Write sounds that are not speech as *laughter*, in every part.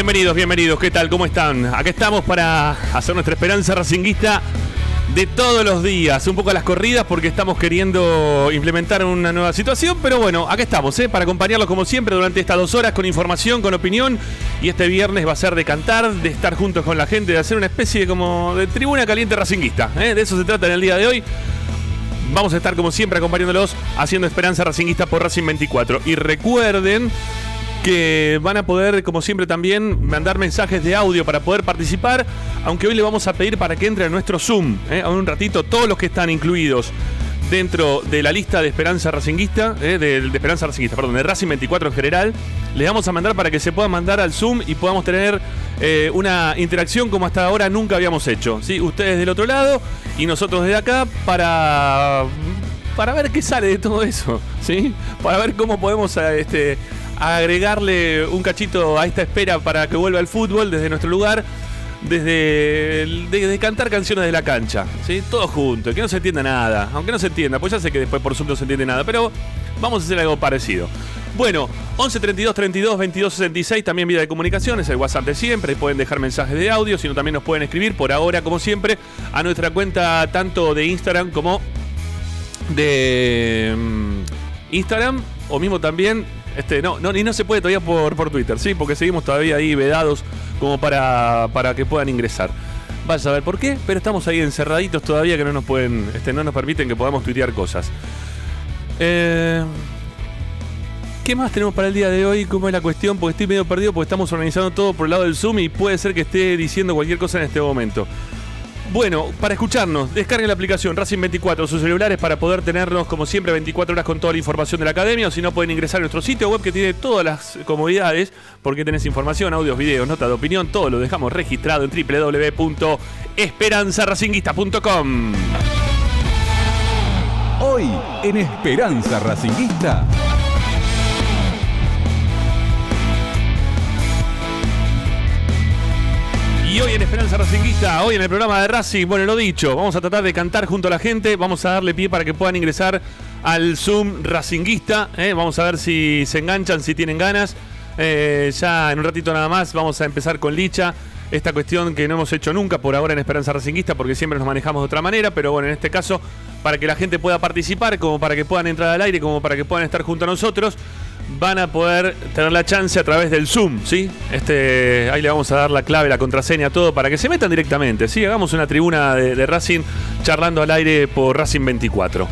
Bienvenidos, bienvenidos, ¿qué tal? ¿Cómo están? Acá estamos para hacer nuestra esperanza racinguista de todos los días. Un poco a las corridas porque estamos queriendo implementar una nueva situación, pero bueno, acá estamos, ¿eh? para acompañarlos como siempre durante estas dos horas con información, con opinión. Y este viernes va a ser de cantar, de estar juntos con la gente, de hacer una especie como de tribuna caliente racinguista. ¿eh? De eso se trata en el día de hoy. Vamos a estar como siempre acompañándolos haciendo Esperanza Racinguista por Racing 24. Y recuerden que van a poder, como siempre, también mandar mensajes de audio para poder participar, aunque hoy le vamos a pedir para que entre a nuestro Zoom, ¿eh? a un ratito, todos los que están incluidos dentro de la lista de Esperanza Racinguista, ¿eh? de, Esperanza Racinguista, perdón, de Racing 24 en general, les vamos a mandar para que se puedan mandar al Zoom y podamos tener eh, una interacción como hasta ahora nunca habíamos hecho. ¿sí? Ustedes del otro lado y nosotros desde acá para, para ver qué sale de todo eso, ¿sí? Para ver cómo podemos este, agregarle un cachito a esta espera para que vuelva el fútbol desde nuestro lugar, desde, de, cantar canciones de la cancha, ¿sí? Todo junto, que no se entienda nada, aunque no se entienda, pues ya sé que después por Zoom no se entiende nada, pero vamos a hacer algo parecido. Bueno, 11 32 32 22 66, también vía de comunicaciones, el WhatsApp de siempre, pueden dejar mensajes de audio, sino también nos pueden escribir por ahora, como siempre, a nuestra cuenta tanto de Instagram como de mm, Instagram, o mismo también este, no, no, y no se puede todavía por, por Twitter, ¿sí? Porque seguimos todavía ahí vedados como para, para que puedan ingresar. Vaya a ver por qué, pero estamos ahí encerraditos todavía que no nos pueden, este, no nos permiten que podamos tuitear cosas. Eh, ¿Qué más tenemos para el día de hoy? ¿Cómo es la cuestión? Porque estoy medio perdido porque estamos organizando todo por el lado del Zoom y puede ser que esté diciendo cualquier cosa en este momento. Bueno, para escucharnos, descarguen la aplicación Racing 24 sus celulares para poder tenernos, como siempre, 24 horas con toda la información de la academia. O si no, pueden ingresar a nuestro sitio web que tiene todas las comodidades, porque tenés información, audios, videos, notas de opinión, todo lo dejamos registrado en www.esperanzaracinguista.com. Hoy en Esperanza Racinguista. Y hoy en Esperanza Racinguista, hoy en el programa de Racing, bueno, lo dicho, vamos a tratar de cantar junto a la gente, vamos a darle pie para que puedan ingresar al Zoom Racinguista, ¿eh? vamos a ver si se enganchan, si tienen ganas. Eh, ya en un ratito nada más vamos a empezar con Licha, esta cuestión que no hemos hecho nunca por ahora en Esperanza Racinguista, porque siempre nos manejamos de otra manera, pero bueno, en este caso, para que la gente pueda participar, como para que puedan entrar al aire, como para que puedan estar junto a nosotros van a poder tener la chance a través del Zoom, ¿sí? Este, ahí le vamos a dar la clave, la contraseña, todo para que se metan directamente, ¿sí? Hagamos una tribuna de, Racing charlando al aire por Racing 24.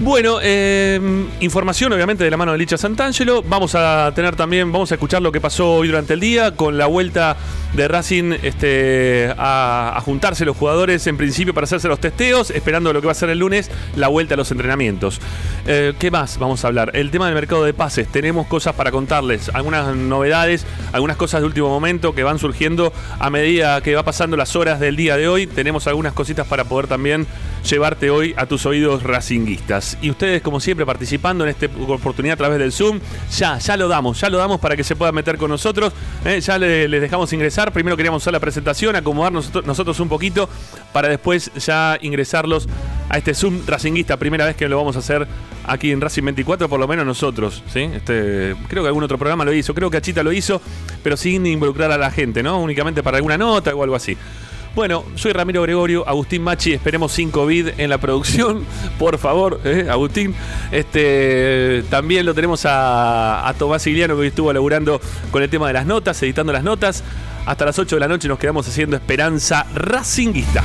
Bueno, em, información obviamente de la mano de Licha Santangelo. Vamos a tener también, vamos a escuchar lo que pasó hoy durante el día con la vuelta de Racing este, a, juntarse los jugadores en principio para hacerse los testeos, esperando lo que va a ser el lunes, la vuelta a los entrenamientos. Eh, ¿Qué más vamos a hablar? El tema del mercado de pases. Tenemos cosas para contarles, algunas novedades, algunas cosas de último momento que van surgiendo a medida que va pasando las horas del día de hoy. Tenemos algunas cositas para poder también llevarte hoy a tus oídos racinguistas. Y ustedes, como siempre, participando en esta oportunidad a través del Zoom, ya, ya lo damos, ya lo damos para que se puedan meter con nosotros. ¿eh? ya les, dejamos ingresar. Primero queríamos hacer la presentación, acomodarnos nosotros un poquito para después ya ingresarlos a este Zoom racinguista. Primera vez que lo vamos a hacer aquí en Racing 24, por lo menos nosotros. Este, creo que algún otro programa lo hizo, creo que Achita lo hizo, pero sin involucrar a la gente, ¿no? Únicamente para alguna nota o algo así. Bueno, soy Ramiro Gregorio, Agustín Machi, esperemos sin COVID en la producción, *laughs* por favor, ¿eh? Agustín. Este, también lo tenemos a, Tomás Iliano que hoy estuvo laburando con el tema de las notas, editando las notas. Hasta las 8 de la noche nos quedamos haciendo Esperanza Racinguista.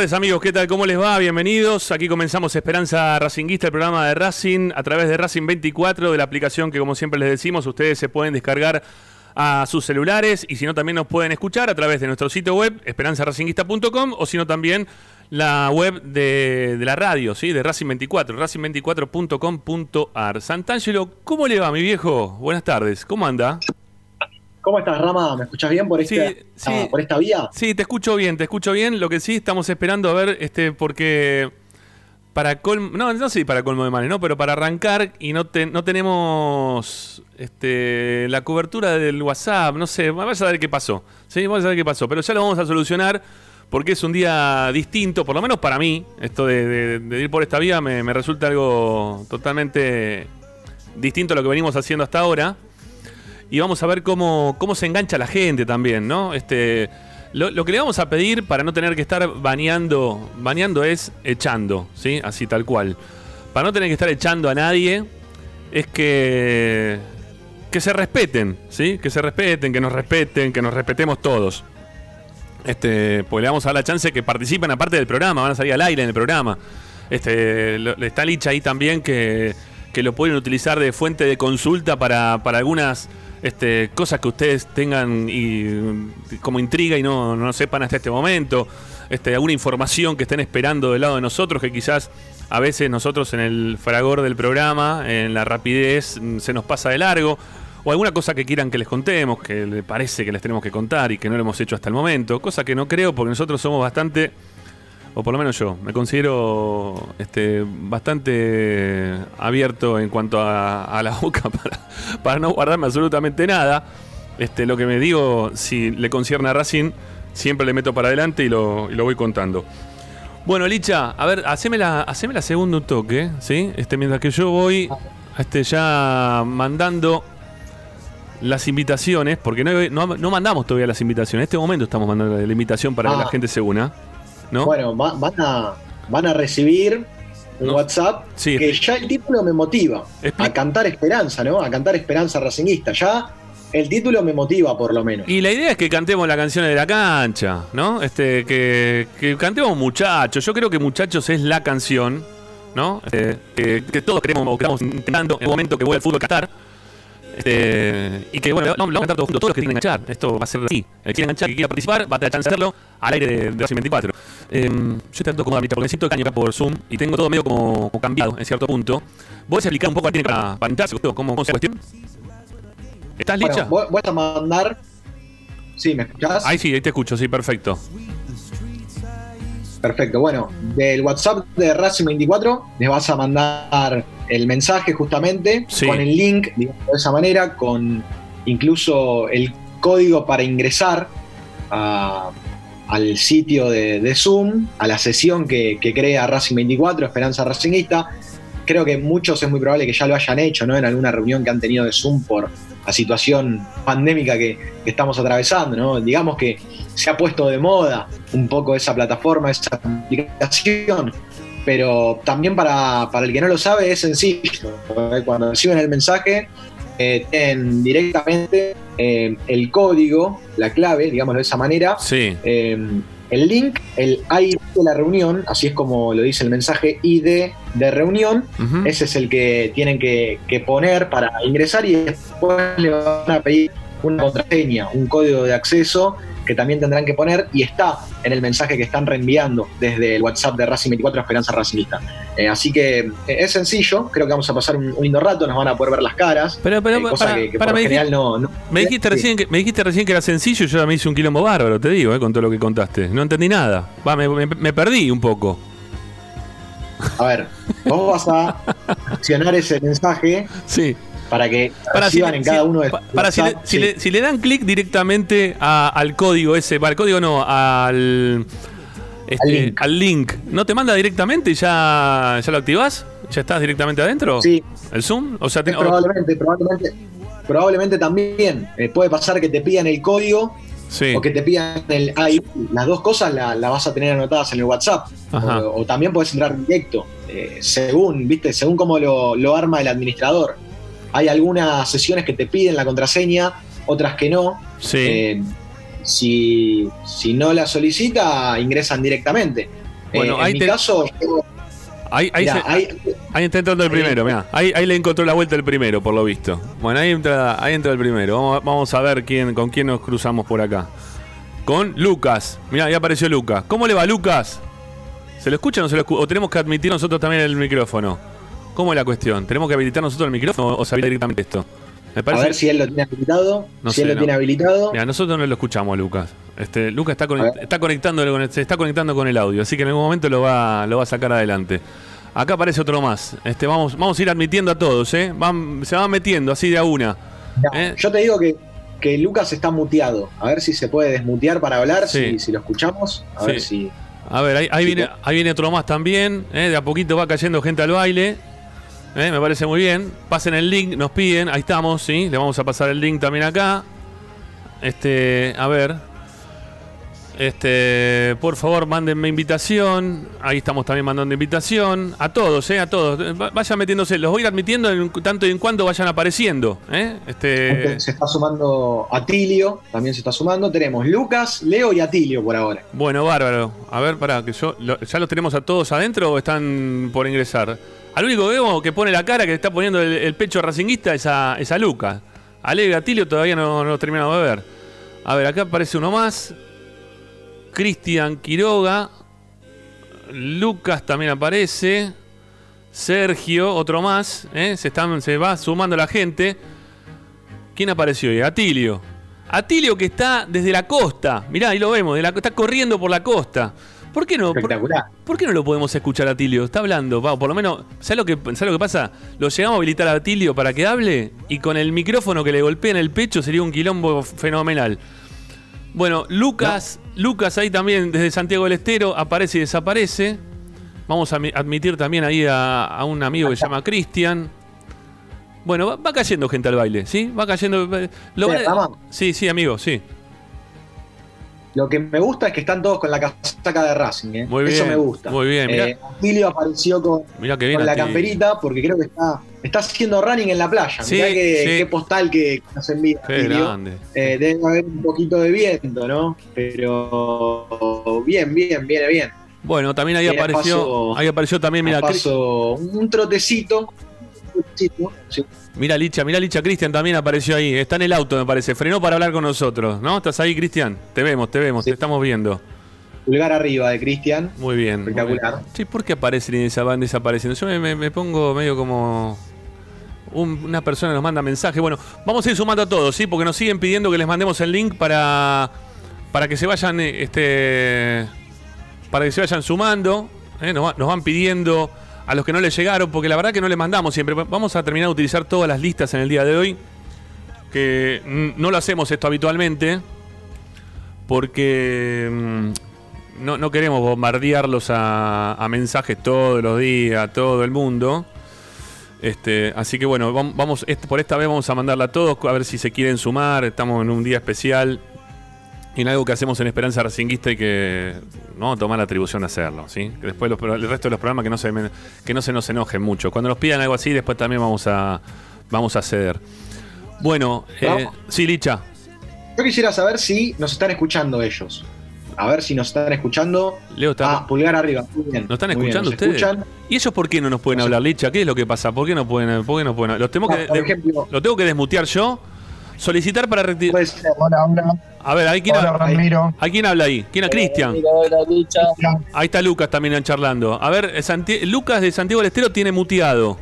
Tardes amigos, ¿qué tal? ¿Cómo les va? Bienvenidos. Aquí comenzamos Esperanza Racinguista, el programa de Racing, a través de Racing 24, de la aplicación que como siempre les decimos, ustedes se pueden descargar a sus celulares y si no también nos pueden escuchar a través de nuestro sitio web, esperanzaracinguista.com o si no también la web de, la radio, ¿sí? de Racing 24, racing24.com.ar. Santangelo, ¿cómo le va mi viejo? Buenas tardes, ¿cómo anda? ¿Cómo estás, Rama? ¿Me escuchas bien por, este, por esta vía? Sí, te escucho bien, te escucho bien. Lo que sí estamos esperando a ver, este, porque para colmo, no, no sé para colmo de males, ¿no? Pero para arrancar y no, no tenemos este, la cobertura del WhatsApp, no sé, vamos a ver qué pasó. Sí, vamos a ver qué pasó, pero ya lo vamos a solucionar porque es un día distinto, por lo menos para mí, esto de, ir por esta vía me, me resulta algo totalmente distinto a lo que venimos haciendo hasta ahora y vamos a ver cómo, cómo se engancha la gente también, ¿no? Este, lo, que le vamos a pedir para no tener que estar baneando, baneando es echando, ¿sí? Así tal cual. Para no tener que estar echando a nadie, es que, que se respeten, ¿sí? Que se respeten, que nos respeten, que nos respetemos todos. Este, pues le vamos a dar la chance que participen aparte del programa, van a salir al aire en el programa. Este, está Licha ahí también que, que lo pueden utilizar de fuente de consulta para, para algunas este, cosas que ustedes tengan y, como intriga y no, no sepan hasta este momento, este, alguna información que estén esperando del lado de nosotros, que quizás a veces nosotros en el fragor del programa, en la rapidez, mm, se nos pasa de largo, o alguna cosa que quieran que les contemos, que le parece que les tenemos que contar y que no lo hemos hecho hasta el momento, cosa que no creo porque nosotros somos bastante o por lo menos yo, me considero este, bastante abierto en cuanto a, la boca *laughs* para, no guardarme absolutamente nada. Este, lo que me digo, si le concierne a Racing, siempre le meto para adelante y lo, voy contando. Bueno, Licha, a ver, haceme la, haceme la segundo toque, ¿sí? Este, mientras que yo voy este, ya mandando las invitaciones, porque no, no, mandamos todavía las invitaciones. En este momento estamos mandando la invitación para que la ah. gente se una. Bueno, van, a, van a recibir un WhatsApp que ya el título me motiva a cantar esperanza, ¿no? A cantar esperanza racinguista. Ya el título me motiva, por lo menos. Y la idea es que cantemos las canciones de la cancha, ¿no? Este, que, que cantemos muchachos. Yo creo que muchachos es la canción, ¿no? Este, que, todos queremos o estamos intentando en el momento que voy al fútbol a cantar. Este, y que bueno, vamos a cantar todos juntos, todos los que quieren enganchar. Esto va a ser así. El que quiera enganchar, que quiera participar, va a tener chance de hacerlo al aire de, de 24. Eh, yo tanto como ahorita porque siento caño acá por Zoom y tengo todo medio como, cambiado en cierto punto. ¿Vos explicar un poco a tiene para, para entrarse? ¿Cómo, ¿Cómo la cuestión? ¿Estás licha? Voy, a mandar. Sí, ¿me escuchás? Ahí sí, ahí te escucho, sí, perfecto. Perfecto, bueno, del WhatsApp de Racing 24 les vas a mandar el mensaje justamente con el link, digamos, de esa manera, con incluso el código para ingresar a, al sitio de, Zoom, a la sesión que, crea Racing 24, Esperanza Racingista. Creo que muchos es muy probable que ya lo hayan hecho, ¿no? En alguna reunión que han tenido de Zoom por la situación pandémica que, estamos atravesando, ¿no? Digamos que se ha puesto de moda un poco esa plataforma, esa aplicación, pero también para, para el que no lo sabe es sencillo. Cuando reciben el mensaje, eh, directamente eh, el código, la clave, digámoslo de esa manera, eh, el link, el ID de la reunión, así es como lo dice el mensaje ID de reunión, ese es el que tienen que, que, poner para ingresar y después le van a pedir una contraseña, un código de acceso que también tendrán que poner y está en el mensaje que están reenviando desde el WhatsApp de Racing 24 Esperanza Racingista. Eh, así que eh, es sencillo, creo que vamos a pasar un, lindo rato, nos van a poder ver las caras. Pero, pero, eh, cosa que, por me general no, Me dijiste, recién que, me dijiste recién que era sencillo, yo ya me hice un quilombo bárbaro, te digo, con todo lo que contaste. No entendí nada. Va, me, perdí un poco. A ver, vos vas a accionar ese mensaje. *laughs* Sí para que para si, en cada uno de para si, le, si, le, dan clic directamente al código ese, al código no, al, este, al, link. ¿no te manda directamente y ya, ya lo activas? ¿Ya estás directamente adentro? Sí. ¿El Zoom? O sea, probablemente, probablemente, probablemente también eh, puede pasar que te pidan el código o que te pidan el ID. Las dos cosas las la vas a tener anotadas en el WhatsApp. O, también puedes entrar directo, eh, según, ¿viste? Según cómo lo, lo arma el administrador. Hay algunas sesiones que te piden la contraseña, otras que no. Sí. Eh, si, si no la solicita, ingresan directamente. Bueno, en mi caso, Ahí, ahí, está entrando el primero, mira. Ahí, ahí le encontró la vuelta el primero, por lo visto. Bueno, ahí entra, ahí entra el primero. Vamos, a ver quién, con quién nos cruzamos por acá. Con Lucas. Mira, ahí apareció Lucas. ¿Cómo le va, Lucas? ¿Se lo escucha o no se lo escucha? ¿O tenemos que admitir nosotros también el micrófono? ¿Cómo es la cuestión? ¿Tenemos que habilitar nosotros el micrófono o se habilita directamente esto? A ver si él lo tiene habilitado. si él lo tiene habilitado. Mira, nosotros no lo escuchamos, Lucas. Este, Lucas está, está conectando con el, se está conectando con el audio, así que en algún momento lo va, lo va a sacar adelante. Acá aparece otro más. Este, vamos, vamos a ir admitiendo a todos, ¿eh? se van metiendo así de a una. ¿eh? Yo te digo que, que, Lucas está muteado. A ver si se puede desmutear para hablar, si, lo escuchamos. A ver si. A ver, ahí, viene, ahí viene otro más también. ¿eh? De a poquito va cayendo gente al baile. ¿Eh? Me parece muy bien. Pasen el link, nos piden. Ahí estamos, ¿sí? Le vamos a pasar el link también acá. Este, a ver. Este, por favor, mándenme invitación. Ahí estamos también mandando invitación. A todos, eh, a todos. Vayan metiéndose. Los voy a ir admitiendo en tanto y en cuanto vayan apareciendo. Eh. Este... Se está sumando Atilio, también se está sumando. Tenemos Lucas, Leo y Atilio por ahora. Bueno, bárbaro. A ver, para que yo. ¿Ya los tenemos a todos adentro o están por ingresar? Al único que vemos que pone la cara, que está poniendo el, pecho racinguista, es a, es a Lucas. A Leo y Atilio todavía no, lo terminamos de ver. A ver, acá aparece uno más. Cristian Quiroga. Lucas también aparece. Sergio, otro más. ¿eh? Se, están, se va sumando la gente. ¿Quién apareció hoy? Atilio. Atilio que está desde la costa. Mirá, ahí lo vemos. está corriendo por la costa. ¿Por qué no? Espectacular. Por, qué no lo podemos escuchar a Atilio? Está hablando, por lo menos, ¿sabes lo, que, lo que pasa? Lo llegamos a habilitar a Atilio para que hable y con el micrófono que le golpea en el pecho sería un quilombo fenomenal. Bueno, Lucas, Lucas ahí también desde Santiago del Estero aparece y desaparece. Vamos a admitir también ahí a, un amigo que se llama Cristian. Bueno, va, cayendo gente al baile, ¿sí? Va cayendo. Eh, sí, sí, amigo, sí. Lo que me gusta es que están todos con la casaca de Racing, ¿eh? Muy bien, Eso me gusta. Muy bien, mira. Eh, apareció con, con la camperita porque creo que está, está haciendo running en la playa. Sí, mirá qué, postal que nos envía. Qué grande. Eh, debe haber un poquito de viento, ¿no? Pero bien, bien, viene bien. Bueno, también ahí apareció, ahí apareció también, mira, paso, un trotecito. Un trotecito sí. Mira Licha, mira Licha, Cristian también apareció ahí. Está en el auto, me parece. Frenó para hablar con nosotros, ¿no? ¿Estás ahí, Cristian? Te vemos, te vemos, te estamos viendo. Pulgar arriba de Cristian. Muy bien. Espectacular. Sí, ¿por qué aparecen y van desapareciendo? Yo me, pongo medio como. una persona nos manda mensaje. Bueno, vamos a ir sumando a todos, ¿sí? Porque nos siguen pidiendo que les mandemos el link para. Para que se vayan. Este. Para que se vayan sumando. ¿eh? nos van pidiendo a los que no les llegaron, porque la verdad que no les mandamos siempre. Vamos a terminar de utilizar todas las listas en el día de hoy, que no lo hacemos esto habitualmente, porque mm, no, queremos bombardearlos a, mensajes todos los días, a todo el mundo. Este, así que bueno, vamos, por esta vez vamos a mandarla a todos a ver si se quieren sumar. Estamos en un día especial en algo que hacemos en Esperanza Racinguista y que no tomar la atribución de hacerlo, ¿sí? Que después el resto de los programas que no se que no se nos enojen mucho. Cuando nos pidan algo así, después también vamos a vamos a ceder. Bueno, eh, sí, Licha. Yo quisiera saber si nos están escuchando ellos. A ver si nos están escuchando. Leo está. Ah, pulgar arriba. ¿Nos están escuchando ustedes? ¿Y ellos por qué no nos pueden hablar, Licha? ¿Qué es lo que pasa? ¿Por qué no pueden? ¿Por qué no pueden? Los tengo que, ejemplo, ¿Lo tengo que desmutear yo? Solicitar para retirar. A ver, ¿hay quién, habla? ¿hay quién habla ahí? ¿Quién es Cristian? Ahí está Lucas también charlando. A ver, Lucas de Santiago del Estero tiene muteado.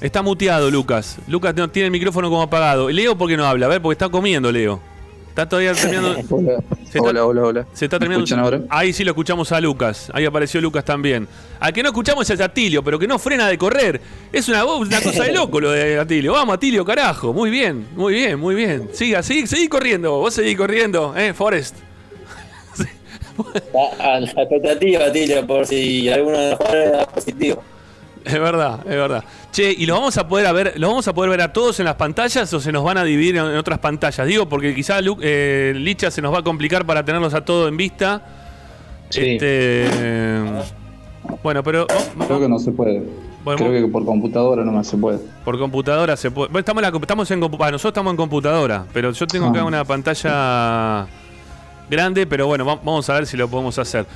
Está muteado, Lucas. Lucas tiene el micrófono como apagado. Leo, ¿por qué no habla? A ver, porque está comiendo, Leo. Está todavía *laughs* terminando. hola, hola, hola, Se está terminando. Ahí sí lo escuchamos a Lucas. Ahí apareció Lucas también. Al que no escuchamos es Atilio, pero que no frena de correr. Es una, una cosa de *laughs* loco lo de Atilio. Vamos, Atilio, carajo. Muy bien, muy bien, muy bien. Siga, sigue, seguí corriendo. Vos seguís corriendo, ¿eh, Forrest? *laughs* a la expectativa, Atilio, por si alguno de los jugadores da positivo. Es verdad, es verdad. Che, ¿y lo vamos a poder ver, lo vamos a poder ver a todos en las pantallas o se nos van a dividir en, otras pantallas? Digo, porque quizá eh, Licha se nos va a complicar para tenerlos a todos en vista. Sí. Este, bueno, pero. Oh, Creo que no se puede. Creo que por computadora nomás se puede. Por computadora se puede. Bueno, estamos, en, nosotros estamos en computadora, pero yo tengo acá ah. una pantalla grande, pero bueno, vamos a ver si lo podemos hacer.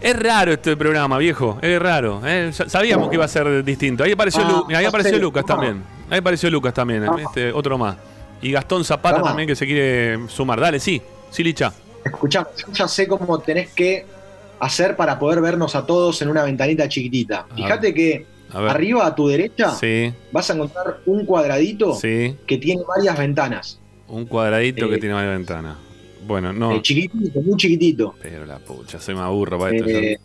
Es raro este programa, viejo. Es raro. ¿eh? Sabíamos que iba a ser distinto. Ahí apareció, ah, ahí apareció Lucas también. Ahí apareció Lucas también. Este, otro más. Y Gastón Zapata también que se quiere sumar. Dale, sí. Sí, Licha. Escuchá, ya sé cómo tenés que hacer para poder vernos a todos en una ventanita chiquitita. Fíjate que arriba a tu derecha vas a encontrar un cuadradito que tiene varias ventanas. Un cuadradito que eh, tiene varias ventanas. Bueno, no. Eh, chiquitito, muy chiquitito. Pero la pucha, soy más burro para esto. Eh,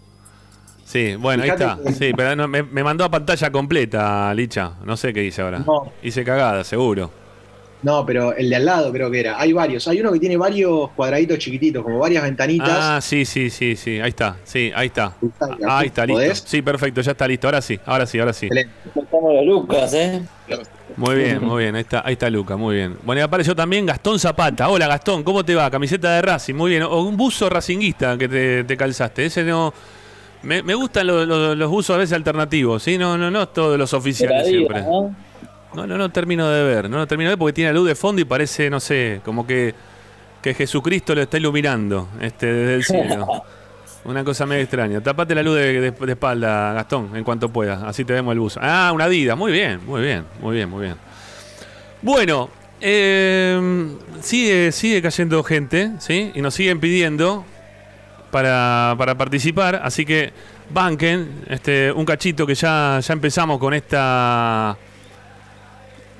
sí, bueno, ahí está. Sí, pero me, mandó a pantalla completa, Licha. No sé qué hice ahora. Hice cagada, seguro. No, pero el de al lado creo que era. Hay varios. Hay uno que tiene varios cuadraditos chiquititos, como varias ventanitas. Ah, sí, sí, sí, sí. Ahí está. Sí, ahí está. ahí está, listo. Sí, perfecto, ya está listo. Ahora sí, ahora sí, ahora sí. Estamos Lucas, ¿eh? Muy bien, muy bien. Ahí está, ahí está Lucas, muy bien. Bueno, y apareció también Gastón Zapata. Hola, Gastón, ¿cómo te va? Camiseta de Racing, muy bien. O un buzo racinguista que te, calzaste. Ese no. Me, gustan los, los, buzos a veces alternativos, ¿sí? No, no, no todos los oficiales siempre. ¿no? no, no, termino de ver. No lo termino de ver porque tiene la luz de fondo y parece, no sé, como que, que Jesucristo lo está iluminando este, desde el cielo. *laughs* Una cosa medio extraña. Tapate la luz de, espalda, Gastón, en cuanto puedas. Así te vemos el bus. Ah, una Adidas. Muy bien, muy bien, muy bien, muy bien. Bueno, eh, sigue, sigue cayendo gente, ¿sí? Y nos siguen pidiendo para, para participar. Así que banquen este, un cachito que ya, ya empezamos con esta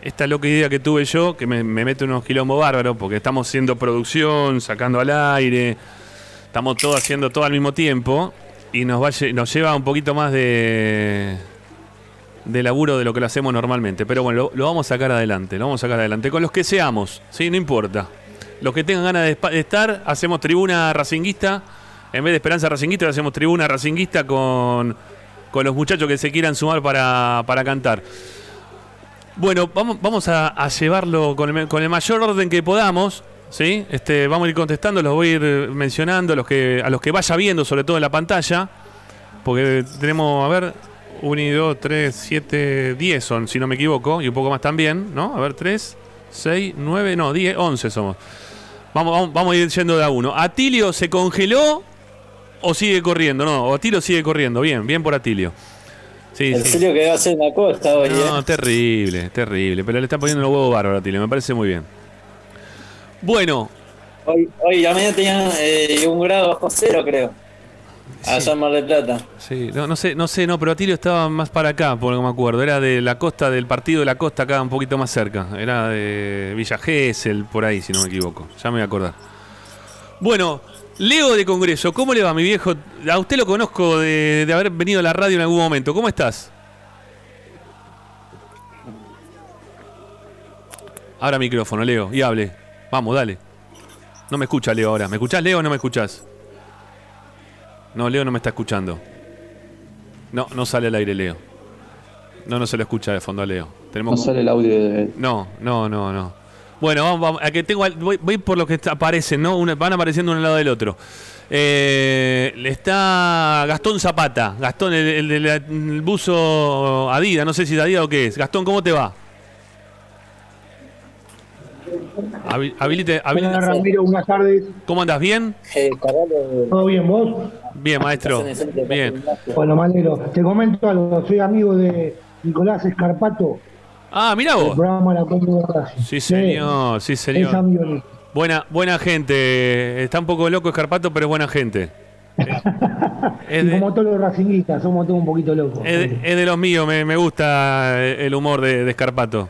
esta loca idea que tuve yo, que me, me mete unos quilombos bárbaros, porque estamos haciendo producción, sacando al aire, estamos todos haciendo todo al mismo tiempo y nos, va, nos lleva un poquito más de, de laburo de lo que lo hacemos normalmente. Pero bueno, lo, vamos a sacar adelante, lo vamos a sacar adelante. Con los que seamos, ¿sí? No importa. Los que tengan ganas de, estar, hacemos tribuna racinguista. En vez de Esperanza Racinguista, hacemos tribuna racinguista con, con los muchachos que se quieran sumar para, para cantar. Bueno, vamos, vamos a, llevarlo con el, con el mayor orden que podamos. ¿Sí? Este, vamos a ir contestando, los voy a ir mencionando a los que, a los que vaya viendo, sobre todo en la pantalla. Porque tenemos, a ver, 1 y 2, 3, 7, 10 son, si no me equivoco, y un poco más también, ¿no? A ver, 3, 6, 9, no, 10, 11 somos. Vamos, vamos, a ir yendo de a uno. ¿Atilio se congeló o sigue corriendo? No, Atilio sigue corriendo. Bien, bien por Atilio. Sí, el sí. que va a hacer en la costa hoy. No, ¿eh? terrible, terrible. Pero le están poniendo los huevos bárbaros a Atilio, me parece muy bien. Bueno. Hoy, hoy la mañana tenían eh, un grado bajo cero, creo. A San Mar del Plata. Sí, no, no, sé, no sé, no, pero Atilio estaba más para acá, por lo que me acuerdo. Era de la costa, del partido de la costa acá, un poquito más cerca. Era de Villa Gesell, por ahí, si no me equivoco. Ya me voy a acordar. Bueno, Leo de Congreso, ¿cómo le va, mi viejo? A usted lo conozco de, de haber venido a la radio en algún momento. ¿Cómo estás? Ahora micrófono, Leo, y hable. Vamos, dale. No me escucha Leo ahora. ¿Me escuchás, Leo, o no me escuchás? No, Leo no me está escuchando. No, no sale al aire, Leo. No, no se lo escucha de fondo a Leo. Tenemos no sale el audio de... No, no, no, no. Bueno, vamos, vamos a que tengo, voy, voy, por lo que aparecen, ¿no? van apareciendo uno al lado del otro. Eh, está Gastón Zapata, Gastón, el, del buzo Adidas, no sé si es Adidas o qué es. Gastón, ¿cómo te va? Habilite, Hola Ramiro, buenas tardes. ¿Cómo andas? ¿Bien? Eh, ¿Todo bien vos? Bien, maestro. Bien. Bueno, Manero, te comento algo. Soy amigo de Nicolás Escarpato. Ah, mira vos. Sí, señor, sí, señor. Buena, buena gente. Está un poco loco Escarpato, pero es buena gente. *laughs* es como todos los racinguistas, somos todos un poquito locos. Es de, los míos, me, me, gusta el humor de, de Escarpato.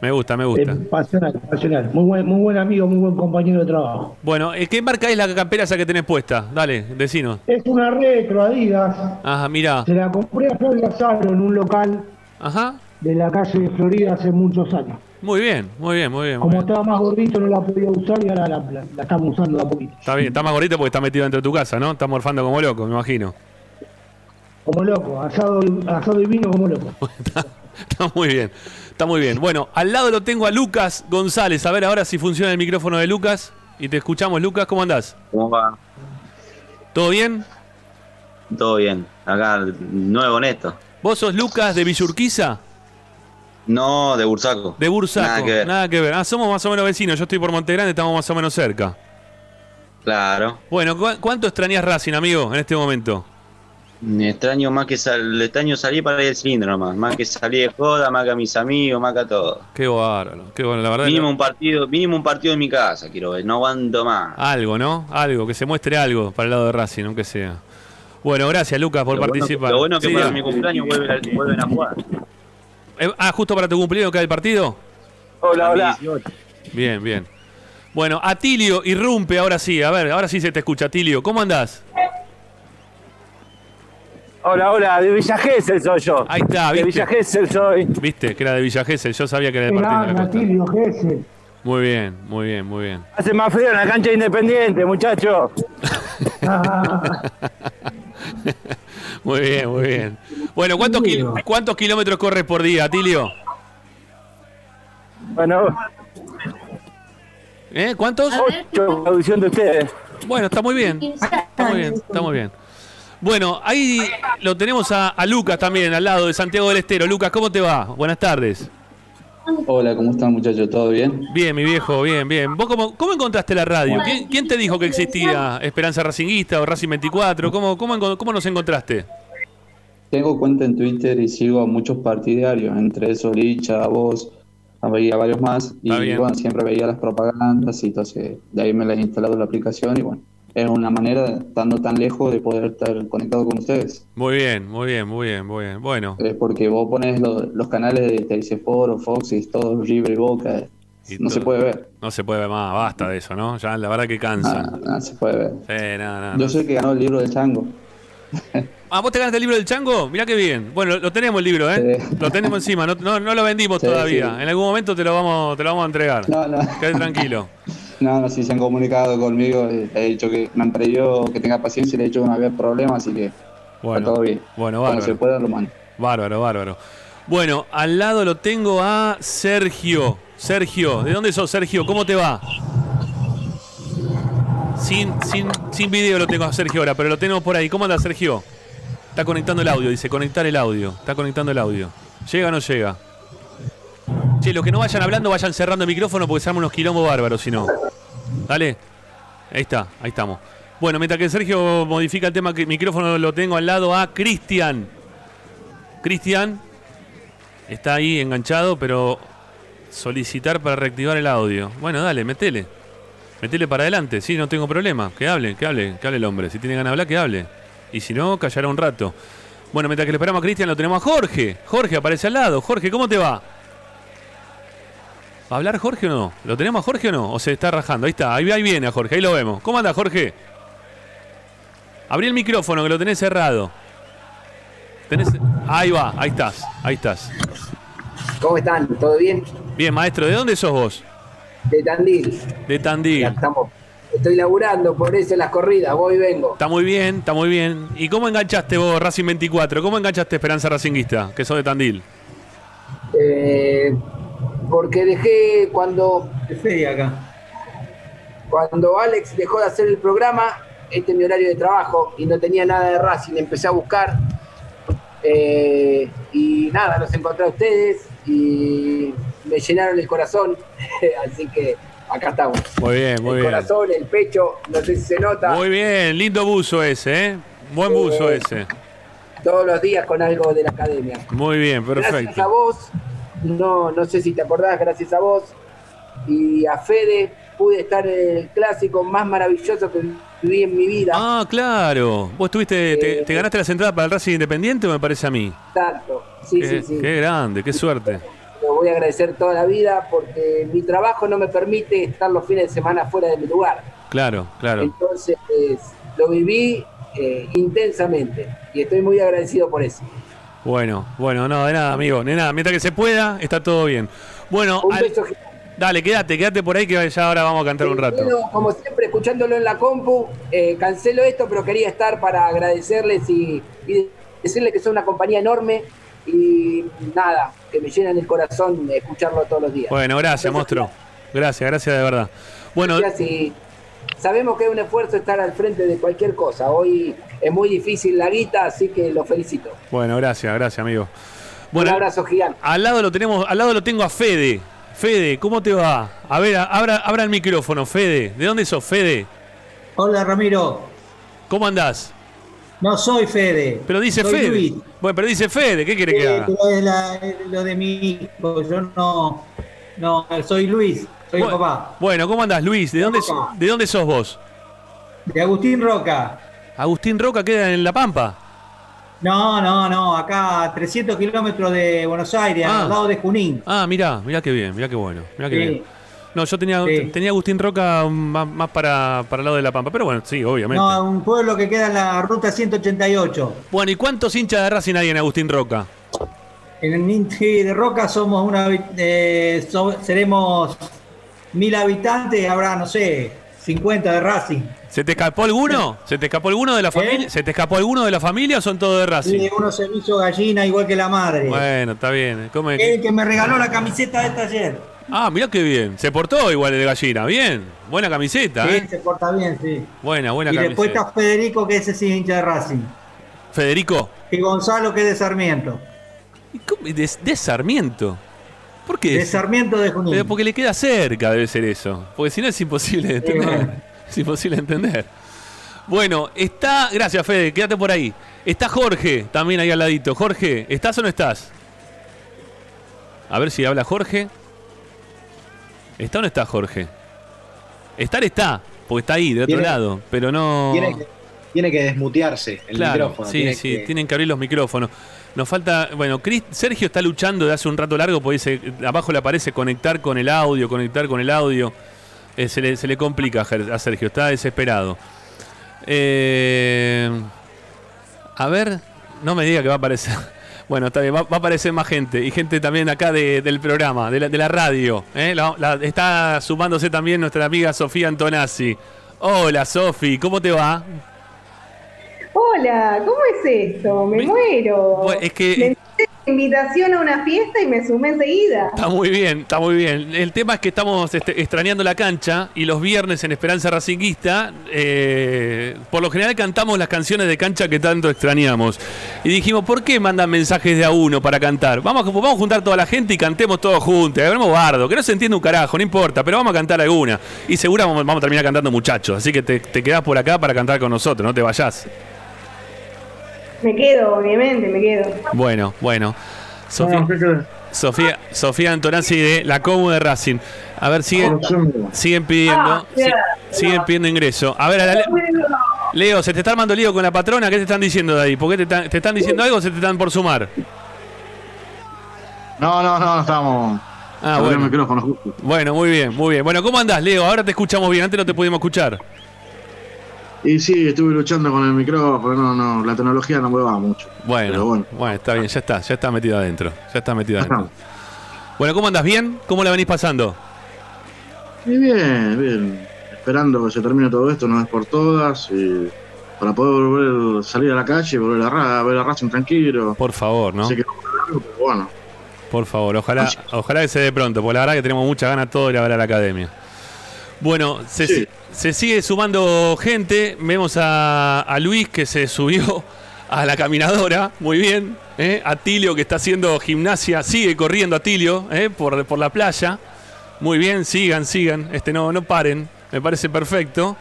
Me gusta, me gusta. pasional, pasional. Muy buen, muy buen amigo, muy buen compañero de trabajo. Bueno, eh, ¿qué marca es la campera esa que tenés puesta? Dale, decinos. Es una retro Adidas. Ajá, mira. Se la compré a Florida Saro en un local Ajá. de la calle de Florida hace muchos años. Muy bien, muy bien, muy bien. Como estaba más gordito no la podía usar y ahora la, estamos usando a poquito. Está bien, está más gordito porque está metido dentro de tu casa, ¿no? Está morfando como loco, me imagino. Como loco, asado, asado y vino como loco. *laughs* está muy bien. Está muy bien. Bueno, al lado lo tengo a Lucas González. A ver ahora si funciona el micrófono de Lucas. Y te escuchamos, Lucas. ¿Cómo andás? ¿Cómo va? ¿Todo bien? Todo bien. Acá, nuevo neto. ¿Vos sos Lucas de Villurquiza? No, de Bursaco. De Bursaco. Nada que ver. Nada que ver. Ah, somos más o menos vecinos. Yo estoy por Montegrande, estamos más o menos cerca. Claro. Bueno, ¿cuánto extrañas Racing, amigo, en este momento? Extraño más que sal, extraño salir para ir al cilindro nomás, más que salir de joda, más que a mis amigos, más que a todo. Qué bárbaro, qué bueno, la verdad. Mínimo un partido, mínimo un partido en mi casa, quiero ver, no aguanto más. Algo, ¿no? Algo, que se muestre algo para el lado de Racing, aunque sea. Bueno, gracias Lucas por participar. lo bueno es que para mi cumpleaños vuelven a, jugar. Eh, ah, justo para tu cumpleaños cae el partido. Hola, hola. Bien, bien. Bueno, Atilio irrumpe ahora sí. A ver, ahora sí se te escucha, Atilio. ¿Cómo andás? Hola, hola, de Villa Gesell soy yo. Ahí está, ¿viste? De Villa Gesell soy. Viste, que era de Villa Gesell, yo sabía que era de Gesell. Muy bien, muy bien, muy bien. Hace más frío en la cancha independiente, muchacho. *laughs* muy bien, muy bien. Bueno, ¿cuántos, ¿cuántos kilómetros corres por día, Atilio? Bueno. ¿Eh? ¿Cuántos? Ocho, audición de ustedes. Bueno, está muy bien. Está muy bien, está muy bien. Bueno, ahí lo tenemos a, Lucas también, al lado de Santiago del Estero. Lucas, ¿cómo te va? Buenas tardes. Hola, ¿cómo están muchachos? ¿Todo bien? Bien, mi viejo, bien, bien. ¿Vos cómo, cómo encontraste la radio? ¿Quién, te dijo que existía Esperanza Racinguista o Racing 24? ¿Cómo, cómo, cómo nos encontraste? Tengo cuenta en Twitter y sigo a muchos partidarios, entre esos Licha, vos, veía varios más. Y bueno, siempre veía las propagandas y entonces de ahí me la he instalado la aplicación y bueno, es una manera, estando tan lejos, de poder estar conectado con ustedes. Muy bien, muy bien, muy bien, muy bien. Bueno. porque vos pones los canales de TIC Foro, Fox y todo y boca. no se puede ver. No se puede ver más, basta de eso, ¿no? Ya la verdad que cansa. No, se puede ver. Sí, nada, Yo sé que ganó el libro del chango. *laughs* Ah, ¿vos te ganaste el libro del chango? Mirá qué bien. Bueno, lo tenemos el libro, ¿eh? Lo tenemos encima, no, no, lo vendimos todavía. En algún momento te lo vamos, te lo vamos a entregar. No, no. Quédate tranquilo. *laughs* No, no, sí se han comunicado conmigo, he dicho que me han pedido que tenga paciencia y le he dicho que no había problema, así que bueno, está todo bien. Bueno, bárbaro. se pueda, lo mando. Bárbaro, bárbaro. Bueno, al lado lo tengo a Sergio. Sergio, ¿de dónde sos, Sergio? ¿Cómo te va? Sin, sin, sin video lo tengo a Sergio ahora, pero lo tengo por ahí. ¿Cómo anda, Sergio? Está conectando el audio, dice, conectar el audio. Está conectando el audio. ¿Llega o no llega? Che, los que no vayan hablando, vayan cerrando el micrófono porque se arman unos quilombos bárbaros, si no. Dale. Ahí está, ahí estamos. Bueno, mientras que Sergio modifica el tema, que el micrófono lo tengo al lado a Cristian. Cristian está ahí enganchado, pero solicitar para reactivar el audio. Bueno, dale, metele. Metele para adelante, sí, no tengo problema. Que hable, que hable, que hable el hombre. Si tiene ganas de hablar, que hable. Y si no, callará un rato. Bueno, mientras que le esperamos a Cristian, lo tenemos a Jorge. Jorge aparece al lado. Jorge, ¿cómo te va? ¿Va a hablar Jorge o no? ¿Lo tenemos a Jorge o no? ¿O se está rajando? Ahí está, ahí, viene a Jorge, ahí lo vemos. ¿Cómo anda Jorge? Abrí el micrófono que lo tenés cerrado. Ahí va, ahí estás, ahí estás. ¿Cómo están? ¿Todo bien? Bien, maestro, ¿de dónde sos vos? De Tandil. De Tandil. estamos, estoy laburando, por eso las corridas, voy y vengo. Está muy bien, está muy bien. ¿Y cómo enganchaste vos Racing 24? ¿Cómo enganchaste Esperanza Racinguista, que sos de Tandil? Eh, porque dejé cuando. acá. Cuando Alex dejó de hacer el programa, este es mi horario de trabajo y no tenía nada de Racing, empecé a buscar. Eh, y nada, los encontré a ustedes y me llenaron el corazón. *laughs* Así que acá estamos. Muy bien, muy bien. El corazón, el pecho, no sé si se nota. Muy bien, lindo buzo ese, ¿eh? Buen buzo eh, ese. Todos los días con algo de la academia. Muy bien, perfecto. Gracias a vos no, no sé si te acordás, gracias a vos y a Fede pude estar en el clásico más maravilloso que viví en mi vida. Ah, claro. ¿Vos tuviste, te, ganaste la entradas para el Racing Independiente o me parece a mí? Exacto, sí, sí, sí. Qué grande, qué suerte. Lo voy a agradecer toda la vida porque mi trabajo no me permite estar los fines de semana fuera de mi lugar. Claro, claro. Entonces lo viví eh, intensamente y estoy muy agradecido por eso. Bueno, bueno, no, de nada, amigo, de nada. Mientras que se pueda, está todo bien. Bueno, dale, quédate, quédate por ahí que ya ahora vamos a cantar un rato. como siempre, escuchándolo en la compu, eh, cancelo esto, pero quería estar para agradecerles y, decirles que son una compañía enorme y nada, que me llenan el corazón escucharlo todos los días. Bueno, gracias, monstruo. Gracias, gracias de verdad. Bueno, gracias sabemos que es un esfuerzo estar al frente de cualquier cosa. Hoy es muy difícil la guita, así que lo felicito. Bueno, gracias, gracias, amigo. un abrazo gigante. Al lado lo tenemos, al lado lo tengo a Fede. Fede, ¿cómo te va? A ver, abra, abra el micrófono, Fede. ¿De dónde sos, Fede? Hola, Ramiro. ¿Cómo andás? No soy Fede. Pero dice soy Fede. Luis. Bueno, pero dice Fede, ¿qué quiere que haga? pero es la- lo de mi hijo, yo no. No, soy Luis, soy Bueno, papá. Bueno, ¿cómo andás, Luis? ¿De dónde, ¿De dónde sos vos? De Agustín Roca. Agustín Roca queda en La Pampa. No, no, no, acá a 300 kilómetros de Buenos Aires, Ah. al lado de Junín. Ah, mirá, mirá qué bien, mirá qué bueno. Mirá qué Sí. bien. No, yo tenía, Sí. tenía Agustín Roca más, más para, para el lado de La Pampa, pero bueno, sí, obviamente. No, un pueblo que queda en la ruta 188. Bueno, ¿y cuántos hinchas de Racing hay en Agustín Roca? En el Inti de Roca somos una, eh, so- seremos mil habitantes, habrá, no sé, 50 de Racing. ¿Se te escapó alguno? ¿Se te escapó alguno de la familia? ¿Se te escapó alguno de la familia o son todos de Racing? Y uno se me hizo gallina igual que la madre. Bueno, está bien. Come- El que me regaló la camiseta de esta ayer. Ah, mirá qué bien. Se portó igual el de gallina. Bien. Buena camiseta, Sí, ¿eh? se porta bien, sí. Buena, buena y después camiseta. está Federico, que ese sí es hincha de Racing. Federico. Y Gonzalo, que es de Sarmiento. De, de Sarmiento. ¿Por qué? De Sarmiento de Junín. Porque le queda cerca, debe ser eso. Porque si no es imposible de entender. *laughs* Es imposible de entender. Bueno, está. Gracias, Fede, quédate por ahí. Está Jorge también ahí al ladito. Jorge, ¿estás o no estás? A ver si habla Jorge. ¿Está o no está Jorge? Estar está, porque está ahí, de otro lado, pero no. Tiene que, tiene que desmutearse el Claro, micrófono. sí, tiene sí, que- tienen que abrir los micrófonos. Nos falta, bueno, Cris- Sergio está luchando de hace un rato largo, porque dice, abajo le aparece conectar con el audio, conectar con el audio. Eh, se, le, se le complica a Sergio, está desesperado. Eh, a ver, no me diga que va a aparecer. *laughs* Bueno, está bien, va, va a aparecer más gente. Y gente también acá de- del programa, de la, de la radio. ¿eh? La- la- está sumándose también nuestra amiga Sofía Antonazzi. Hola, Sofi, ¿cómo te va? Hola, ¿cómo es esto? Me muero. Es que- Me invitación a una fiesta y me sumé enseguida. Está muy bien, está muy bien. El tema es que estamos este, extrañando la cancha y los viernes en Esperanza Racinguista, eh, por lo general cantamos las canciones de cancha que tanto extrañamos. Y dijimos, ¿por qué mandan mensajes de a uno para cantar? Vamos, vamos a juntar toda la gente y cantemos todos juntos. Hablemos bardo, que no se entiende un carajo, no importa, pero vamos a cantar alguna. Y seguro vamos, vamos a terminar cantando muchachos. Así que te, te quedás por acá para cantar con nosotros, no te vayas. Me quedo, obviamente, me quedo. Bueno, bueno. Sofía, Sofía, Sofía Antonazzi de la Comu de Racing. A ver, siguen, siguen pidiendo. Ah, si- siguen pidiendo ingreso. A ver, a la- Leo, ¿se te está armando lío con la patrona? ¿Qué te están diciendo de ahí? ¿Por qué te, están- te están diciendo algo o se te están por sumar? No, no, no, estamos. Ah, bueno. el micrófono justo. Bueno, muy bien, muy bien. Bueno, ¿cómo andás, Leo? Ahora te escuchamos bien. Antes no te pudimos escuchar. Y sí, estuve luchando con el micrófono, no, no, la tecnología no me va mucho. Bueno, bueno. bueno. está bien, ya está, ya está metido adentro. Ya está metido adentro. Bueno, ¿cómo andás? ¿Bien? ¿Cómo la venís pasando? Y bien, bien. Esperando que se termine todo esto, no es por todas, y para poder volver, salir a la calle, volver a, ver a Racing tranquilo. Por favor, ¿no? Sé que bueno. Por favor, ojalá, ojalá que se dé pronto, porque la verdad que tenemos muchas ganas todos de ir a ver a la academia. Bueno, se, Sí. se sigue sumando gente. Vemos a, a Luis que se subió a la caminadora, muy bien. ¿eh? A Tilio que está haciendo gimnasia, sigue corriendo a Tilio ¿eh? por, por la playa. Muy bien, sigan, sigan. Este no, no paren, me parece perfecto.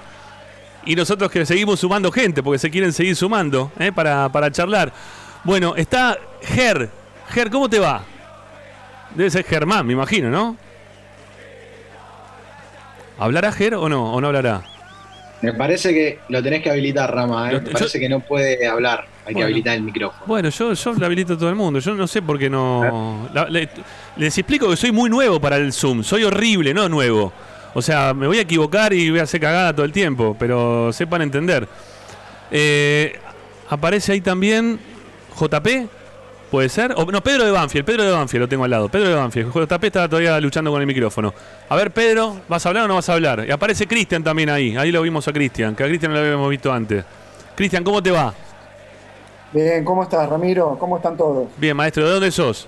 Y nosotros que seguimos sumando gente, porque se quieren seguir sumando ¿eh? para, para charlar. Bueno, está Ger. Ger, ¿cómo te va? Debe ser Germán, me imagino, ¿no? ¿Hablará Ger o no? ¿O no hablará? Me parece que lo tenés que habilitar, Rama. ¿eh? Lo- Me parece que no puede hablar. Hay que habilitar el micrófono. Bueno, yo, yo le habilito a todo el mundo. Yo no sé por qué no. La- le- les explico que soy muy nuevo para el Zoom. Soy horrible, no nuevo. O sea, me voy a equivocar y voy a hacer cagada todo el tiempo, pero sepan entender. Eh, aparece ahí también JP, ¿puede ser? O, no, Pedro de Banfield. Pedro de Banfield lo tengo al lado. Pedro de Banfield. JP está todavía luchando con el micrófono. A ver, Pedro, ¿vas a hablar o no vas a hablar? Y aparece Cristian también ahí. Ahí lo vimos a Cristian, que a Cristian no lo habíamos visto antes. Cristian, ¿cómo te va? Bien, ¿cómo estás, Ramiro? ¿Cómo están todos? Bien, maestro, ¿de dónde sos?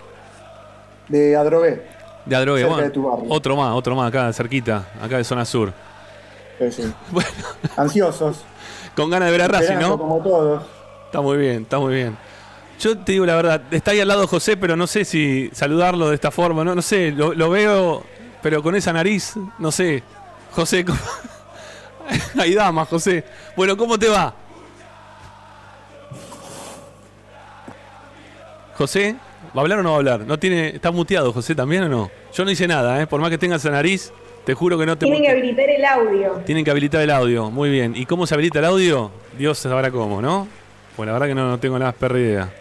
De Adrogué. De Adrogué, bueno. de tu barrio. Otro más, otro más, acá cerquita, acá de zona sur. Sí, sí. *laughs* Ansiosos. Con ganas de ver a Racing, ¿no? Como todos. Está muy bien, está muy bien. Yo te digo la verdad, está ahí al lado José, pero no sé si saludarlo de esta forma, no, no sé, lo, lo veo, pero con esa nariz, no sé. José, *laughs* ¿cómo- Hay damas, José. Bueno, ¿cómo te va? José, ¿va a hablar o no va a hablar? No tiene, ¿Está muteado José también o no? Yo no hice nada, ¿eh? por más que tengas la nariz, te juro que no te Tienen que habilitar el audio. Tienen que habilitar el audio, muy bien. ¿Y cómo se habilita el audio? Dios sabrá cómo, ¿no? Pues la verdad que no, no tengo nada perra idea.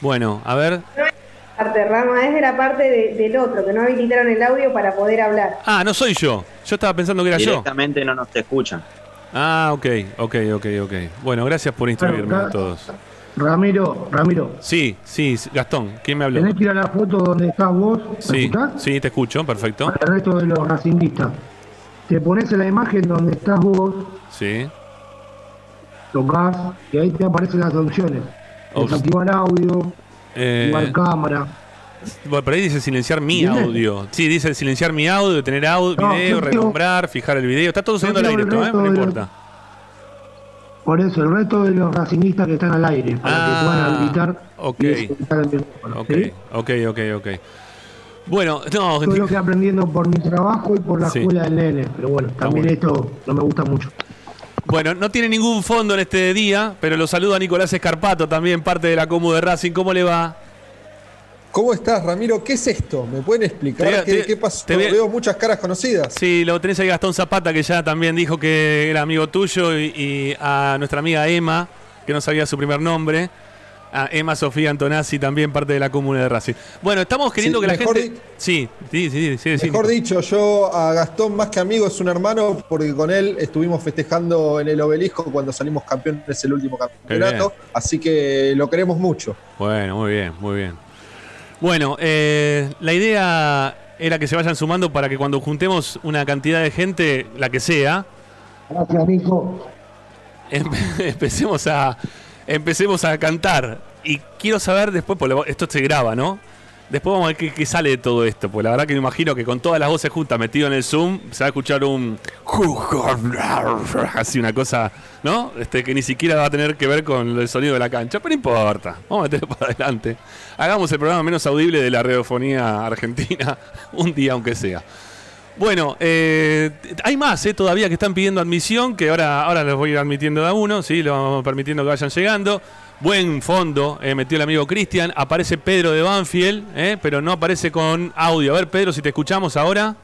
Bueno, a ver. Parte, Rama, es de la parte de- del otro, que no habilitaron el audio para poder hablar. Ah, no soy yo. Yo estaba pensando que era yo. Directamente no nos escuchan. Ah, ok, ok, ok, ok. Bueno, gracias por instruirme Claro, a todos. Ramiro, Ramiro, Sí, sí, Gastón, ¿quién me habló? tenés que ir a la foto donde estás vos, ¿me Sí, escuchás? sí, te escucho, perfecto. Para el resto de los racinguistas. Te pones en la imagen donde estás vos, Sí. tocas y ahí te aparecen las opciones. Desactivar audio, Eh, activar cámara. bueno, por ahí dice silenciar mi audio. Sí, dice silenciar mi audio, tener audio, No, video, renombrar, fijar el video. Está todo subiendo al aire esto, ¿eh? No importa. Por eso, el resto de los racinguistas que están al aire, para que puedan Ah, habilitar. ok. y desactivar el micrófono, Ok, ¿sí? ok, ok, ok. Bueno, no, Todo lo que aprendiendo por mi trabajo y por la Sí. escuela del nene. Pero bueno, también esto no me gusta mucho. Bueno, no tiene ningún fondo en este día, pero lo saluda Nicolás Escarpato, también parte de la Comu de Racing. ¿Cómo le va? ¿Cómo estás, Ramiro? ¿Qué es esto? ¿Me pueden explicar Te qué, te- qué pasó? te Veo muchas caras conocidas. Sí, lo tenés ahí Gastón Zapata, que ya también dijo que era amigo tuyo, y, y a nuestra amiga Emma, que no sabía su primer nombre. A Emma Sofía Antonazzi, también parte de la Comuna de Racing. Bueno, estamos queriendo Sí, que la mejor gente. Sí, sí, sí, sí, sí, Mejor dicho, yo a Gastón más que amigo es un hermano porque con él estuvimos festejando en el obelisco cuando salimos campeones el último campeonato, así que lo queremos mucho. Bueno, muy bien, muy bien. Bueno, eh, la idea era que se vayan sumando para que cuando juntemos una cantidad de gente, la que sea, Gracias, Nico. *laughs* empe- empecemos a empecemos a cantar. Y quiero saber después, porque esto se graba, ¿no? Después vamos a ver qué, sale de todo esto. Pues la verdad que me imagino que con todas las voces juntas metido en el Zoom, se va a escuchar un. *laughs* Así una cosa, ¿no? Este, que ni siquiera va a tener que ver con el sonido de la cancha. Pero no importa. Vamos a meterlo *laughs* para adelante. Hagamos el programa menos audible de la radiofonía argentina. *laughs* Un día, aunque sea. Bueno, eh, hay más eh, todavía que están pidiendo admisión, que ahora, ahora los voy a ir admitiendo de a uno, ¿sí? lo vamos permitiendo que vayan llegando. Buen fondo, eh, metió el amigo Cristian. Aparece Pedro de Banfield, eh, pero no aparece con audio. A ver, Pedro, si te escuchamos ahora.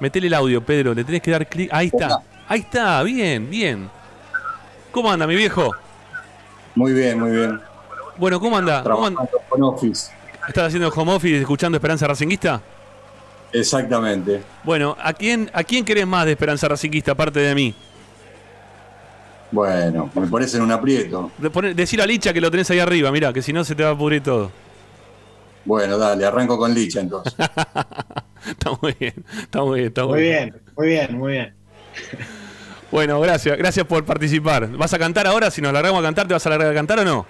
Metele el audio, Pedro, le tenés que dar clic. Ahí está, ahí está, bien, bien. ¿Cómo anda, mi viejo? Muy bien, muy bien. Bueno, ¿cómo anda? ¿Cómo anda? Trabajando con Office. ¿Estás haciendo home office escuchando Esperanza Racinguista? Exactamente. Bueno, ¿a quién, ¿a quién querés más de Esperanza Racinguista aparte de mí? Bueno, me pones en un aprieto. De poner- decir a Licha que lo tenés ahí arriba, mira, que si no se te va a pudrir todo. Bueno, dale, arranco con Licha entonces. *laughs* Está muy bien, está muy bien, está muy, Muy bien, muy bien, muy bien. Bueno, gracias, gracias por participar. ¿Vas a cantar ahora? Si nos largamos a cantar, ¿te vas a largar a cantar o no?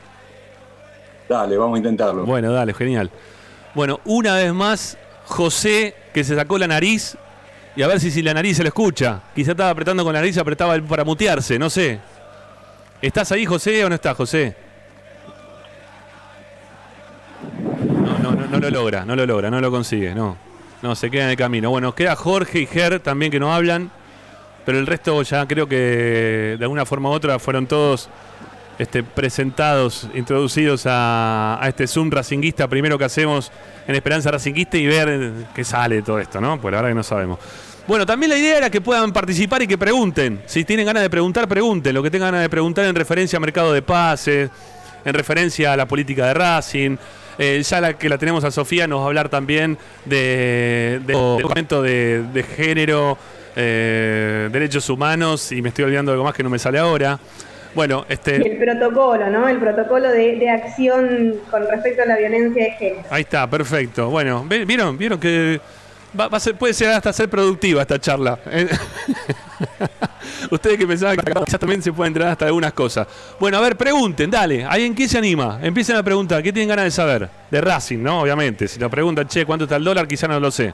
Dale, vamos a intentarlo. Bueno, dale, genial. Bueno, una vez más, José, que se sacó la nariz. Y a ver si, si la nariz se lo escucha. Quizá estaba apretando con la nariz, apretaba para mutearse, no sé. ¿Estás ahí, José, o no estás, José? No, no, no, no lo logra, no lo logra, no lo consigue, no. No, se queda en el camino. Bueno, queda Jorge y Ger también que no hablan. Pero el resto ya creo que de alguna forma u otra fueron todos este, presentados, introducidos a, a este Zoom racinguista primero que hacemos en Esperanza Racinguista y ver qué sale de todo esto, ¿no? Pues la verdad que no sabemos. Bueno, también la idea era que puedan participar y que pregunten. Si tienen ganas de preguntar, pregunten. Lo que tengan ganas de preguntar en referencia a mercado de pases, en referencia a la política de Racing. Eh, ya la que la tenemos a Sofía nos va a hablar también de, de, de, de género, eh, derechos humanos y me estoy olvidando de algo más que no me sale ahora. Bueno, Y este, el protocolo, ¿no? El protocolo de, de acción con respecto a la violencia de género. ahí está, perfecto. Bueno, ¿ve- ¿vieron? ¿Vieron que va, va a ser, puede ser hasta ser productiva esta charla? Eh, *laughs* Ustedes que pensaban que quizás también se puede entrar hasta algunas cosas. Bueno, a ver, pregunten, dale. ¿Alguien quién se anima? Empiecen a preguntar. ¿Qué tienen ganas de saber? De Racing, ¿no? Obviamente. Si nos preguntan, che, ¿cuánto está el dólar? Quizá no lo sé.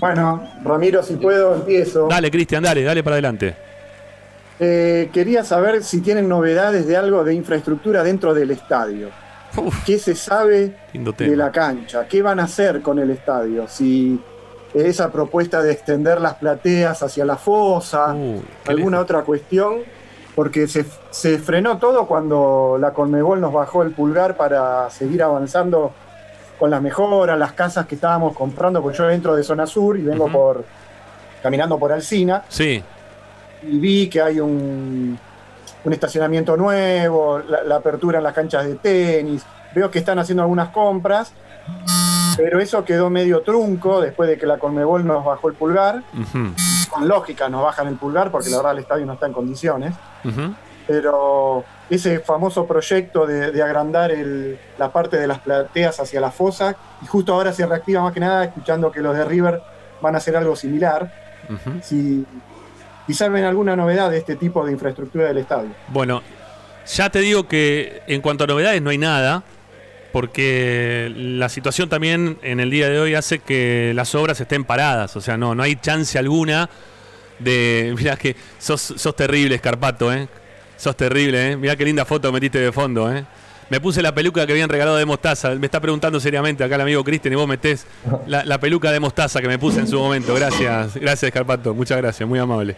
Bueno, Ramiro, si puedo, empiezo. Dale, Cristian, dale, dale para adelante. Eh, quería saber si tienen novedades de algo de infraestructura dentro del estadio. ¿Qué se sabe de la cancha? ¿Qué van a hacer con el estadio? Si esa propuesta de extender las plateas hacia la fosa, Uh, alguna otra cuestión, porque se, se frenó todo cuando la Conmebol nos bajó el pulgar para seguir avanzando con las mejoras, las casas que estábamos comprando, porque yo entro de zona sur y vengo por caminando por Alcina Sí. Y vi que hay un, un estacionamiento nuevo, la, la apertura en las canchas de tenis, veo que están haciendo algunas compras, pero eso quedó medio trunco después de que la Conmebol nos bajó el pulgar. Con lógica nos bajan el pulgar porque la verdad el estadio no está en condiciones. Pero ese famoso proyecto de, de agrandar el- la parte de las plateas hacia la fosa, y justo ahora se reactiva más que nada escuchando que los de River van a hacer algo similar. Ujú. Si, si saben alguna novedad de este tipo de infraestructura del estadio. Bueno, ya te digo que en cuanto a novedades no hay nada, porque la situación también en el día de hoy hace que las obras estén paradas, o sea, no, no hay chance alguna de... *laughs* Mirá que sos, sos terrible, Escarpato, ¿eh? Sos terrible, ¿eh? Mirá qué linda foto metiste de fondo, ¿eh? Me puse la peluca que habían regalado de mostaza. Me está preguntando seriamente acá el amigo Cristian y vos metés la, la peluca de mostaza que me puse en su momento. Gracias, gracias Escarpato, muchas gracias, muy amable.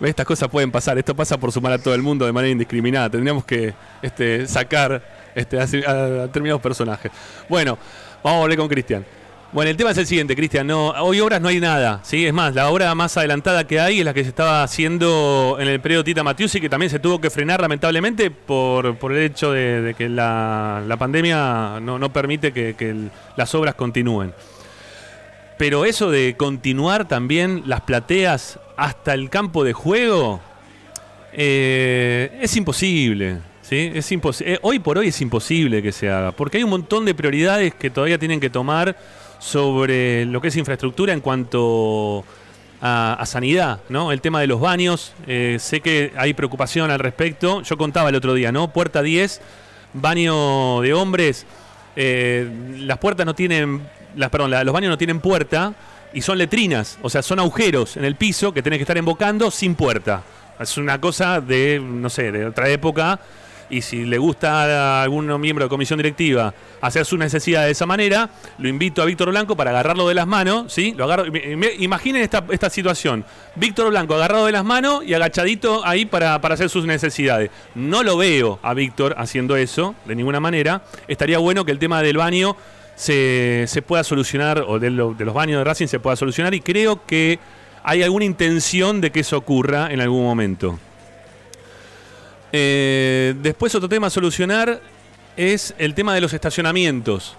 Estas cosas pueden pasar, esto pasa por sumar a todo el mundo de manera indiscriminada. Tendríamos que este, sacar este, a, determinados personajes. Bueno, vamos a volver con Cristian. Bueno, el tema es el siguiente, Cristian. No, hoy obras no hay nada, ¿sí? Es más, la obra más adelantada que hay es la que se estaba haciendo en el periodo Tita Matiusi, que también se tuvo que frenar lamentablemente por, por el hecho de, que la, la pandemia no, no permite que, que las obras continúen. Pero eso de continuar también las plateas hasta el campo de juego eh, es imposible. ¿sí? Es impos- eh, hoy por hoy es imposible que se haga, porque hay un montón de prioridades que todavía tienen que tomar sobre lo que es infraestructura en cuanto a, sanidad, ¿no? El tema de los baños, eh, sé que hay preocupación al respecto. Yo contaba el otro día, ¿no? Puerta 10, baño de hombres, las puertas no tienen, las, perdón, los baños no tienen puerta y son letrinas, o sea, son agujeros en el piso que tenés que estar embocando sin puerta. Es una cosa de, no sé, de otra época. Y si le gusta a algún miembro de comisión directiva hacer su necesidad de esa manera, lo invito a Víctor Blanco para agarrarlo de las manos, ¿sí? Lo agarro, im- im- imaginen esta, esta situación. Víctor Blanco agarrado de las manos y agachadito ahí para, para hacer sus necesidades. No lo veo a Víctor haciendo eso, de ninguna manera. Estaría bueno que el tema del baño se, se pueda solucionar, o de, de los baños de Racing se pueda solucionar, y creo que hay alguna intención de que eso ocurra en algún momento. Eh, después otro tema a solucionar es el tema de los estacionamientos.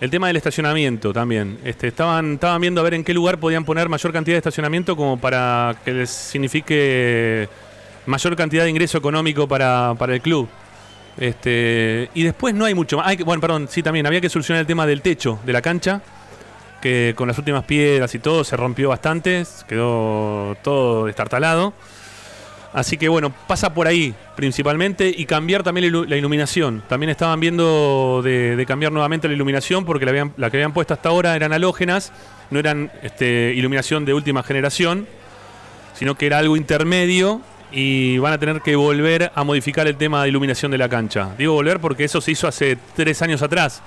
El tema del estacionamiento también. Este, estaban, estaban viendo a ver en qué lugar podían poner mayor cantidad de estacionamiento como para que les signifique mayor cantidad de ingreso económico para, para el club. Este, y después no hay mucho más. Hay bueno, perdón, sí, también había que solucionar el tema del techo de la cancha, que con las últimas piedras y todo se rompió bastante, quedó todo destartalado. Así que bueno, pasa por ahí principalmente y cambiar también la ilu- la iluminación. También estaban viendo de, cambiar nuevamente la iluminación porque la que habían puesto hasta ahora eran halógenas, no eran este, iluminación de última generación, sino que era algo intermedio y van a tener que volver a modificar el tema de iluminación de la cancha. Digo volver porque eso se hizo hace tres años atrás.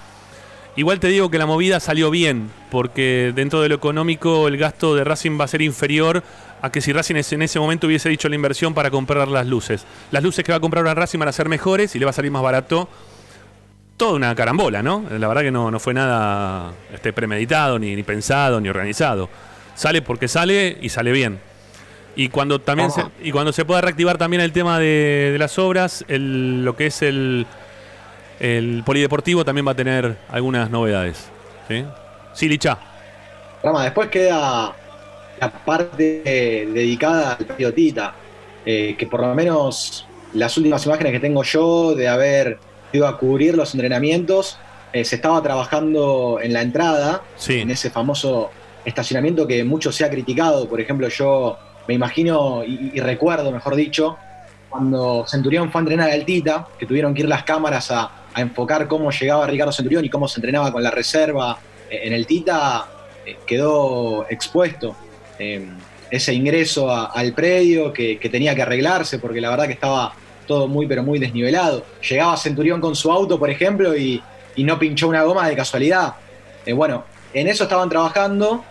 Igual te digo que la movida salió bien, porque dentro de lo económico el gasto de Racing va a ser inferior a que si Racing en ese momento hubiese dicho la inversión para comprar las luces. Las luces que va a comprar ahora Racing van a ser mejores y le va a salir más barato. Toda una carambola, ¿no? La verdad que no, fue nada este, premeditado, ni pensado, ni organizado. Sale porque sale y sale bien. Y cuando también se, y cuando se pueda reactivar también el tema de, de las obras, el- lo que es el, el polideportivo también va a tener algunas novedades. ¿Sí? Sí, Licha. Rama, después queda la parte eh, dedicada al partido Tita, eh, que por lo menos las últimas imágenes que tengo yo de haber ido a cubrir los entrenamientos, eh, se estaba trabajando en la entrada, en ese famoso estacionamiento que mucho se ha criticado. Por ejemplo, yo me imagino y, y recuerdo, mejor dicho, cuando Centurión fue a entrenar al Tita, que tuvieron que ir las cámaras a, a enfocar cómo llegaba Ricardo Centurión y cómo se entrenaba con la reserva eh, en el Tita, eh, quedó expuesto eh, ese ingreso a- al predio que, tenía que arreglarse porque la verdad que estaba todo muy pero muy desnivelado. Llegaba Centurión con su auto, por ejemplo, y, no pinchó una goma de casualidad. Bueno, en eso estaban trabajando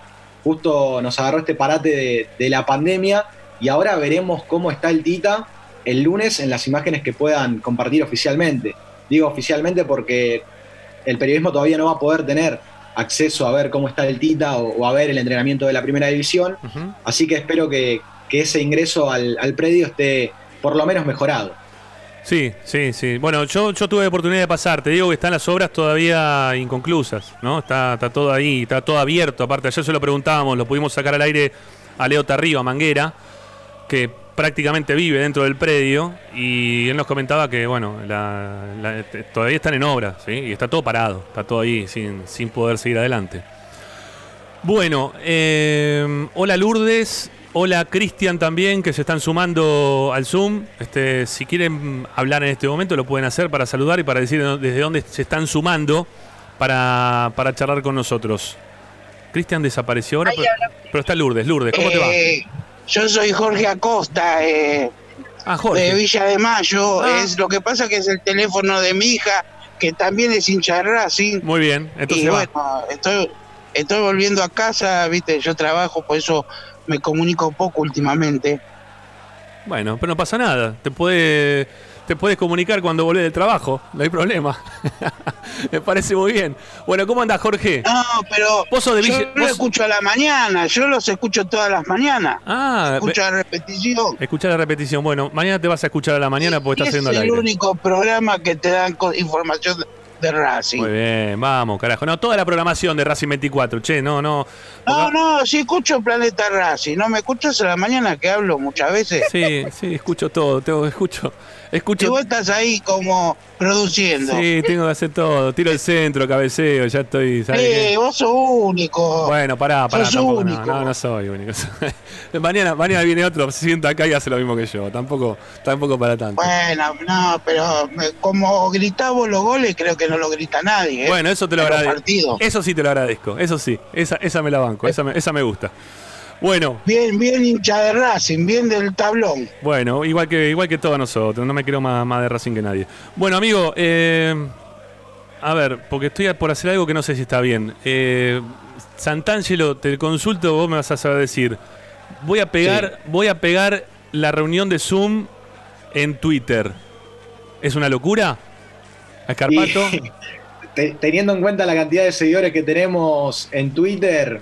justo nos agarró este parate de, de la pandemia y ahora veremos cómo está el Tita el lunes en las imágenes que puedan compartir oficialmente. Digo oficialmente porque el periodismo todavía no va a poder tener acceso a ver cómo está el Tita o, o a ver el entrenamiento de la primera división. Así que espero que, que ese ingreso al, al predio esté por lo menos mejorado. Sí, sí, sí. Bueno, yo, yo tuve oportunidad de pasar. Te digo que están las obras todavía inconclusas, ¿no? Está, está todo ahí, está todo abierto. Aparte, ayer se lo preguntábamos, lo pudimos sacar al aire a Leo Tarrío, Manguera, que prácticamente vive dentro del predio y él nos comentaba que, bueno, la- todavía están en obras, ¿sí? Y está todo parado, está todo ahí sin, sin poder seguir adelante. Bueno, eh, hola Lourdes, hola Cristian también, que se están sumando al Zoom. Este, si quieren hablar en este momento, lo pueden hacer para saludar y para decir desde dónde se están sumando para, para charlar con nosotros. Cristian desapareció ahora, pero, pero está Lourdes. Lourdes, ¿cómo te va? Eh, Yo soy Jorge Acosta, eh, Ah, Jorge. de Villa de Mayo. Ah. Es lo que pasa que es el teléfono de mi hija, que también es hincha de Racing. Muy bien, entonces y va. bueno, estoy, estoy volviendo a casa, viste, yo trabajo, por eso me comunico poco últimamente. Bueno, pero no pasa nada. Te puede, te puedes comunicar cuando volvés del trabajo, no hay problema. *laughs* Me parece muy bien. Bueno, ¿cómo andás, Jorge? No, pero Vos sos de yo lo vos- escucho a la mañana, yo los escucho todas las mañanas. Ah, escucho la repetición. Escuchá la repetición. Bueno, mañana te vas a escuchar a la mañana porque estás es haciendo al el aire. único programa que te dan información de Racing. Muy bien, vamos, carajo. No, toda la programación de Racing 24, che, no, no. No, no, sí escucho Planeta Racing. No me escuchas a la mañana que hablo muchas veces. Sí, sí, escucho todo, tengo, escucho, Y escucho. vos estás ahí como produciendo. Sí, tengo que hacer todo. Tiro el centro, cabeceo, ya estoy. ¿sabes Sí, qué? vos sos único. Bueno, pará, pará, Sos tampoco, no, único. no, no soy único. *laughs* mañana, mañana viene otro, se sienta acá y hace lo mismo que yo. Tampoco, tampoco para tanto. Bueno, no, pero me- como gritás vos los goles, creo que no lo grita nadie. ¿eh? Bueno, eso te lo agradezco. Eso sí te lo agradezco, eso sí. Esa, esa me la banco, esa me, esa me gusta. Bueno, Bien, bien hincha de Racing, bien del tablón. bueno, igual que, igual que todos nosotros, no me quiero más, más de Racing que nadie. Bueno, amigo, eh, a ver, porque estoy por hacer algo que no sé si está bien. Eh, Santangelo, te consulto, vos me vas a saber decir. Voy a pegar, voy a pegar la reunión de Zoom en Twitter. ¿Es una locura? ¿A Escarpato? Y, *laughs* te- teniendo en cuenta la cantidad de seguidores que tenemos en Twitter,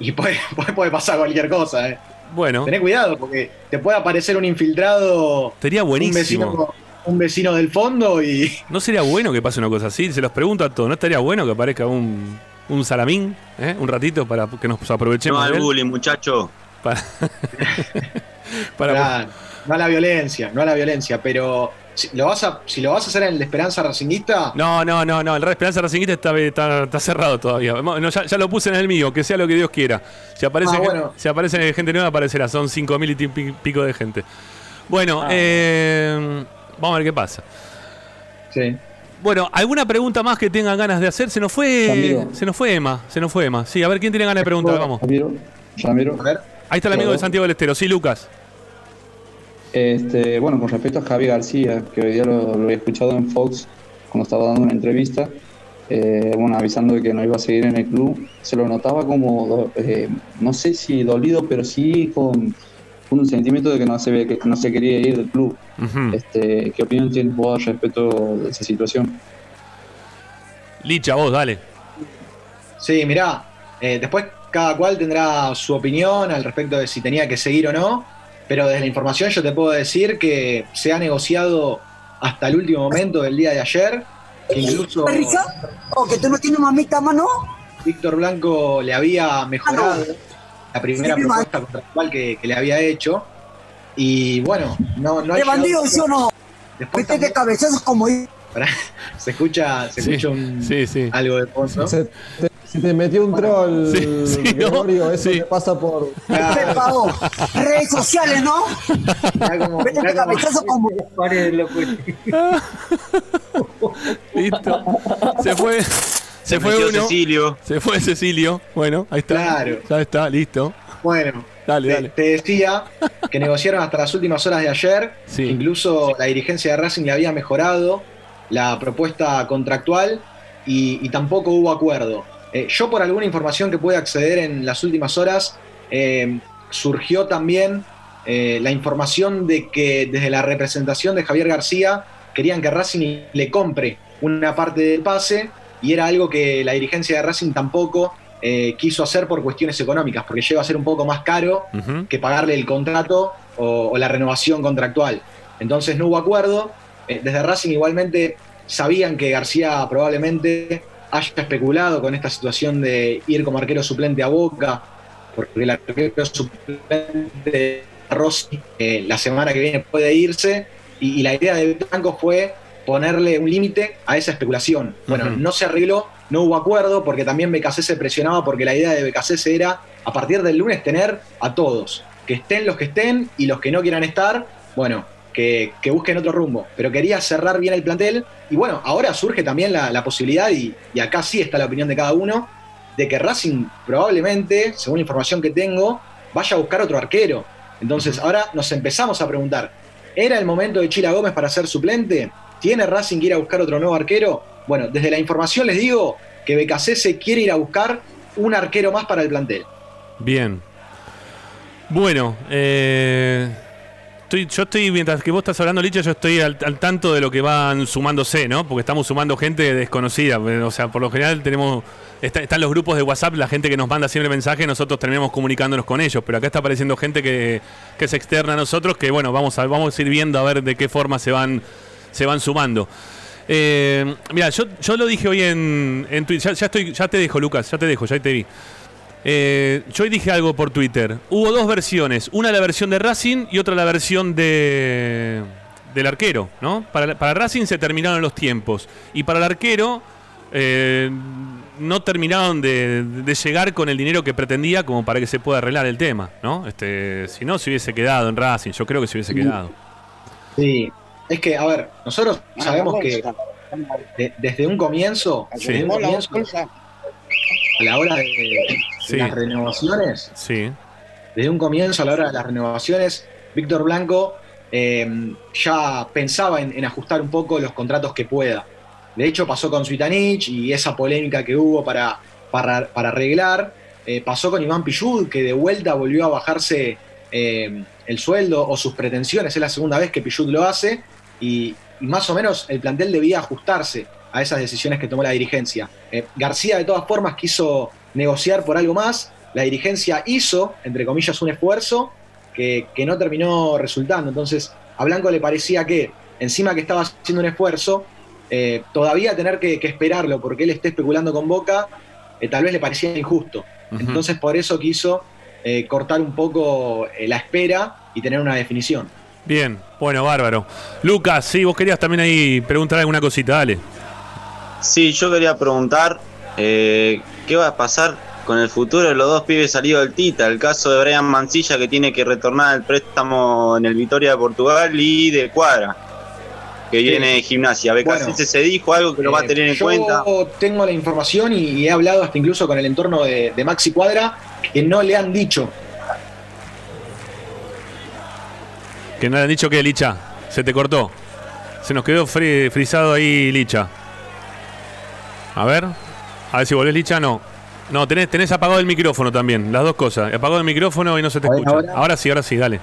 y puede, *laughs* puede, puede pasar cualquier cosa, ¿eh? Bueno. Tené cuidado, porque te puede aparecer un infiltrado. Sería buenísimo. Un vecino, un vecino del fondo y. ¿No sería bueno que pase una cosa así? Se los pregunto a todos. ¿No estaría bueno que aparezca un, un salamín eh? un ratito para que nos aprovechemos No al bullying, muchacho. Para, *laughs* para- no a la violencia, no a la violencia, pero si lo vas a, si lo vas a hacer en el de Esperanza Racinguista, No, no, no, no. El Red Esperanza Racinguista está, está, está cerrado todavía. No, ya, ya lo puse en el mío, que sea lo que Dios quiera. Si aparece, Ah, bueno. si aparece gente nueva, aparecerá. Son 5.000 y pico de gente. Bueno, Ah. eh, vamos a ver qué pasa. Sí. Bueno, ¿alguna pregunta más que tengan ganas de hacer? Se nos fue. Se nos fue Emma. Se nos fue Emma. Sí, a ver quién tiene ganas de preguntar. Vamos. Ramiro, Ramiro. Ahí está el amigo de Santiago del Estero. Sí, Lucas. Este, bueno, con respecto a Javi García, que hoy día lo, lo he escuchado en Fox cuando estaba dando una entrevista, eh, bueno, avisando de que no iba a seguir en el club, se lo notaba como, do- eh, no sé si dolido, pero sí con un sentimiento de que no se, ve- que no se quería ir del club. este, ¿Qué opinión tienes vos al respecto de esa situación? Licha, vos, dale. Sí, mirá, eh, después cada cual tendrá su opinión al respecto de si tenía que seguir o no, pero desde la información yo te puedo decir que se ha negociado hasta el último momento del día de ayer, que incluso. ¿O que tú no tienes mamita a mano? Víctor Blanco le había mejorado la primera Sí, propuesta contractual que, que le había hecho, y bueno, no, no ha ¿De bandido, sí o no? Después cabezazos como... *laughs* Se escucha, se Sí, escucha un, algo de fondo. Se se te metió un troll, Sí, sí, ¿no? Gregorio, eso te pasa por... Te pagó. Redes sociales, ¿no? Vete cabezazos como... *laughs* *laughs* Listo. Se fue. Se, fue metió uno. Cecilio. Se fue Cecilio. Bueno, ahí está. Claro. Ya está, listo. Bueno, Dale, te, dale. te decía que negociaron hasta las últimas horas de ayer. Incluso la dirigencia de Racing le había mejorado la propuesta contractual y, y tampoco hubo acuerdo. Eh, yo por alguna información que pude acceder en las últimas horas, eh, surgió también eh, la información de que desde la representación de Javier García querían que Racing le compre una parte del pase y era algo que la dirigencia de Racing tampoco quiso hacer por cuestiones económicas, porque llega a ser un poco más caro que pagarle el contrato o, o, la renovación contractual. Entonces no hubo acuerdo. desde Racing igualmente sabían que García probablemente haya especulado con esta situación de ir como arquero suplente a Boca, porque el arquero suplente Rossi eh, la semana que viene puede irse, y, la idea de Blanco fue ponerle un límite a esa especulación. Bueno, no se arregló, no hubo acuerdo, porque también BKC se presionaba, porque la idea de BKC era, a partir del lunes, tener a todos, que estén los que estén y los que no quieran estar, bueno, que, busquen otro rumbo. Pero quería cerrar bien el plantel. Y bueno, ahora surge también la, posibilidad, y, acá sí está la opinión de cada uno, de que Racing probablemente, según la información que tengo, vaya a buscar otro arquero. Entonces ahora nos empezamos a preguntar, ¿era el momento de Chila Gómez para ser suplente? ¿Tiene Racing que ir a buscar otro nuevo arquero? Bueno, desde la información les digo que BKC quiere ir a buscar un arquero más para el plantel. Bien. Bueno, eh, yo estoy, mientras que vos estás hablando, Licha, yo estoy al, tanto de lo que van sumándose, ¿no? Porque estamos sumando gente desconocida. O sea, por lo general tenemos. están los grupos de WhatsApp, la gente que nos manda siempre mensajes, nosotros terminamos comunicándonos con ellos. Pero acá está apareciendo gente que, que es externa a nosotros, que bueno, vamos a, vamos a ir viendo a ver de qué forma se van, se van sumando. Eh, mira, yo, yo lo dije hoy en, en Twitter. Ya, ya, estoy, ya te dejo, Lucas, ya te dejo, ya te vi. Eh, yo dije algo por Twitter. Hubo dos versiones. Una la versión de Racing y otra la versión de del arquero, ¿no? Para, para Racing se terminaron los tiempos. Y para el arquero eh, no terminaron de, llegar con el dinero que pretendía como para que se pueda arreglar el tema, ¿no? Este, si no, se hubiese quedado en Racing. Yo creo que se hubiese quedado. Sí. Es que, a ver, nosotros ah, sabemos que desde un comienzo, desde un comienzo a la hora de, las renovaciones, sí. desde un comienzo a la hora de las renovaciones, Víctor Blanco eh, ya pensaba en, ajustar un poco los contratos que pueda. De hecho, pasó con Suitanich y esa polémica que hubo para, para, arreglar. Eh, pasó con Iván Pillud, que de vuelta volvió a bajarse eh, el sueldo o sus pretensiones. Es la segunda vez que Pillud lo hace. y más o menos el plantel debía ajustarse a esas decisiones que tomó la dirigencia. Eh, García de todas formas quiso negociar por algo más, la dirigencia hizo, entre comillas, un esfuerzo que, no terminó resultando. Entonces, a Blanco le parecía que, encima que estaba haciendo un esfuerzo, eh, todavía tener que, esperarlo porque él esté especulando con Boca, eh, tal vez le parecía injusto. Entonces, por eso quiso cortar un poco la espera y tener una definición. Bien, bueno, bárbaro. Lucas, sí, vos querías también ahí preguntar alguna cosita, dale. Sí, yo quería preguntar eh, qué va a pasar con el futuro de los dos pibes salidos del Tita. El caso de Brian Mancilla que tiene que retornar al préstamo en el Vitoria de Portugal y de Cuadra que viene de gimnasia. Bueno, se dijo algo que lo va a tener en cuenta. Yo tengo la información y he hablado hasta incluso con el entorno de, Maxi Cuadra que no le han dicho. Que no le han dicho que Licha, se te cortó. Se nos quedó frisado ahí Licha. A ver. A ver si volvés, Licha. No. No, tenés, tenés apagado el micrófono también. Las dos cosas. Apagado el micrófono y no se te escucha. Ahora? sí, ahora sí, dale.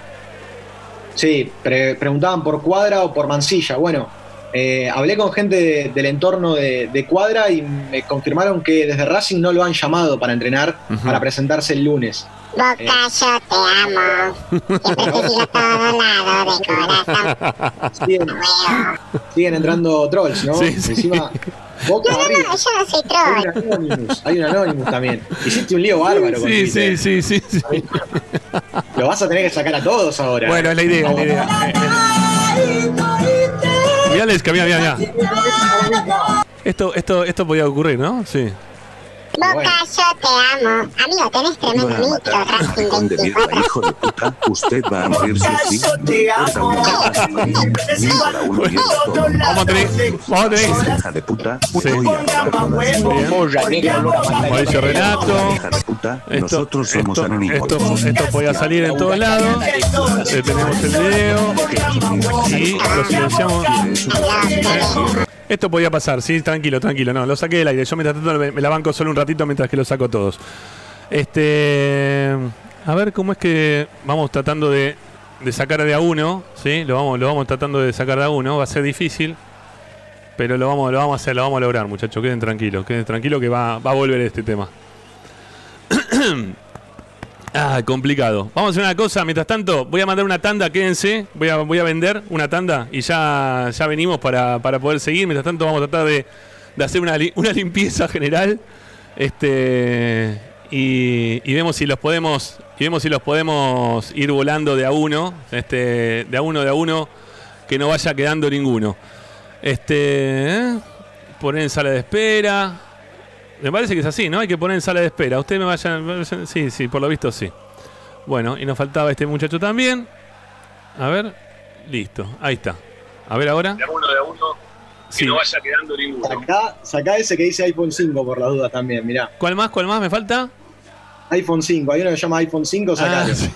Sí, preguntaban por Cuadra o por Mansilla. Bueno, eh, hablé con gente del entorno de, Cuadra y me confirmaron que desde Racing no lo han llamado para entrenar, para presentarse el lunes. Boca, eh. yo te amo. Siempre te sigo todo lado de corazón. Siguen, siguen entrando trolls, ¿no? Sí, Encima, Boca no, arriba. No, yo no soy troll. Hay un Anonymous, hay un Anonymous también. Hiciste un lío bárbaro con Sí, sí, sí, sí, sí. Lo vas a tener que sacar a todos ahora. Bueno, es la idea, es la idea. Mirá, Lesca, mira, mira, mira. Esto, esto, esto podía ocurrir, ¿no? Sí. Boca, yo te amo. Amigo, tenés tremendo micro, Racing 24. hijo de puta, usted va a morir sí o sí. Vamos a tener, vamos a tener. Hija de puta, sí. Mauricio Renato. Hija de puta, nosotros somos anónimos. Esto, esto podía salir en todos lados. tenemos el video y lo silenciamos. Esto podía pasar, sí, tranquilo, tranquilo. No, lo saqué del aire. Yo mientras tanto me, la banco solo un ratito mientras que lo saco todos. Este. A ver cómo es que vamos tratando de, de sacar de a uno. ¿sí? Lo, vamos, lo vamos tratando de sacar de a uno. Va a ser difícil. Pero lo vamos, lo vamos a hacer, lo vamos a lograr, muchachos. Queden tranquilos, queden tranquilos que va, va a volver este tema. *clears throat* ah, complicado. Vamos a hacer una cosa, mientras tanto, voy a mandar una tanda, quédense. Voy a, voy a vender una tanda y ya, ya venimos para, para poder seguir. Mientras tanto, vamos a tratar de, de hacer una, una *laughs* limpieza general. Este. Y, vemos si los podemos. Vemos si los podemos ir volando de a uno. Este. De a uno, de a uno. Que no vaya quedando ninguno. Este. ¿eh? Poner en sala de espera. Me parece que es así, ¿no? Hay que poner en sala de espera. Usted me vaya. Sí, sí, por lo visto sí. Bueno, y nos faltaba este muchacho también. A ver. Listo, ahí está. A ver ahora. De a uno, de a uno, que Sí. no vaya quedando ninguno. Sacá, sacá ese que dice iPhone 5 por las dudas también, mirá. ¿Cuál más? ¿Cuál más me falta? iPhone 5, hay uno que se llama iPhone 5, sacalo. Ah, sí.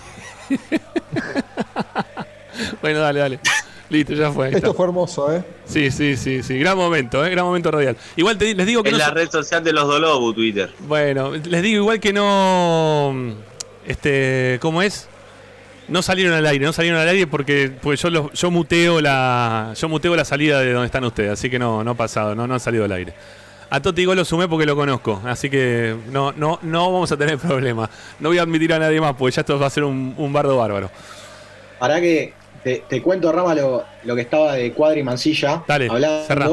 *laughs* Bueno, dale, dale. Listo, ya fue. Esto está. fue hermoso, ¿eh? Sí, sí, sí, sí. Gran momento, ¿eh? Gran momento radial. Igual te- les digo que Es no. la so- red social de los Dolobu, Twitter. Bueno, les digo igual que no. Este, ¿cómo es? No salieron al aire, no salieron al aire porque, porque yo los- yo muteo la. Yo muteo la salida de donde están ustedes, así que no, no ha pasado, no, no han salido al aire. A Toti Gol lo sumé porque lo conozco, así que no, no, no vamos a tener *laughs* problema. No voy a admitir a nadie más, porque ya esto va a ser un, un bardo bárbaro. Para que te, te cuento, Rama, lo, lo que estaba de Cuadra y Mancilla Dale, hablando. cerrá.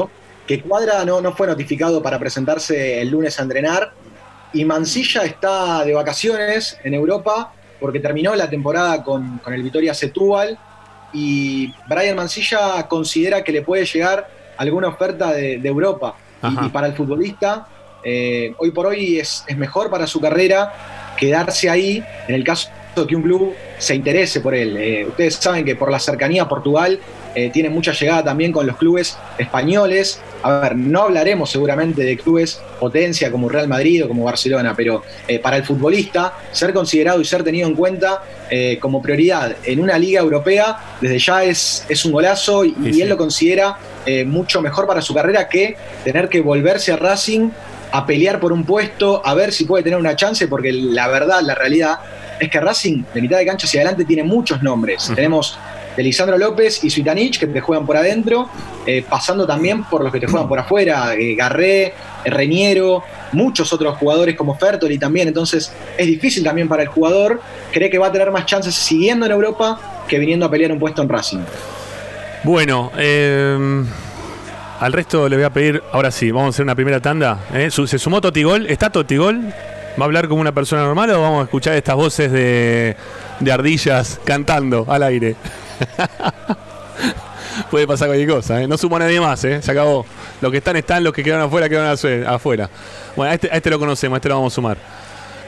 Que Cuadra no, no fue notificado para presentarse el lunes a entrenar. Y Mancilla está de vacaciones en Europa porque terminó la temporada con, con el Vitoria Setúbal. Y Brian Mancilla considera que le puede llegar alguna oferta de, de Europa. Y para el futbolista, eh, hoy por hoy es, es mejor para su carrera quedarse ahí en el caso que un club se interese por él. Eh, ustedes saben que por la cercanía a Portugal eh, tiene mucha llegada también con los clubes españoles. A ver, no hablaremos seguramente de clubes potencia como Real Madrid o como Barcelona, pero eh, para el futbolista ser considerado y ser tenido en cuenta como prioridad en una liga europea desde ya es, es un golazo y, y él lo considera mucho mejor para su carrera que tener que volverse a Racing a pelear por un puesto, a ver si puede tener una chance, porque la verdad, la realidad es que Racing, de mitad de cancha hacia adelante, tiene muchos nombres. Tenemos de Lisandro López y Suitanich, que te juegan por adentro, eh, pasando también por los que te juegan por afuera, eh, Garré, eh, Reñero, muchos otros jugadores como Fertoli también. Entonces es difícil también para el jugador, cree que va a tener más chances siguiendo en Europa que viniendo a pelear un puesto en Racing. Bueno, eh, al resto le voy a pedir, ahora sí, vamos a hacer una primera tanda. ¿eh? ¿Se sumó Totigol? ¿Está Totigol? ¿Va a hablar como una persona normal o vamos a escuchar estas voces de, ardillas cantando al aire? *laughs* Puede pasar cualquier cosa, ¿eh? No sumó nadie más, ¿eh? Se acabó. Los que están, están, los que quedaron afuera, quedaron afuera-. Bueno, a este, a este lo conocemos, a este lo vamos a sumar.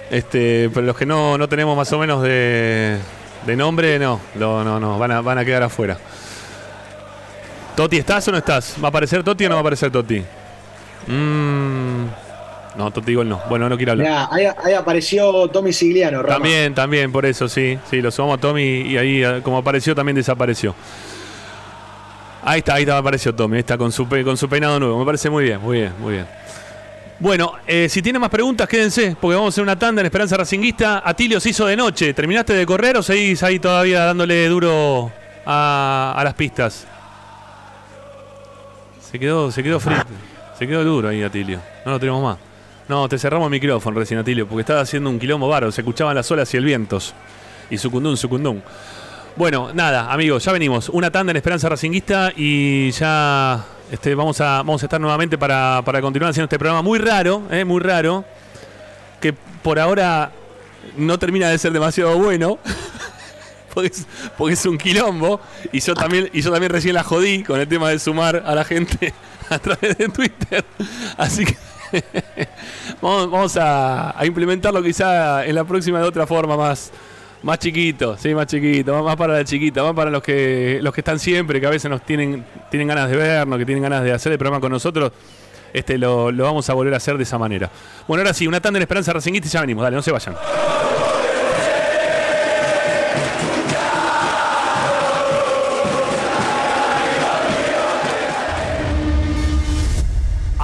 Este, pero los que no, no tenemos más o menos de, de nombre, no, no, no, van a, van a quedar afuera. Toti, ¿estás o no estás? ¿Va a aparecer Toti o no va a aparecer Toti? Mm, no, Toti Gol no. Bueno, no quiero hablar. Mirá, ahí, ahí apareció Tommy Sigliano, Rama. También, también, por eso, sí. Sí, lo sumamos a Tommy y ahí, eh, como apareció, también desapareció. Ahí está, ahí está, apareció Tommy. Ahí está con su, con su peinado nuevo. Me parece muy bien, muy bien, muy bien. Bueno, eh, si tienen más preguntas, quédense, porque vamos a hacer una tanda en Esperanza Racinguista. Atilio se hizo de noche. ¿Terminaste de correr o seguís ahí todavía dándole duro a, a las pistas? Se quedó, se quedó frito. Se quedó duro ahí, Atilio. No lo tenemos más. No, te cerramos el micrófono recién, Atilio, porque estaba haciendo un quilombo baro. Se escuchaban las olas y el vientos. Y sucundún, sucundún. Bueno, nada, amigos, ya venimos. Una tanda en Esperanza Racinguista y ya este, vamos, a, vamos a estar nuevamente para, para continuar haciendo este programa muy raro, eh, muy raro. Que por ahora no termina de ser demasiado bueno. *laughs* Porque es, porque es un quilombo. Y yo también, y yo también recién la jodí con el tema de sumar a la gente *laughs* a través de Twitter. Así que *laughs* vamos, a, implementarlo quizá en la próxima de otra forma más, más chiquito, sí, más chiquito, más para la chiquita, más para los que los que están siempre, que a veces nos tienen, tienen ganas de vernos, que tienen ganas de hacer el programa con nosotros. Este lo, lo vamos a volver a hacer de esa manera. Bueno, ahora sí, una tanda en Esperanza Racinguista y ya venimos. Dale, no se vayan.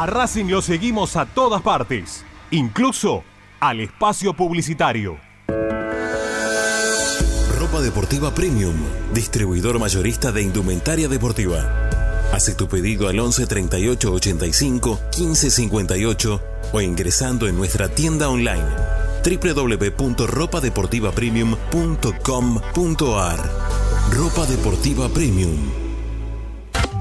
Racing lo seguimos a todas partes, incluso al espacio publicitario. Ropa Deportiva Premium, distribuidor mayorista de indumentaria deportiva. Hace tu pedido al 11 38 85 15 58 o ingresando en nuestra tienda online www.ropadeportivapremium.com.ar Ropa Deportiva Premium.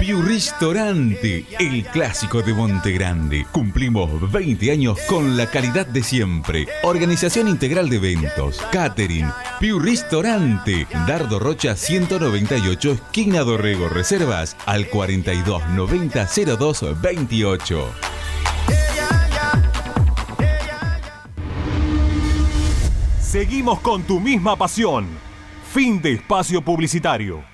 Piu Ristorante, el clásico de Monte Grande. Cumplimos 20 años con la calidad de siempre. Organización integral de eventos, catering, Piu Ristorante, Dardo Rocha 198, esquina Dorrego. Reservas al 42 90 02 28. Seguimos con tu misma pasión. Fin de espacio publicitario.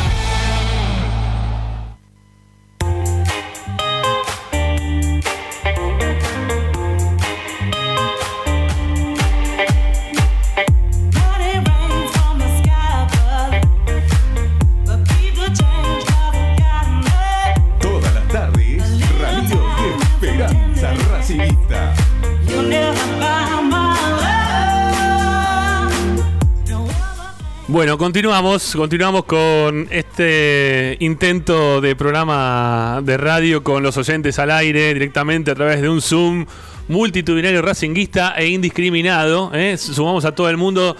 Bueno, continuamos, continuamos con este intento de programa de radio con los oyentes al aire directamente a través de un Zoom multitudinario racinguista e indiscriminado. ¿eh? Sumamos a todo el mundo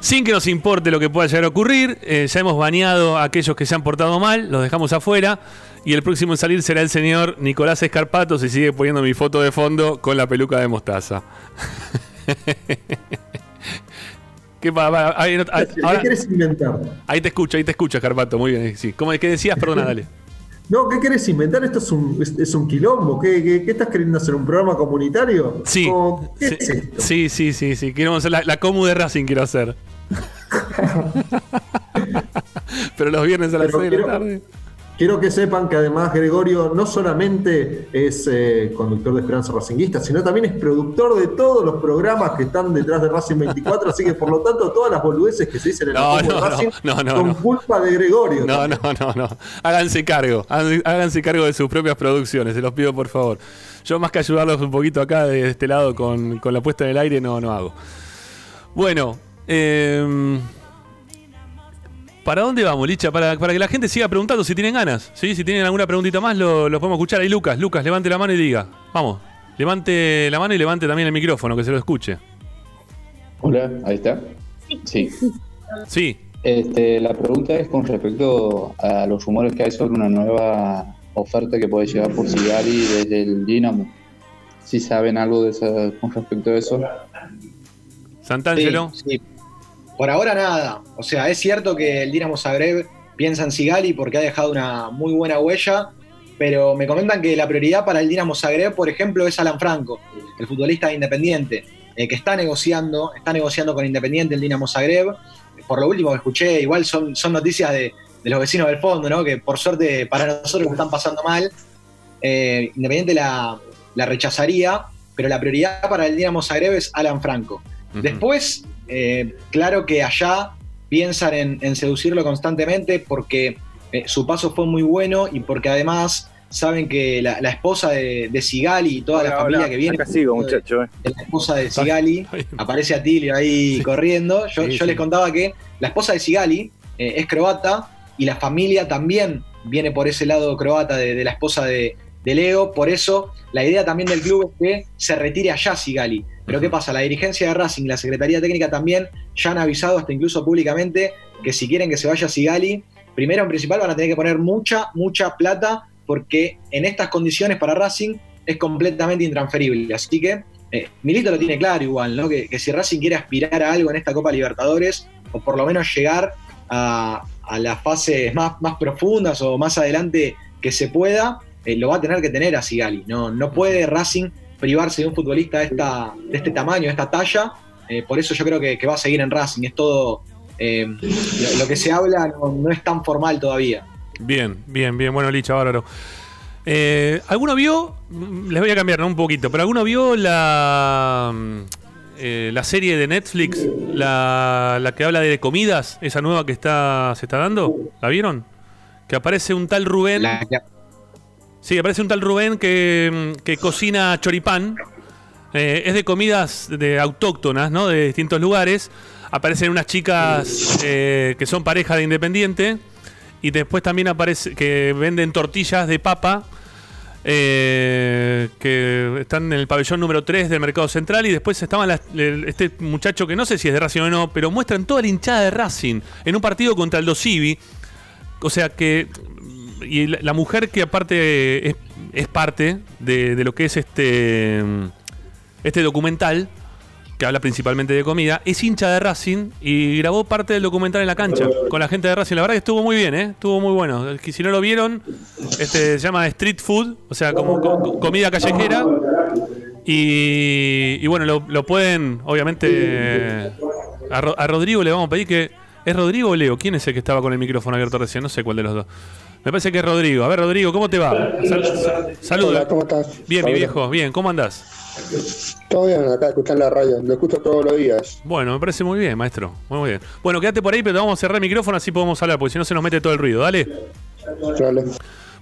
sin que nos importe lo que pueda llegar a ocurrir. Eh, ya hemos baneado a aquellos que se han portado mal, los dejamos afuera. Y el próximo en salir será el señor Nicolás Escarpato, si sigue poniendo mi foto de fondo con la peluca de mostaza. *laughs* ¿Qué, pa- ahí ah, ¿Qué querés inventar? ahí te escucho, ahí te escucho, Escarpato. Muy bien. Sí. ¿Cómo, ¿Qué decías? Perdona, *laughs* dale. No, ¿qué querés inventar? ¿Esto es un, es, es un quilombo? ¿Qué, qué, qué estás queriendo hacer? ¿Un programa comunitario? Sí. ¿Cómo- ¿Qué Sí, es esto? sí, sí, sí, sí. Quiero hacer la, la comu de Racing, quiero hacer. *laughs* Pero los viernes a las Pero 6 de la tarde. Quiero que sepan que además Gregorio no solamente es eh, conductor de Esperanza Racinguista, sino también es productor de todos los programas que están detrás de Racing 24, así que por lo tanto todas las boludeces que se dicen en No, el no, Racing no, no, son culpa de Gregorio. No, no, no, no. Háganse cargo. Háganse háganse cargo de sus propias producciones, se los pido por favor. Yo más que ayudarlos un poquito acá de este lado con, con la puesta en el aire, no, no hago. Bueno, eh, ¿para dónde vamos, Licha? Para, para que la gente siga preguntando si tienen ganas. ¿sí? Si tienen alguna preguntita más, lo, lo podemos escuchar. Ahí Lucas, Lucas, levante la mano y diga. Vamos, levante la mano y levante también el micrófono, que se lo escuche. Hola, ahí está. Sí. Sí. Este, la pregunta es con respecto a los rumores que hay sobre una nueva oferta que puede llegar por Sigali desde el Dinamo. Si saben algo de esa, con respecto a eso. Santangelo. Sí, sí. Por ahora nada. O sea, es cierto que el Dinamo Zagreb piensa en Sigali porque ha dejado una muy buena huella, pero me comentan que la prioridad para el Dinamo Zagreb, por ejemplo, es Alan Franco, el futbolista de Independiente, eh, que está negociando, está negociando con Independiente el Dinamo Zagreb. Por lo último que escuché, igual son, son noticias de, de los vecinos del fondo, ¿no? Que por suerte para nosotros lo están pasando mal. Eh, Independiente la, la rechazaría, pero la prioridad para el Dinamo Zagreb es Alan Franco. Después, eh, claro que allá piensan en, en seducirlo constantemente porque eh, su paso fue muy bueno y porque además saben que la, la esposa de, de Sigali y toda la familia hola. que viene. Acá sigo, de- muchacho, eh. de la esposa de Sigali, aparece Atilio ahí corriendo. Yo, Sí, yo sí. les contaba que la esposa de Sigali eh, es croata y la familia también viene por ese lado croata de, de la esposa de, de Leo. Por eso la idea también del club es que se retire allá Sigali. Pero ¿qué pasa? La dirigencia de Racing y la Secretaría Técnica también ya han avisado hasta incluso públicamente que si quieren que se vaya Sigali, primero en principal van a tener que poner mucha, mucha plata porque en estas condiciones para Racing es completamente intransferible. Así que eh, Milito lo tiene claro igual, ¿no? Que, que si Racing quiere aspirar a algo en esta Copa Libertadores, o por lo menos llegar a, a las fases más, más profundas o más adelante que se pueda, eh, lo va a tener que tener a Sigali. No, no puede Racing privarse de un futbolista de, esta, de este tamaño, de esta talla. Eh, por eso yo creo que, que va a seguir en Racing. Es todo. eh, lo, lo que se habla no, no es tan formal todavía. Bien, bien, bien. Bueno, Licha, bárbaro. Eh, ¿Alguno vio? Les voy a cambiar ¿no? un poquito, pero ¿alguno vio la, mm, eh, la serie de Netflix, la, la que habla de comidas, esa nueva que está se está dando? ¿La vieron? Que aparece un tal Rubén. Sí, aparece un tal Rubén que, que cocina choripán. Eh, es de comidas de autóctonas, ¿no? De distintos lugares. Aparecen unas chicas eh, que son pareja de Independiente. Y después también aparece que venden tortillas de papa. eh, que están en el pabellón número 3 del Mercado Central. Y después el- este muchacho que no sé si es de Racing o no, pero muestran toda la hinchada de Racing en un partido contra el Dosivi. O sea que. Y la, mujer que aparte es, parte de, lo que es este. Este documental, que habla principalmente de comida, es hincha de Racing y grabó parte del documental en la cancha con la gente de Racing. La verdad que estuvo muy bien, ¿eh? Estuvo muy bueno. Si no lo vieron, este se llama Street Food, o sea, como co- comida callejera. Y, bueno, lo, pueden, obviamente. A, a Rodrigo le vamos a pedir que. ¿Es Rodrigo o Leo? ¿Quién es el que estaba con el micrófono abierto recién? No sé cuál de los dos. Me parece que es Rodrigo. A ver, Rodrigo, ¿cómo te va? Sal- sal- Saludos. Hola, ¿cómo estás? Bien, mi viejo, bien, ¿cómo andás? Todo bien, acá escuchando la radio. Lo escucho todos los días. Bueno, me parece muy bien, maestro. Muy, muy bien. Bueno, quédate por ahí, pero vamos a cerrar el micrófono así podemos hablar, porque si no se nos mete todo el ruido. Dale. Dale.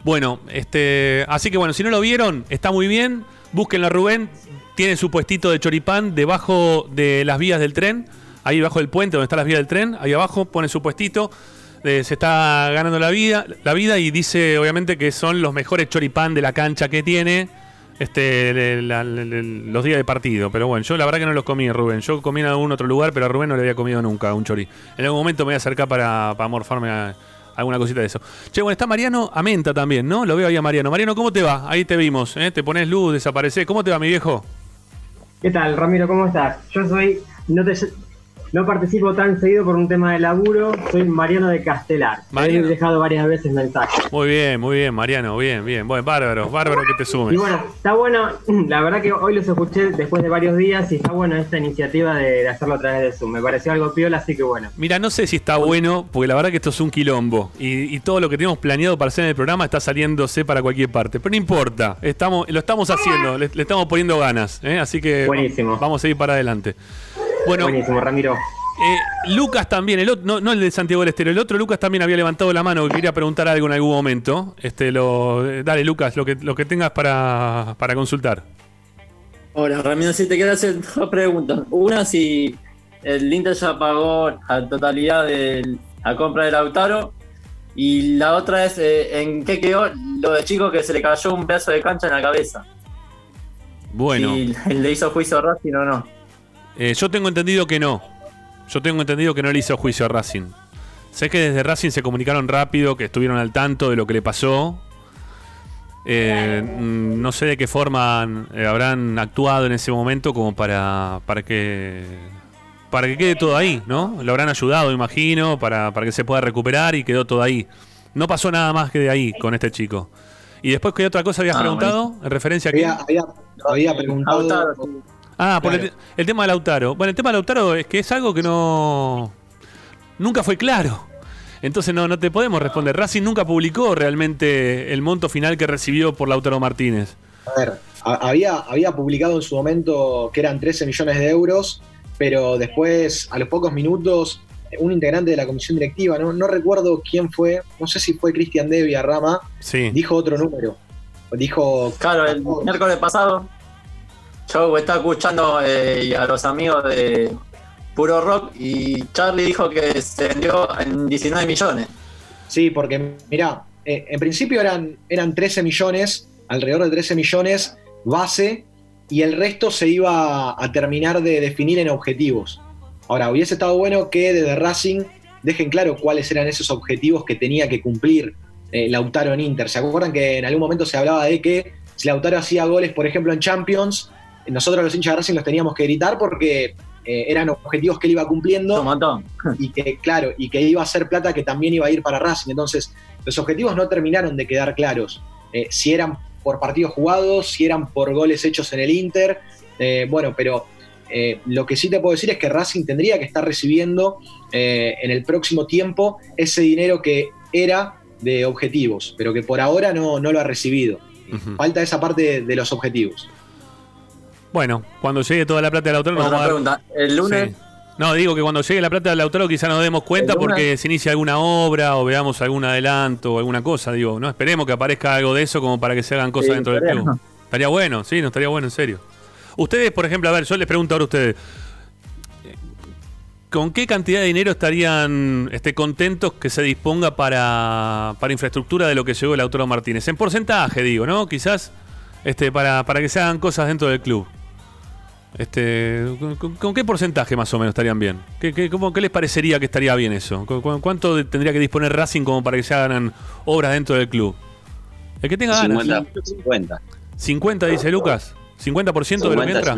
Bueno, este, así que bueno, si no lo vieron, está muy bien. Búsquenlo a Rubén. Tiene su puestito de choripán debajo de las vías del tren. Ahí debajo del puente donde están las vías del tren. Ahí abajo pone su puestito. Eh, se está ganando la vida, la vida y dice obviamente que son los mejores choripán de la cancha que tiene. Este, los días de partido. Pero bueno, yo la verdad que no los comí, Rubén. Yo comí en algún otro lugar, pero a Rubén no le había comido nunca un chori. En algún momento me voy a acercar para, para morfarme a alguna cosita de eso. Che, bueno, está Mariano Amenta también, ¿no? Lo veo ahí a Mariano. Mariano, ¿cómo te va? Ahí te vimos, ¿eh? Te pones luz, desapareces. ¿Cómo te va, mi viejo? ¿Qué tal, Ramiro? ¿Cómo estás? Yo soy. No te, no participo tan seguido por un tema de laburo. Soy Mariano de Castelar. Me he dejado varias veces mensajes. Muy bien, muy bien, Mariano, bien, bien. Bueno, bárbaro, bárbaro que te sumes. Y bueno, está bueno, *clears throat* la verdad que hoy los escuché después de varios días y está bueno esta iniciativa de, hacerlo a través de Zoom. Me pareció algo piola, así que bueno. Mira, no sé si está bueno, porque la verdad que esto es un quilombo. Y, todo lo que teníamos planeado para hacer en el programa está saliéndose para cualquier parte. Pero no importa, estamos, lo estamos haciendo, le, estamos poniendo ganas. ¿eh? Así que Buenísimo. vamos a ir para adelante. Bueno, Buenísimo, Ramiro. Eh, Lucas también, el otro, no, el de Santiago del Estero, el otro Lucas también había levantado la mano que quería preguntar algo en algún momento. Este, lo, eh, dale, Lucas, lo que, lo que tengas para, consultar. Hola, Ramiro, si te quiero hacer dos preguntas. Una, si el Inter ya pagó la totalidad de la compra de Lautaro. Y la otra es, eh, ¿en qué quedó lo de chico que se le cayó un pedazo de cancha en la cabeza? Bueno. Si le hizo juicio a Racing o no. Yo tengo entendido que no. Yo tengo entendido que no le hizo juicio a Racing. Sé que desde Racing se comunicaron rápido, que estuvieron al tanto de lo que le pasó. Eh, mm, no sé de qué forma eh, habrán actuado en ese momento como para, para que para que quede todo ahí, ¿no? Lo habrán ayudado, imagino, para, para que se pueda recuperar y quedó todo ahí. No pasó nada más que de ahí con este chico. Y después, ¿qué otra cosa habías ah, preguntado? ¿En referencia a había, preguntado. Ah, por el, tema de Lautaro. Bueno, el tema de Lautaro es que es algo que no. Nunca fue claro. Entonces no, no te podemos responder. Racing nunca publicó realmente el monto final que recibió por Lautaro Martínez. A ver, había, había publicado en su momento que eran 13 millones de euros, pero después, a los pocos minutos, un integrante de la comisión directiva, no, no recuerdo quién fue, no sé si fue Cristian Devia Rama, dijo otro número. Dijo. Claro, el miércoles pasado yo estaba escuchando eh, a los amigos de Puro Rock y Charlie dijo que se vendió en 19 millones. Sí, porque mira, eh, en principio eran, eran 13 millones, alrededor de 13 millones base, y el resto se iba a terminar de definir en objetivos. Ahora, hubiese estado bueno que desde Racing dejen claro cuáles eran esos objetivos que tenía que cumplir eh, Lautaro en Inter. ¿Se acuerdan que en algún momento se hablaba de que si Lautaro hacía goles, por ejemplo, en Champions, nosotros los hinchas de Racing los teníamos que gritar porque eh, eran objetivos que él iba cumpliendo *laughs* y que claro y que iba a ser plata que también iba a ir para Racing. Entonces los objetivos no terminaron de quedar claros. Eh, si eran por partidos jugados si eran por goles hechos en el Inter eh, bueno pero lo que sí te puedo decir es que Racing tendría que estar recibiendo en el próximo tiempo ese dinero que era de objetivos pero que por ahora no, no lo ha recibido. Falta esa parte de los objetivos bueno, cuando llegue toda la plata del autor, nos vamos a pregunta. ¿El lunes? No, digo que cuando llegue la plata del autor quizá nos demos cuenta porque se inicia alguna obra o veamos algún adelanto o alguna cosa. Digo, no esperemos que aparezca algo de eso como para que se hagan cosas dentro del club. Estaría bueno, sí, no estaría bueno, en serio. Ustedes, por ejemplo, a ver, yo les pregunto ahora a ustedes. ¿Con qué cantidad de dinero estarían este, contentos que se disponga para, para infraestructura de lo que llegó el autor Martínez? En porcentaje, digo, ¿no? Quizás este, para, para que se hagan cosas dentro del club. Este, ¿con, qué porcentaje más o menos estarían bien? ¿Qué, qué, cómo, qué les parecería que estaría bien eso? ¿Cuánto tendría que disponer Racing como para que se hagan obras dentro del club? El que tenga ganas. 50. 50, dice Lucas. 50% de lo que entra.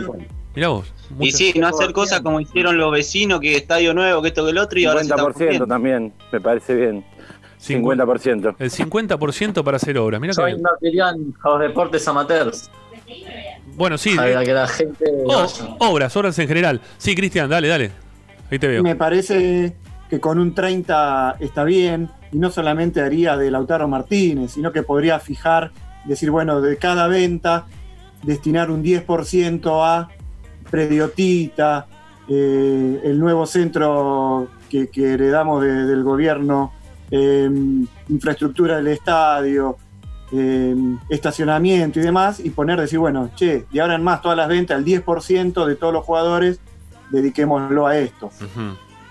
Mirá vos. Y sí, no hacer cosas como hicieron los vecinos, que estadio nuevo, que esto, que el otro, y ahora 50% también, me parece bien. 50%. El 50% para hacer obras. Mira que... invertirían a los deportes amateurs. Bueno, sí. Para que la gente. obras, obras en general. Sí, Cristian, dale, dale. Ahí te veo. Me parece que con un 30 está bien, y no solamente haría de Lautaro Martínez, sino que podría fijar, decir, bueno, de cada venta, destinar un 10% a Prediotita, eh, el nuevo centro que, heredamos del gobierno, eh, infraestructura del estadio, Em, estacionamiento y demás, y poner, decir, bueno, che, de ahora en más todas las ventas, el 10% de todos los jugadores, dediquémoslo a esto.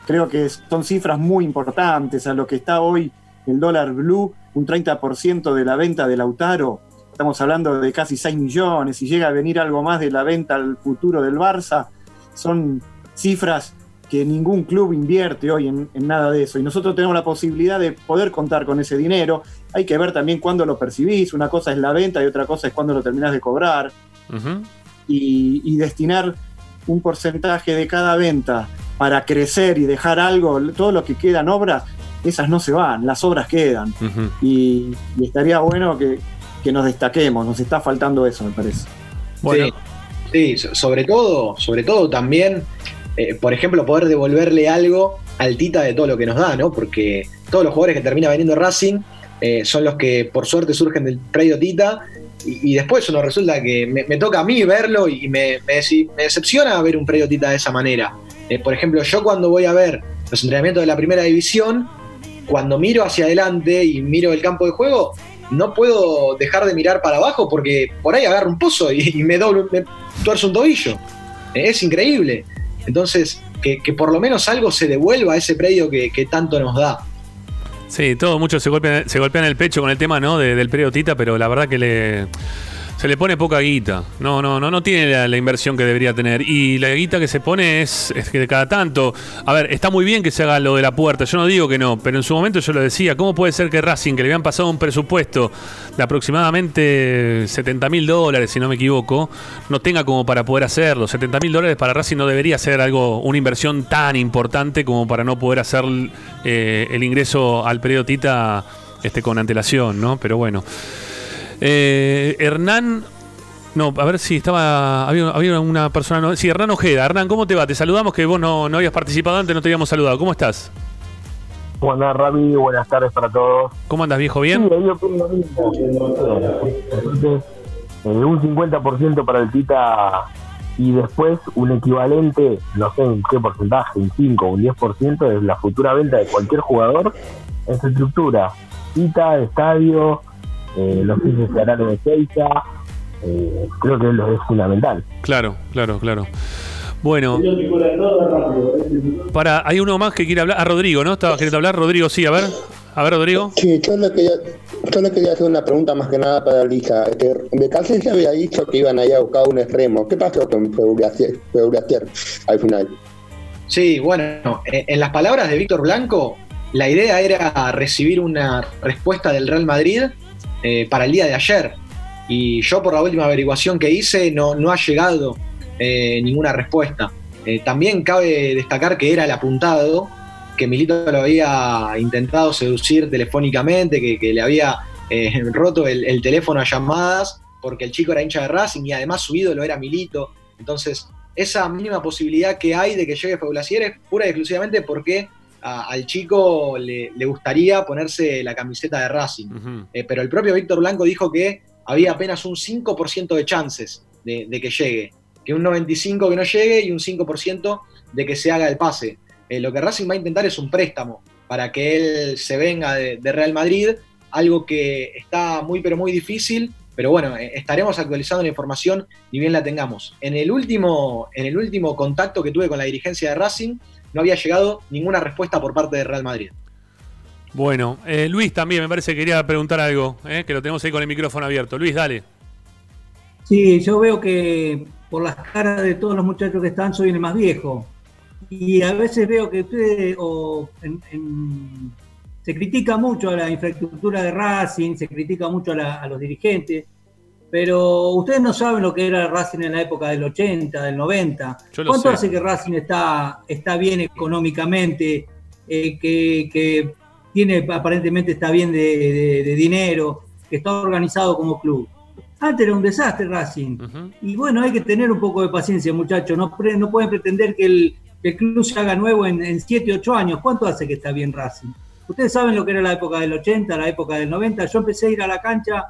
Creo que son cifras muy importantes a lo que está hoy el dólar blue, un 30% de la venta de Lautaro, estamos hablando de casi 6 millones, y llega a venir algo más de la venta al futuro del Barça, son cifras que ningún club invierte hoy en, nada de eso. Y nosotros tenemos la posibilidad de poder contar con ese dinero. Hay que ver también cuándo lo percibís. Una cosa es la venta y otra cosa es cuándo lo terminás de cobrar. y, destinar un porcentaje de cada venta para crecer y dejar algo, todo lo que quedan obras, esas no se van, las obras quedan. y, estaría bueno que, nos destaquemos, nos está faltando eso, me parece. Sí, sobre todo, sobre todo también, eh, por ejemplo, poder devolverle algo al Tita de todo lo que nos da, ¿no? Porque todos los jugadores que termina vendiendo Racing eh, son los que por suerte surgen del predio Tita y, después uno resulta que me, toca a mí verlo y me, me, decepciona ver un predio Tita de esa manera. Eh, por ejemplo, yo cuando voy a ver los entrenamientos de la primera división, cuando miro hacia adelante y miro el campo de juego, no puedo dejar de mirar para abajo porque por ahí agarro un pozo y, me, doblo, me tuerzo un tobillo. Eh, es increíble. Entonces, que, por lo menos algo se devuelva a ese predio que, tanto nos da. Sí, todo mucho se golpean, se golpean el pecho con el tema ¿no? del predio Tita, pero la verdad que le se le pone poca guita. No, no, no, no tiene la, inversión que debería tener. Y la guita que se pone es, que de cada tanto. A ver, está muy bien que se haga lo de la puerta. Yo no digo que no, pero en su momento yo lo decía. ¿Cómo puede ser que Racing, que le habían pasado un presupuesto de aproximadamente 70 mil dólares, si no me equivoco, no tenga como para poder hacerlo? 70 mil dólares para Racing no debería ser algo, una inversión tan importante como para no poder hacer eh, el ingreso al periodo Tita este, con antelación, ¿no? Pero bueno. Eh, Hernán. No, a ver si estaba. Había, una persona. No, sí, Hernán Ojeda. Hernán, ¿cómo te va? Te saludamos que vos no, no habías participado antes, no te habíamos saludado. ¿Cómo estás? ¿Cómo andás, Rami? Buenas tardes para todos. ¿Cómo andas, viejo? ¿Bien? Sí, yo mismo. Eh, un 50% para el Tita y después un equivalente, no sé en qué porcentaje, un 5 o un 10% de la futura venta de cualquier jugador en su estructura. Tita, estadio, eh, los fines se harán en Ezeiza, eh, creo que lo es fundamental. Claro, claro, claro. Bueno, para, hay uno más que quiere hablar, a ah, Rodrigo, ¿no? Estaba queriendo hablar, Rodrigo, sí, a ver, a ver, Rodrigo. Sí, yo le quería, yo le quería hacer una pregunta más que nada para Lisa. Este, de se había dicho que iban allá a buscar un extremo. ¿Qué pasó con Feuratier al final? Sí, bueno, en las palabras de Víctor Blanco, la idea era recibir una respuesta del Real Madrid eh, para el día de ayer. Y yo por la última averiguación que hice no, no ha llegado eh, ninguna respuesta. Eh, también cabe destacar que era el apuntado, que Milito lo había intentado seducir telefónicamente, que, le había *laughs* roto el, teléfono a llamadas, porque el chico era hincha de Racing y además su ídolo era Milito. Entonces, esa mínima posibilidad que hay de que llegue Faulasier es pura y exclusivamente porque al chico le, gustaría ponerse la camiseta de Racing. Eh, pero el propio Víctor Blanco dijo que había apenas un 5% de chances de, que llegue. Que un 95% que no llegue y un 5% de que se haga el pase. Eh, lo que Racing va a intentar es un préstamo para que él se venga de, Real Madrid, algo que está muy pero muy difícil, pero bueno, eh, estaremos actualizando la información ni bien la tengamos. En el último, en el último contacto que tuve con la dirigencia de Racing, no había llegado ninguna respuesta por parte de Real Madrid. Bueno, eh, Luis también me parece que quería preguntar algo, eh, que lo tenemos ahí con el micrófono abierto. Luis, dale. Sí, yo veo que por las caras de todos los muchachos que están soy el más viejo. Y a veces veo que ustedes se critica mucho a la infraestructura de Racing, se critica mucho a los dirigentes. Pero ustedes no saben lo que era Racing en la época del 80, del 90. ¿Cuánto hace que Racing está, está bien económicamente, eh, que, tiene aparentemente está bien de, dinero, que está organizado como club? Antes era un desastre Racing. Y bueno, hay que tener un poco de paciencia, muchachos. No, no pueden pretender que el, club se haga nuevo en, 7, 8 años. ¿Cuánto hace que está bien Racing? Ustedes saben lo que era la época del 80, la época del 90. Yo empecé a ir a la cancha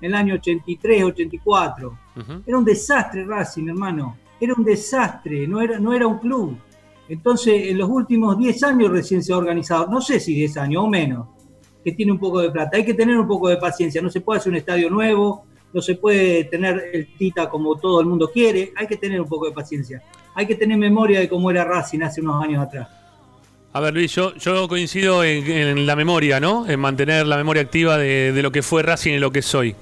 en el año 83, 84. Era un desastre Racing, hermano. Era un desastre, no era, no era un club. Entonces, en los últimos 10 años recién se ha organizado, no sé si 10 años o menos, que tiene un poco de plata. Hay que tener un poco de paciencia. No se puede hacer un estadio nuevo, no se puede tener el Tita como todo el mundo quiere. Hay que tener un poco de paciencia. Hay que tener memoria de cómo era Racing hace unos años atrás. A ver, Luis, yo, coincido en, la memoria, ¿no? En mantener la memoria activa de, lo que fue Racing y lo que soy.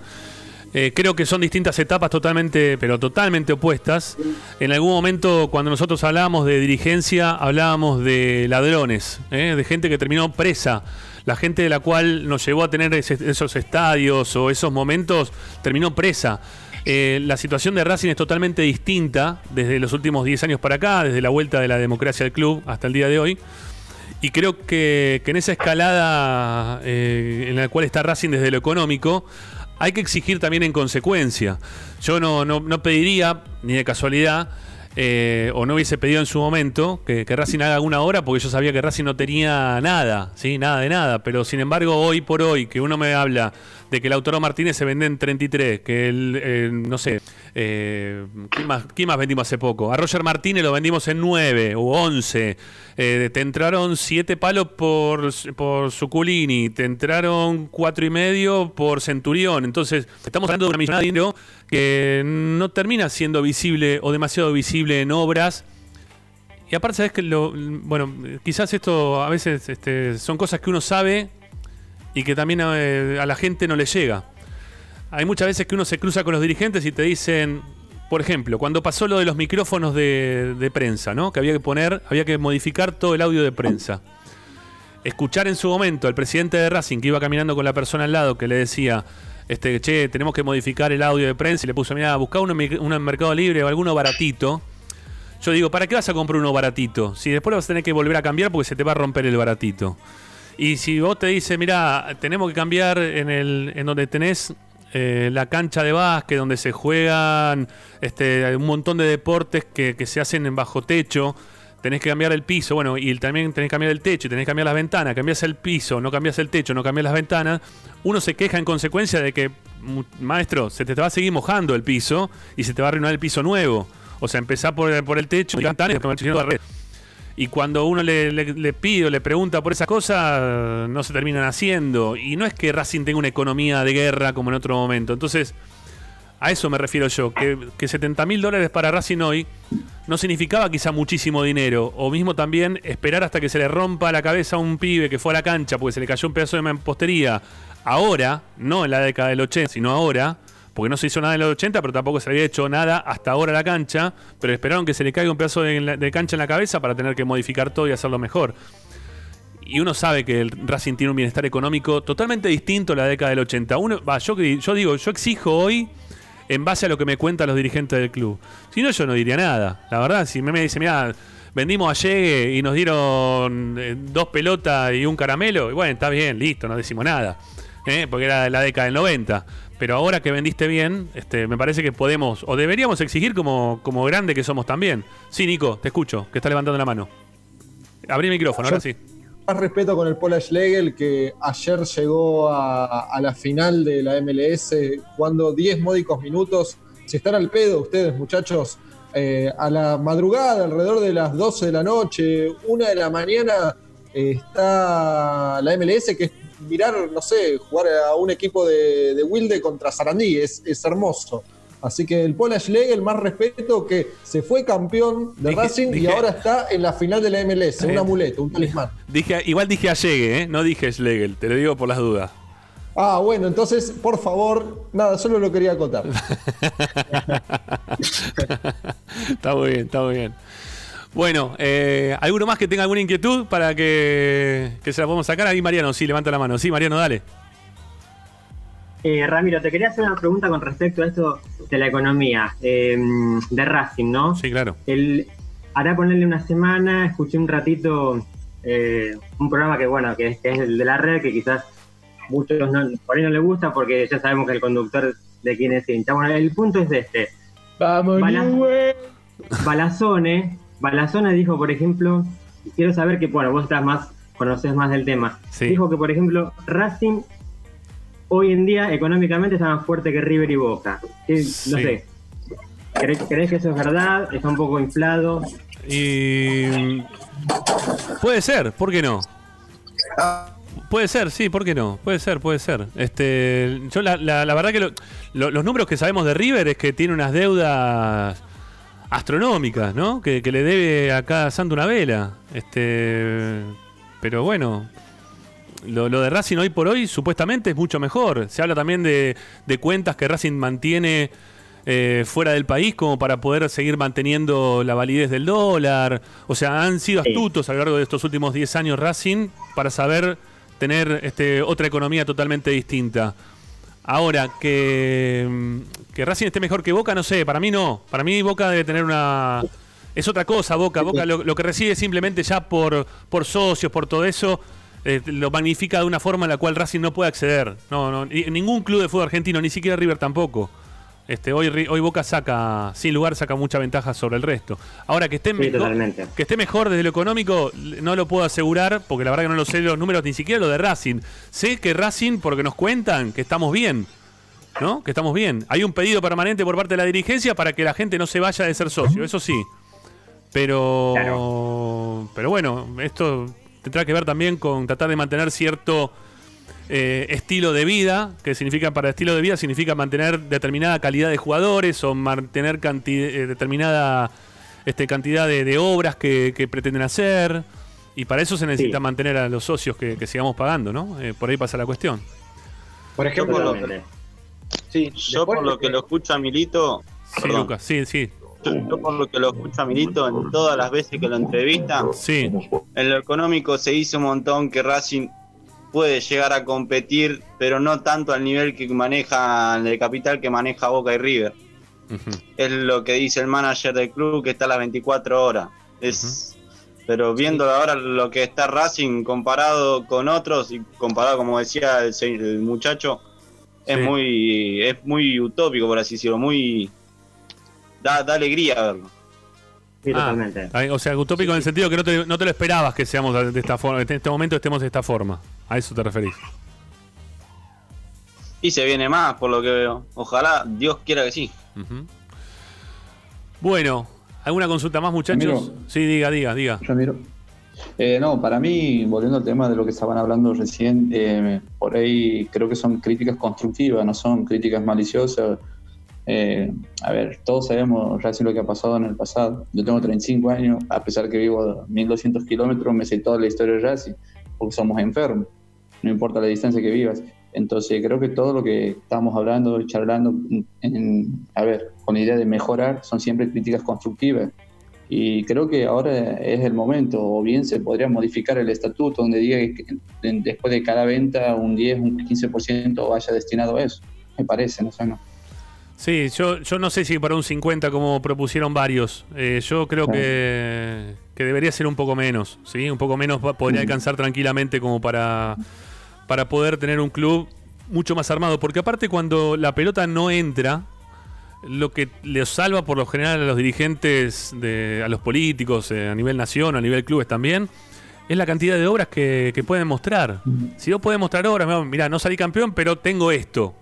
Eh, creo que son distintas etapas totalmente, pero totalmente opuestas. En algún momento, cuando nosotros hablábamos de dirigencia, hablábamos de ladrones, ¿eh? de gente que terminó presa. La gente de la cual nos llevó a tener esos estadios o esos momentos terminó presa. Eh, la situación de Racing es totalmente distinta desde los últimos 10 años para acá, desde la vuelta de la democracia del club hasta el día de hoy. Y creo que, en esa escalada eh, en la cual está Racing desde lo económico, hay que exigir también en consecuencia. Yo no, no, pediría, ni de casualidad, eh, o no hubiese pedido en su momento que, que, Racing haga alguna hora porque yo sabía que Racing no tenía nada, ¿sí? nada de nada. Pero sin embargo, hoy por hoy, que uno me habla de que el Lautaro Martínez se vende en 33, que el, eh, no sé, eh, ¿quién, más, vendimos hace poco? A Roger Martínez lo vendimos en 9 o 11. Eh, te entraron 7 palos por, por Suculini, te entraron 4 y medio por Centurión. Entonces, estamos hablando de una millonada de dinero que no termina siendo visible o demasiado visible en obras. Y aparte, sabes que lo. Bueno, quizás esto a veces este, son cosas que uno sabe y que también eh, a, la gente no le llega. Hay muchas veces que uno se cruza con los dirigentes y te dicen, por ejemplo, cuando pasó lo de los micrófonos de, prensa, ¿no? Que había que poner, había que modificar todo el audio de prensa. Escuchar en su momento al presidente de Racing que iba caminando con la persona al lado que le decía, este, che, tenemos que modificar el audio de prensa y le puso, mira, busca uno, uno en Mercado Libre o alguno baratito. Yo digo, ¿para qué vas a comprar uno baratito? Si después lo vas a tener que volver a cambiar porque se te va a romper el baratito. Y si vos te dices, mira, tenemos que cambiar en, el, en donde tenés eh, la cancha de básquet, donde se juegan este, un montón de deportes que, se hacen en bajo techo, tenés que cambiar el piso, bueno, y también tenés que cambiar el techo, tenés que cambiar las ventanas, cambias el piso, no cambias el techo, no cambias las ventanas, uno se queja en consecuencia de que, maestro, se te va a seguir mojando el piso y se te va a arruinar el piso nuevo. O sea, empezá por, por el techo y y después el y cuando uno le, pide o le pregunta por esas cosas, no se terminan haciendo. Y no es que Racing tenga una economía de guerra como en otro momento. Entonces, a eso me refiero yo, que, que 70 mil dólares para Racing hoy no significaba quizá muchísimo dinero, o mismo también esperar hasta que se le rompa la cabeza a un pibe que fue a la cancha porque se le cayó un pedazo de mampostería, ahora, no en la década del 80, sino ahora, porque no se hizo nada en los 80, pero tampoco se había hecho nada hasta ahora la cancha, pero esperaron que se le caiga un pedazo de, cancha en la cabeza para tener que modificar todo y hacerlo mejor. Y uno sabe que el Racing tiene un bienestar económico totalmente distinto a la década del 80. Uno, yo, yo digo, yo exijo hoy en base a lo que me cuentan los dirigentes del club. Si no, yo no diría nada. La verdad, si me, me dice, mira, vendimos a Llegue y nos dieron eh, dos pelotas y un caramelo, y bueno, está bien, listo, no decimos nada. ¿eh? Porque era la década del 90. Pero ahora que vendiste bien, este, me parece que podemos, o deberíamos exigir como, como grande que somos también. Sí, Nico, te escucho, que está levantando la mano. Abrí el micrófono, ahora sí. Más respeto con el Paul Schlegel, que ayer llegó a, la final de la MLS cuando 10 módicos minutos. Si están al pedo ustedes, muchachos, eh, a la madrugada, alrededor de las 12 de la noche, una de la mañana, está la MLS, que es mirar, no sé, jugar a un equipo de, Wilde contra Sarandí, es, hermoso. Así que el Paul Schlegel, más respeto, que se fue campeón de Racing y ahora está en la final de la MLS, un amuleto, un talismán. Dije, igual dije a Llegue, ¿eh? no dije Schlegel, te lo digo por las dudas. Ah, bueno, entonces, por favor, nada, solo lo quería acotar. *laughs* está muy bien, está muy bien. Bueno, eh, ¿alguno más que tenga alguna inquietud para que, se la podamos sacar? Ahí Mariano, sí, levanta la mano. Sí, Mariano, dale. Eh, Ramiro, te quería hacer una pregunta con respecto a esto de la economía, em, de Racing, ¿no? Sí, claro. El, hará ponerle una semana, escuché un ratito eh, un programa que, bueno, que es, el de la red, que quizás muchos no, por ahí no le gusta porque ya sabemos que el conductor de quién es hincha. Bueno, el punto es de este. Vamos, Balazone Balazona dijo, por ejemplo, quiero saber que, bueno, vos estás más, conoces más del tema. Dijo que, por ejemplo, Racing hoy en día económicamente está más fuerte que River y Boca. No sé. ¿Crees, que eso es verdad? ¿Está un poco inflado? Y... Puede ser, ¿por qué no? Puede ser, sí, ¿por qué no? Puede ser, puede ser. Este, yo la, la, verdad que los números que sabemos de River es que tiene unas deudas astronómicas, ¿no? Que, le debe a cada santo una vela. Este, pero bueno, lo, de Racing hoy por hoy supuestamente es mucho mejor. Se habla también de, cuentas que Racing mantiene eh, fuera del país como para poder seguir manteniendo la validez del dólar. O sea, han sido astutos a lo largo de estos últimos 10 años Racing para saber tener este, otra economía totalmente distinta. Ahora, que, que Racing esté mejor que Boca, no sé, para mí no. Para mí Boca debe tener una... Es otra cosa, Boca. Boca lo, que recibe simplemente ya por, por socios, por todo eso, eh, lo magnifica de una forma en la cual Racing no puede acceder. No, no, ningún club de fútbol argentino, ni siquiera River tampoco. Este, hoy, hoy Boca saca, sin lugar, saca mucha ventaja sobre el resto. Ahora que esté, mejor, que esté mejor desde lo económico, no lo puedo asegurar, porque la verdad que no lo sé los números, ni siquiera lo de Racing. Sé que Racing, porque nos cuentan que estamos bien, ¿no? Que estamos bien. Hay un pedido permanente por parte de la dirigencia para que la gente no se vaya de ser socio, eso sí. Pero, pero bueno, esto tendrá que ver también con tratar de mantener cierto eh, estilo de vida, que significa para estilo de vida significa mantener determinada calidad de jugadores o mantener eh, determinada este, cantidad de, obras que, pretenden hacer. Y para eso se necesita mantener a los socios que, sigamos pagando, ¿no? Eh, por ahí pasa la cuestión. Por ejemplo, yo por lo, sí, yo por lo que lo escucho a Milito. Sí, Lucas, sí, sí. Yo, por lo que lo escucho a Milito en todas las veces que lo entrevista, sí. en lo económico se hizo un montón que Racing puede llegar a competir, pero no tanto al nivel que maneja el capital que maneja Boca y River. Es lo que dice el manager del club que está a las 24 horas. Es, Pero viendo ahora lo que está Racing comparado con otros y comparado, como decía el, muchacho, es muy es muy utópico, por así decirlo, muy da, da alegría verlo. Sí, ah, totalmente. O sea, utópico en el sentido que no te, no te lo esperabas que seamos de esta forma, en este momento estemos de esta forma. A eso te referís. Y se viene más, por lo que veo. Ojalá, Dios quiera que sí. Bueno, ¿alguna consulta más, muchachos? Sí, diga, diga, diga. Ramiro. Eh, no, para mí, volviendo al tema de lo que estaban hablando recién, eh, por ahí creo que son críticas constructivas, no son críticas maliciosas eh, a ver, todos sabemos recién lo que ha pasado en el pasado. Yo tengo 35 años, a pesar que vivo a 1200 kilómetros, me sé toda la historia de Racing, porque somos enfermos, no importa la distancia que vivas. Entonces, creo que todo lo que estamos hablando y charlando, a ver, con la idea de mejorar, son siempre críticas constructivas. Y creo que ahora es el momento, o bien se podría modificar el estatuto donde diga que después de cada venta un 10, un 15% vaya destinado a eso. Me parece, no sé, no. Sí, yo, yo no sé si para un 50 como propusieron varios. Eh, yo creo que, que, debería ser un poco menos, ¿sí? Un poco menos podría alcanzar tranquilamente como para, para poder tener un club mucho más armado. Porque aparte cuando la pelota no entra, lo que le salva por lo general a los dirigentes, de, a los políticos, eh, a nivel nación, a nivel clubes también, es la cantidad de obras que, que pueden mostrar. Si no pueden mostrar obras, mira, no salí campeón, pero tengo esto.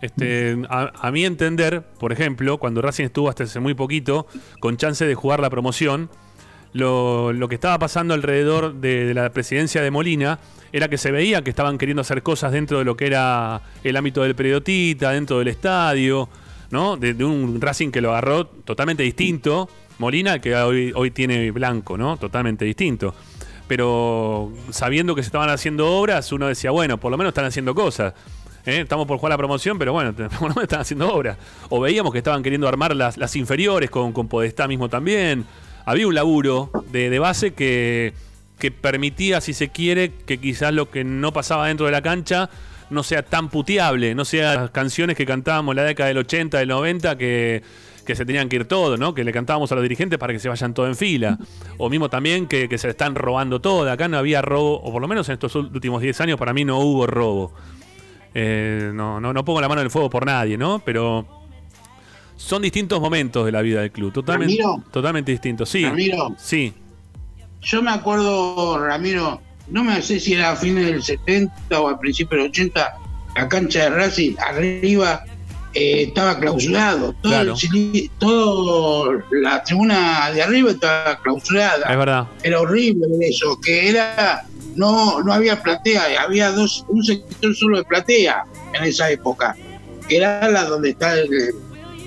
Este, a, mi entender, por ejemplo, cuando Racing estuvo hasta hace muy poquito con chance de jugar la promoción, lo, que estaba pasando alrededor de, la presidencia de Molina era que se veía que estaban queriendo hacer cosas dentro de lo que era el ámbito del periodista, dentro del estadio, ¿no? De, un Racing que lo agarró totalmente distinto. Molina, que hoy, hoy tiene blanco, ¿no? Totalmente distinto pero sabiendo que se estaban haciendo obras, uno decía, bueno, por lo menos están haciendo cosas. ¿Eh? estamos por jugar la promoción, pero bueno, *laughs* no están haciendo obra. O veíamos que estaban queriendo armar las, las inferiores con, con Podestá mismo también. Había un laburo de, base que, que permitía, si se quiere, que quizás lo que no pasaba dentro de la cancha no sea tan puteable, no sea las canciones que cantábamos en la década del 80, del 90, que, que se tenían que ir todos, ¿no? Que le cantábamos a los dirigentes para que se vayan todos en fila. O mismo también que, que se están robando todo. Acá no había robo, o por lo menos en estos últimos 10 años para mí no hubo robo. Eh, no, no, no pongo la mano en el fuego por nadie, ¿no? Pero son distintos momentos de la vida del club, totalmente, totalmente distintos. Sí, Ramiro, sí. Yo me acuerdo, Ramiro, no me sé si era a fines del 70 o al principio del 80, la cancha de Racing arriba eh, estaba clausurado. Todo, todo la tribuna de arriba estaba clausurada. Es verdad. Era horrible eso, que era no, no había platea, había dos, un sector solo de platea en esa época, que era la donde está el,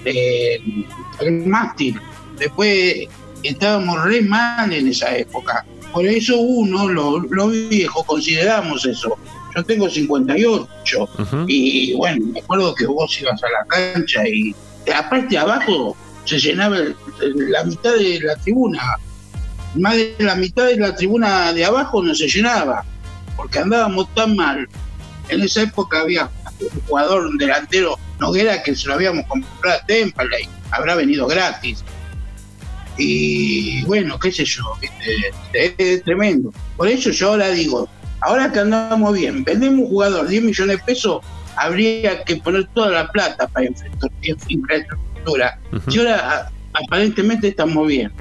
el, mástil. Después estábamos re mal en esa época. Por eso uno, los lo viejos, consideramos eso. Yo tengo 58 y bueno, me acuerdo que vos ibas a la cancha y la parte de abajo se llenaba la mitad de la tribuna más de la mitad de la tribuna de abajo no se llenaba, porque andábamos tan mal. En esa época había un jugador, un delantero, Noguera, que se lo habíamos comprado a Temperley, habrá venido gratis. Y bueno, qué sé yo, es tremendo. Por eso yo ahora digo, ahora que andamos bien, vendemos un jugador 10 millones de pesos, habría que poner toda la plata para infraestructura. Y ahora aparentemente estamos bien.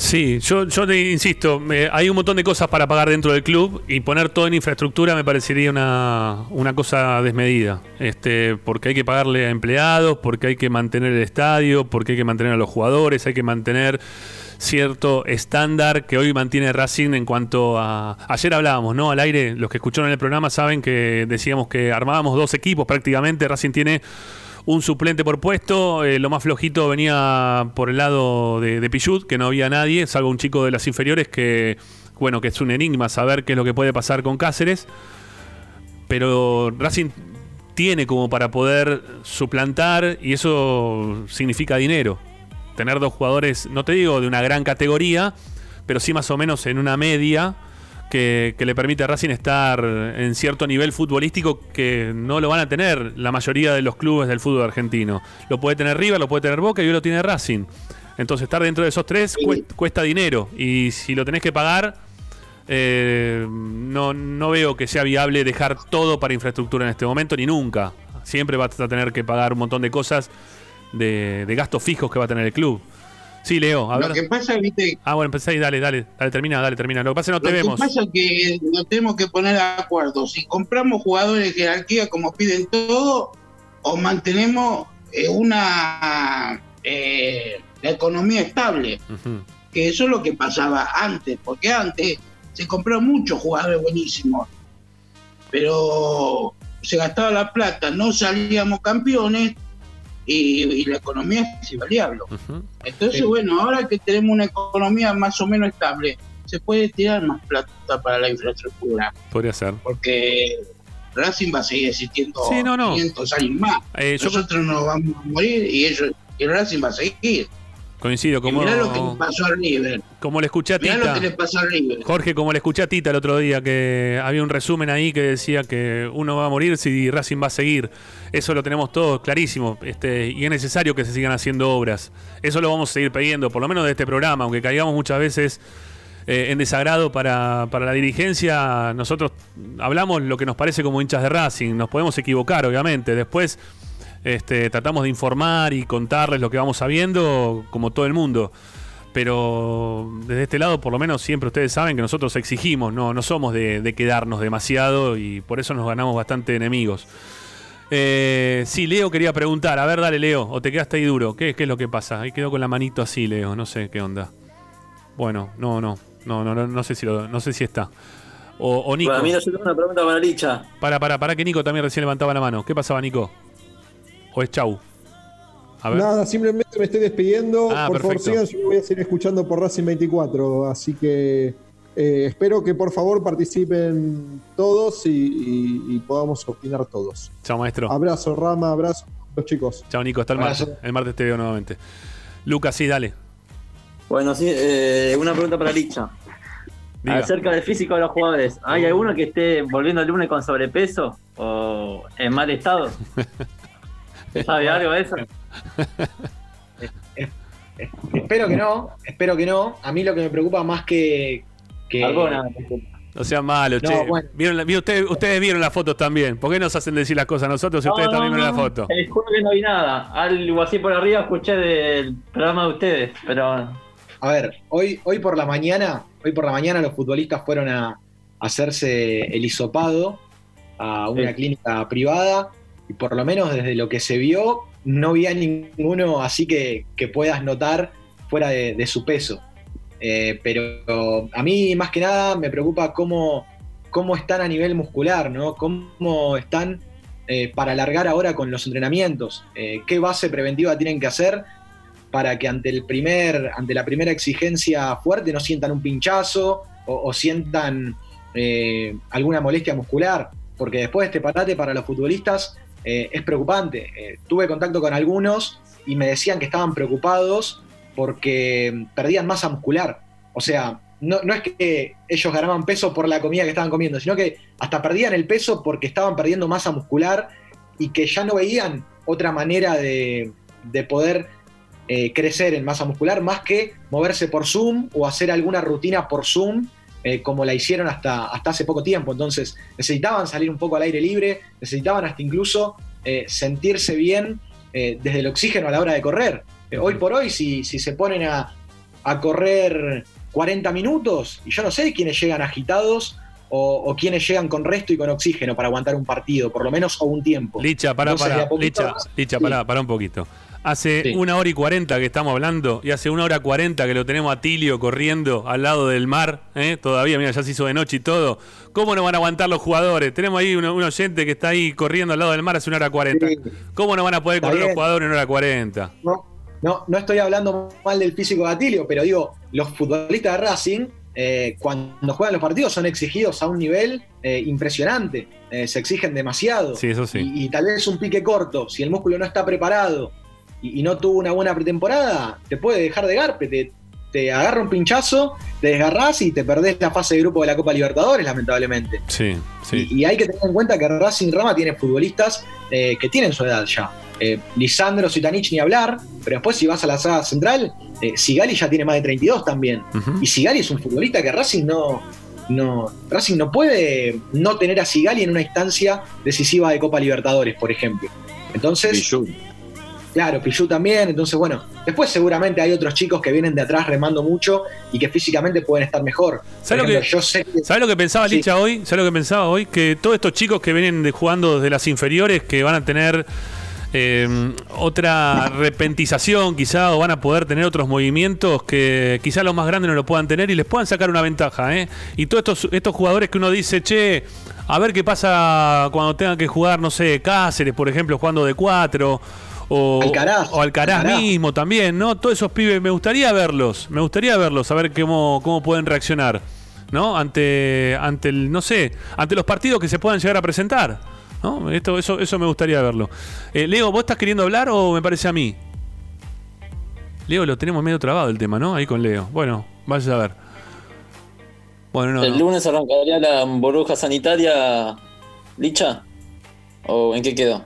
Sí, yo, yo te insisto, hay un montón de cosas para pagar dentro del club y poner todo en infraestructura me parecería una, una cosa desmedida. Este, porque hay que pagarle a empleados, porque hay que mantener el estadio, porque hay que mantener a los jugadores, hay que mantener cierto estándar que hoy mantiene Racing en cuanto a... Ayer hablábamos, ¿no? Al aire, los que escucharon el programa saben que decíamos que armábamos dos equipos prácticamente, Racing tiene un suplente por puesto. Eh, lo más flojito venía por el lado de, de Pichut, que no había nadie, salvo un chico de las inferiores que, bueno, que es un enigma saber qué es lo que puede pasar con Cáceres. Pero Racing tiene como para poder suplantar y eso significa dinero. Tener dos jugadores, no te digo de una gran categoría, pero sí más o menos en una media que, le permite a Racing estar en cierto nivel futbolístico que no lo van a tener la mayoría de los clubes del fútbol argentino. Lo puede tener River, lo puede tener Boca y hoy lo tiene Racing. Entonces estar dentro de esos tres cuesta, dinero y si lo tenés que pagar, eh, no, no veo que sea viable dejar todo para infraestructura en este momento ni nunca. Siempre vas a tener que pagar un montón de cosas de, de gastos fijos que va a tener el club. Sí, Leo. A lo que pasa, viste. Ah, bueno, ahí, dale, dale, dale, termina, dale, termina. Lo que pasa es que no te vemos. Lo que pasa es que nos tenemos que poner de acuerdo. Si compramos jugadores de jerarquía como piden todo, o mantenemos eh, una eh, economía estable. Que eso es lo que pasaba antes, porque antes se compraron muchos jugadores buenísimos, pero se gastaba la plata, no salíamos campeones y, la economía es invariable. Entonces, bueno, ahora que tenemos una economía más o menos estable, se puede tirar más plata para la infraestructura. Podría ser. Porque Racing va a seguir existiendo sí, no, no. 500 años más. Eh, Nosotros nos vamos a morir y ellos y Racing va a seguir. Coincido, como. Mirá lo que le pasó a River. Como le escuché a Tita. Mirá lo que le pasó a River. Jorge, como le escuché a Tita el otro día, que había un resumen ahí que decía que uno va a morir si Racing va a seguir. Eso lo tenemos todos clarísimo. Este, y es necesario que se sigan haciendo obras. Eso lo vamos a seguir pidiendo, por lo menos de este programa, aunque caigamos muchas veces. Eh, en desagrado para, para la dirigencia, nosotros hablamos lo que nos parece como hinchas de Racing, nos podemos equivocar, obviamente. Después este, tratamos de informar y contarles lo que vamos sabiendo, como todo el mundo. Pero desde este lado, por lo menos, siempre ustedes saben que nosotros exigimos, no, no somos de, quedarnos demasiado y por eso nos ganamos bastante enemigos. Eh, sí, Leo quería preguntar. A ver, dale, Leo, o te quedaste ahí duro. ¿Qué, qué es lo que pasa? Ahí quedó con la manito así, Leo. No sé qué onda. Bueno, no, no. No, no, no, sé si no sé si está. O, Nico. Para mí no una pregunta para Licha. Para, para, para que Nico también recién levantaba la mano. ¿Qué pasaba, Nico? ¿O es chau? Nada, simplemente me estoy despidiendo. Ah, por favor, sigan, yo voy a seguir escuchando por Racing 24. Así que eh, espero que por favor participen todos y, podamos opinar todos. Chao, maestro. Abrazo, Rama, abrazo a los chicos. Chao, Nico. Hasta el martes. El martes te veo nuevamente. Lucas, sí, dale. Bueno, sí, eh, una pregunta para Licha. Acerca del físico de los jugadores. ¿Hay alguno que esté volviendo el lunes con sobrepeso o en mal estado? *laughs* ¿Sabe algo de eso? espero que no, espero que no. A mí lo que me preocupa más que. Que... No sea malo, che. ustedes, vieron las fotos también. ¿Por qué nos hacen decir las cosas a nosotros si ustedes también vieron la foto? Te juro que no vi nada. Algo así por arriba escuché del programa de ustedes, pero. A ver, hoy, hoy por la mañana, hoy por la mañana los futbolistas fueron a hacerse el hisopado a una clínica privada y por lo menos desde lo que se vio, no vi a ninguno así que, puedas notar fuera de, su peso. Eh, pero a mí más que nada me preocupa cómo, cómo están a nivel muscular, ¿no? Cómo están eh, para alargar ahora con los entrenamientos. Eh, ¿Qué base preventiva tienen que hacer para que ante, el primer, ante la primera exigencia fuerte no sientan un pinchazo o, sientan alguna molestia muscular? Porque después de este parate para los futbolistas es preocupante. Tuve contacto con algunos y me decían que estaban preocupados porque perdían masa muscular. O sea, no, es que ellos ganaban peso por la comida que estaban comiendo, sino que hasta perdían el peso porque estaban perdiendo masa muscular y que ya no veían otra manera de, poder eh, crecer en masa muscular más que moverse por Zoom o hacer alguna rutina por Zoom eh, como la hicieron hasta, hasta hace poco tiempo. Entonces necesitaban salir un poco al aire libre, necesitaban hasta incluso eh, sentirse bien desde el oxígeno a la hora de correr. Hoy por hoy, si, si se ponen a, a correr 40 minutos y yo no sé quiénes llegan agitados o, quiénes llegan con resto y con oxígeno para aguantar un partido, por lo menos o un tiempo. Licha, pará, pará, Licha, Licha, pará, un poquito. Hace una hora y cuarenta que estamos hablando y hace una hora cuarenta que lo tenemos a Tilio corriendo al lado del mar, ¿eh? todavía, mira, ya se hizo de noche y todo. ¿Cómo no van a aguantar los jugadores? Tenemos ahí un, oyente que está ahí corriendo al lado del mar hace una hora cuarenta. ¿Cómo no van a poder correr los jugadores en una hora cuarenta? No, no, no estoy hablando mal del físico de Atilio, pero digo, los futbolistas de Racing, eh, cuando juegan los partidos, son exigidos a un nivel eh, impresionante. Eh, se exigen demasiado. Sí, eso sí. Y, tal vez un pique corto, si el músculo no está preparado y, no tuvo una buena pretemporada, te puede dejar de garpe, te, agarra un pinchazo, te desgarrás y te perdés la fase de grupo de la Copa Libertadores, lamentablemente. Sí, sí. Y, hay que tener en cuenta que Racing Rama tiene futbolistas que tienen su edad ya. Eh, Lisandro Sitanich ni hablar, pero después si vas a la saga central, eh, Sigali ya tiene más de 32 también. Y Sigali es un futbolista que Racing no, no, Racing no puede no tener a Sigali en una instancia decisiva de Copa Libertadores, por ejemplo. Entonces, Pichu. claro, Pichu también. Entonces, bueno, después seguramente hay otros chicos que vienen de atrás remando mucho y que físicamente pueden estar mejor. ¿Sabes, lo, que, yo sé lo que pensaba Licha hoy? ¿Sabes lo que pensaba hoy? Que todos estos chicos que vienen jugando desde las inferiores, que van a tener eh, otra repentización quizá o van a poder tener otros movimientos que quizá los más grandes no lo puedan tener y les puedan sacar una ventaja. ¿eh? Y todos estos, estos jugadores que uno dice, che, a ver qué pasa cuando tengan que jugar, no sé, Cáceres, por ejemplo, jugando de cuatro. O Alcaraz, o Alcaraz, mismo también, ¿no? Todos esos pibes, me gustaría verlos, me gustaría verlos, a ver cómo, cómo pueden reaccionar, ¿no? Ante, ante el, no sé, ante los partidos que se puedan llegar a presentar. ¿No? Esto, eso, eso me gustaría verlo. Eh, Leo, ¿vos estás queriendo hablar o me parece a mí? Leo, lo tenemos medio trabado el tema, ¿no? Ahí con Leo. Bueno, vaya a ver. Bueno, ¿El lunes arrancaría la burbuja sanitaria, Licha? ¿O en qué quedó?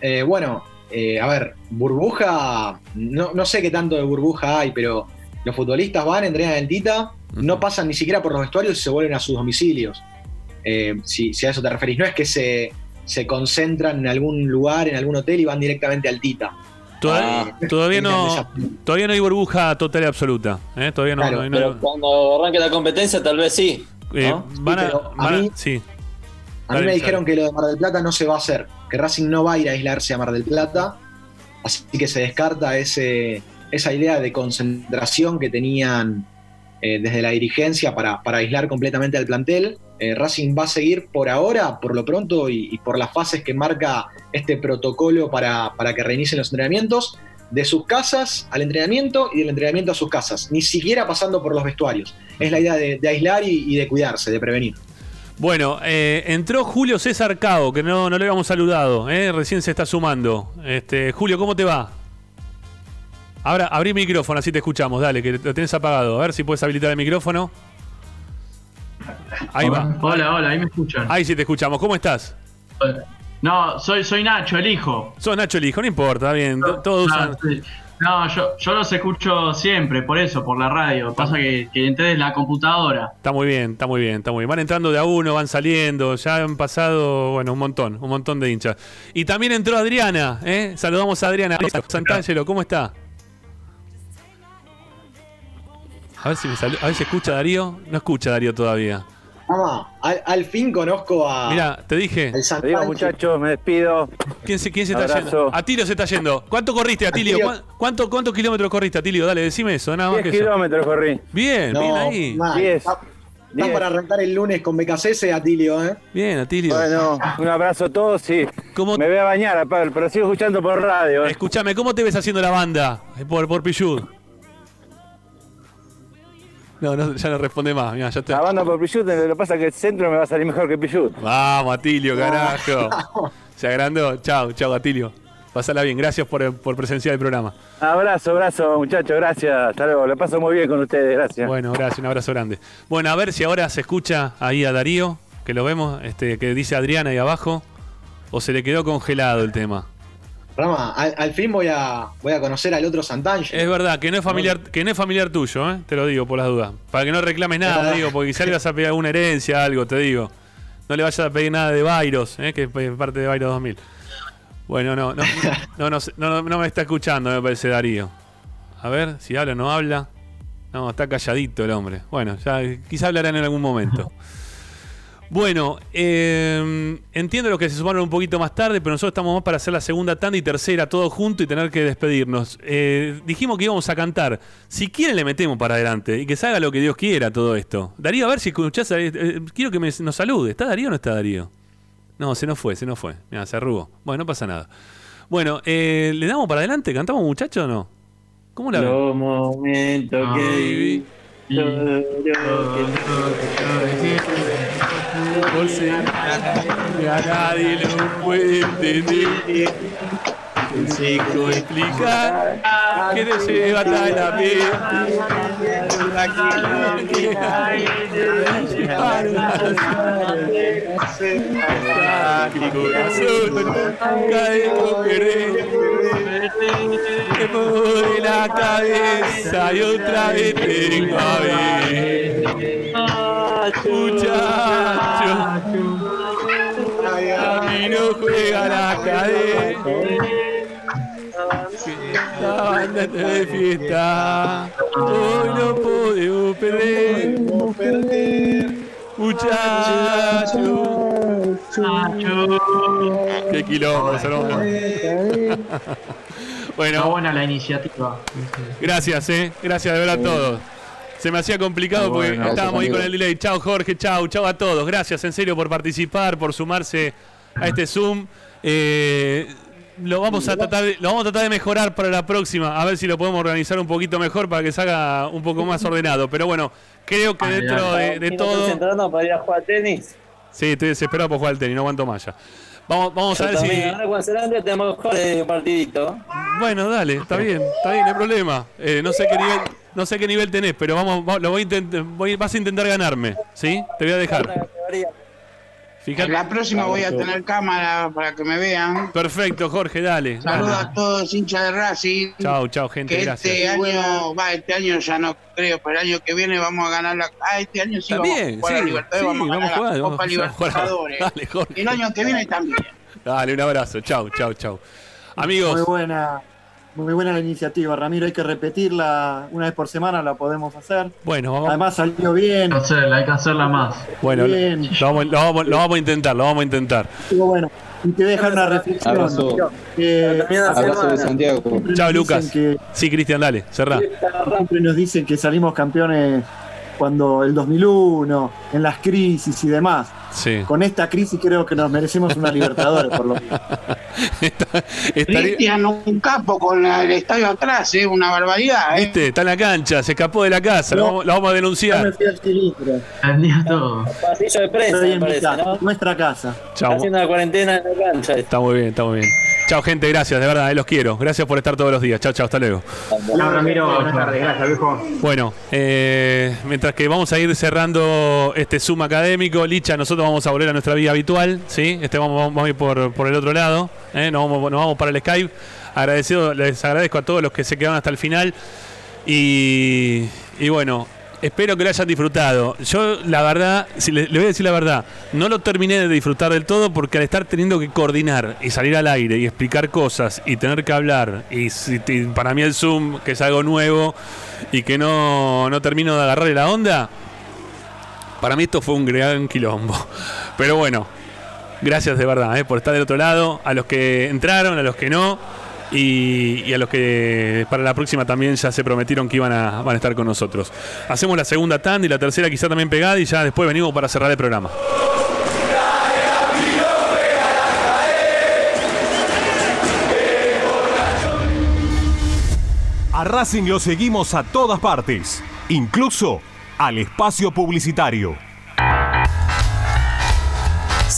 Eh, bueno, eh, a ver, burbuja, no, no, sé qué tanto de burbuja hay, pero los futbolistas van, entrenan en Tita, no pasan ni siquiera por los vestuarios y se vuelven a sus domicilios. Eh, si, a eso te referís. No es que se, concentran en algún lugar, en algún hotel y van directamente al Tita. Todavía, ah. todavía no todavía no hay burbuja total y absoluta. ¿eh? Todavía no, pero cuando arranque la competencia tal vez sí. Eh, van a, mí, sí. a mí me dijeron que lo de Mar del Plata no se va a hacer, que Racing no va a ir a aislarse a Mar del Plata, así que se descarta ese, esa idea de concentración que tenían desde la dirigencia para, aislar completamente al plantel. Eh, Racing va a seguir por ahora, por lo pronto, y, por las fases que marca este protocolo para, que reinicien los entrenamientos, de sus casas al entrenamiento y del entrenamiento a sus casas, ni siquiera pasando por los vestuarios. Es la idea de, aislar y, de cuidarse, de prevenir. Bueno, eh, entró Julio César Cao, que no, no le habíamos saludado, eh, recién se está sumando. Este, Julio, ¿cómo te va? Ahora abrí el micrófono, así te escuchamos, dale, que lo tenés apagado. A ver si puedes habilitar el micrófono. Ahí va. Hola, hola, ahí me escuchan. Ahí sí te escuchamos. ¿Cómo estás? No, soy, soy Nacho, el hijo. Sos Nacho, el hijo, no importa, bien. No, todos usan. No, yo, yo los escucho siempre, por eso, por la radio. Pasa que, que entré desde la computadora. Está muy bien, está muy bien, está muy bien. Van entrando de a uno, van saliendo. Ya han pasado, bueno, un montón, un montón de hinchas. Y también entró Adriana, ¿eh? Saludamos a Adriana. Santangelo, ¿cómo está? A ver si me salió. A ver si escucha Darío. No escucha Darío todavía. Vamos, al, fin conozco a. Mira, te dije. Te digo, muchachos, me despido. ¿Quién se, quién se está yendo? Atilio se está yendo. ¿Cuánto corriste, Atilio? ¿Cuánto, ¿Cuántos kilómetros corriste, Atilio? Dale, decime eso, nada más 10 kilómetros corrí. Bien, bien ahí. 10. Está, para arrancar el lunes con BKCS, Atilio, ¿eh? Bien, Atilio. Bueno, un abrazo a todos y ¿Cómo... me voy a bañar, pero sigo escuchando por radio. ¿eh? Escúchame, ¿cómo te ves haciendo la banda por, por Pichud? No, no, ya no responde más. Mirá, ya La banda por Pichut, lo que pasa es que el centro me va a salir mejor que Pichut. Vamos, Atilio, carajo. *laughs* Se agrandó. Chao, chao, Atilio. Pasala bien, gracias por, por presenciar el programa. Abrazo, abrazo, muchachos, gracias. Hasta luego, lo paso muy bien con ustedes, gracias. Bueno, gracias, un abrazo grande. Bueno, a ver si ahora se escucha ahí a Darío, que lo vemos, este, que dice Adriana ahí abajo, o se le quedó congelado el tema. Rama, al, fin voy a, voy a conocer al otro Santangelo. Es verdad, que no es familiar, que no es familiar tuyo, ¿eh? te lo digo por las dudas. Para que no reclames nada, digo, porque quizás le vas a pedir alguna herencia, algo, te digo. No le vayas a pedir nada de Vairos, ¿eh? que es parte de Vairos 2000. Bueno, *laughs* no, no, no, no, no, me está escuchando, me parece Darío. A ver, si habla o no habla. No, está calladito el hombre. Bueno, ya quizá hablarán en algún momento. Bueno, eh, entiendo lo que se sumaron un poquito más tarde, pero nosotros estamos más para hacer la segunda tanda y tercera, todo junto y tener que despedirnos. Eh, dijimos que íbamos a cantar. Si quieren, le metemos para adelante y que se haga lo que Dios quiera todo esto. Darío, a ver si escuchás. Eh, quiero que nos salude. ¿Está Darío o no está Darío? No, se nos fue, se nos fue. Mira, se arrugó. Bueno, no pasa nada. Bueno, ¿le damos para adelante? ¿Cantamos, muchachos, o no? ¿Cómo la Los momentos que a nadie lo puede entender. Consejo explicar que te lleva hasta la piel. Mi corazón mueve la cabeza y otra vez tengo a ver. Muchacho, y no juega la cadena andate de fiesta. Hoy no podemos perder. Muchachos. Qué quilombo, *laughs* Bueno. Está buena la iniciativa. Gracias, eh. Gracias de ver a todos. Se me hacía complicado porque estábamos ahí con el delay. Chao Jorge, chao, chao a todos. Gracias en serio por participar, por sumarse a este Zoom. Eh, lo vamos a tratar de, lo vamos a tratar de mejorar para la próxima, a ver si lo podemos organizar un poquito mejor para que salga un poco más ordenado. Pero bueno, creo que dentro de, todo. ¿Estás entrando para ir a jugar tenis? Sí, estoy desesperado por jugar al tenis, no aguanto más ya. Vamos, vamos a ver si. Ahora tenemos que partidito. Bueno, dale, está bien, está bien, no hay problema. Eh, no sé qué nivel, no sé qué nivel tenés, pero vamos, lo voy a intentar, vas a intentar ganarme, ¿sí? Te voy a dejar. La próxima voy a tener cámara para que me vean. Perfecto, Jorge, dale. Saludos a todos, hinchas de Racing. Chao, chao, gente, que gracias. Este año, va, este año ya no creo, pero el año que viene vamos a ganar la. Ah, este año sí también, vamos a jugar sí, Libertadores, vamos, a ganar jugar, la Copa Libertadores. Dale, Jorge. Y el año que viene también. Dale, un abrazo. Chao, chao, chao. Amigos. Muy buena. Muy buena la iniciativa, Ramiro. Hay que repetirla una vez por semana, la podemos hacer. Bueno, vamos. Además salió bien. hay que hacerla más. Bueno, Lo, vamos, lo, vamos, lo, vamos, a intentar, lo vamos a intentar. bueno, y te dejar una reflexión. Abrazo. Abrazo de Santiago. Chao, Lucas. sí, Cristian, dale, cerrá. Siempre nos dicen que salimos campeones cuando el 2001, en las crisis y demás. Con esta crisis creo que nos merecemos una Libertadores, por lo menos. *laughs* Cristian, un capo con el estadio atrás, ¿eh? una barbaridad. ¿eh? ¿Viste? Está en la cancha, se escapó de la casa, lo, vamos, a denunciar. Me fui al todo. Pasillo de prensa, ¿no? Nuestra casa. Chao. Haciendo la cuarentena en la cancha. Está muy bien, está muy bien. Chao, gente, gracias, de verdad, eh, los quiero. Gracias por estar todos los días. Chao, chao, hasta luego. Chao, Ramiro, buenas tardes, gracias, viejo. Bueno, eh, mientras que vamos a ir cerrando este Zoom académico, Licha, nosotros vamos a volver a nuestra vida habitual, ¿sí? Este vamos, vamos a ir por, por el otro lado, ¿eh? nos, vamos, nos vamos para el Skype. Agradecido, les agradezco a todos los que se quedaron hasta el final. Y, y bueno, Espero que lo hayan disfrutado. Yo, la verdad, si le, voy a decir la verdad, no lo terminé de disfrutar del todo porque al estar teniendo que coordinar y salir al aire y explicar cosas y tener que hablar, y, para mí el Zoom, que es algo nuevo y que no, no termino de agarrarle la onda, para mí esto fue un gran quilombo. Pero bueno, gracias de verdad eh, por estar del otro lado, a los que entraron, a los que no y, a los que para la próxima también ya se prometieron que iban a, van a estar con nosotros. Hacemos la segunda tanda y la tercera quizá también pegada y ya después venimos para cerrar el programa. A Racing lo seguimos a todas partes, incluso al espacio publicitario.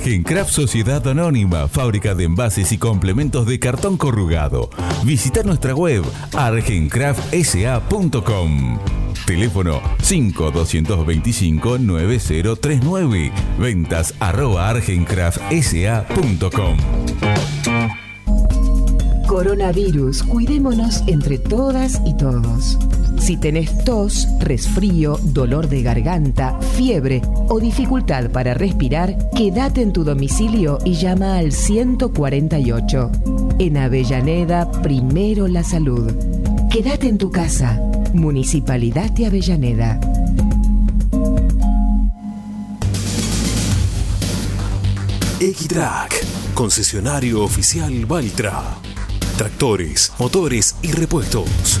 Argencraft Sociedad Anónima, fábrica de envases y complementos de cartón corrugado. Visita nuestra web argencraftsa.com. Teléfono 5225-9039. Ventas arroba argencraftsa.com. Coronavirus, cuidémonos entre todas y todos. Si tenés tos, resfrío, dolor de garganta, fiebre o dificultad para respirar, quédate en tu domicilio y llama al 148. En Avellaneda, primero la salud. Quédate en tu casa. Municipalidad de Avellaneda. Equitrack, concesionario oficial Valtra. Tractores, motores y repuestos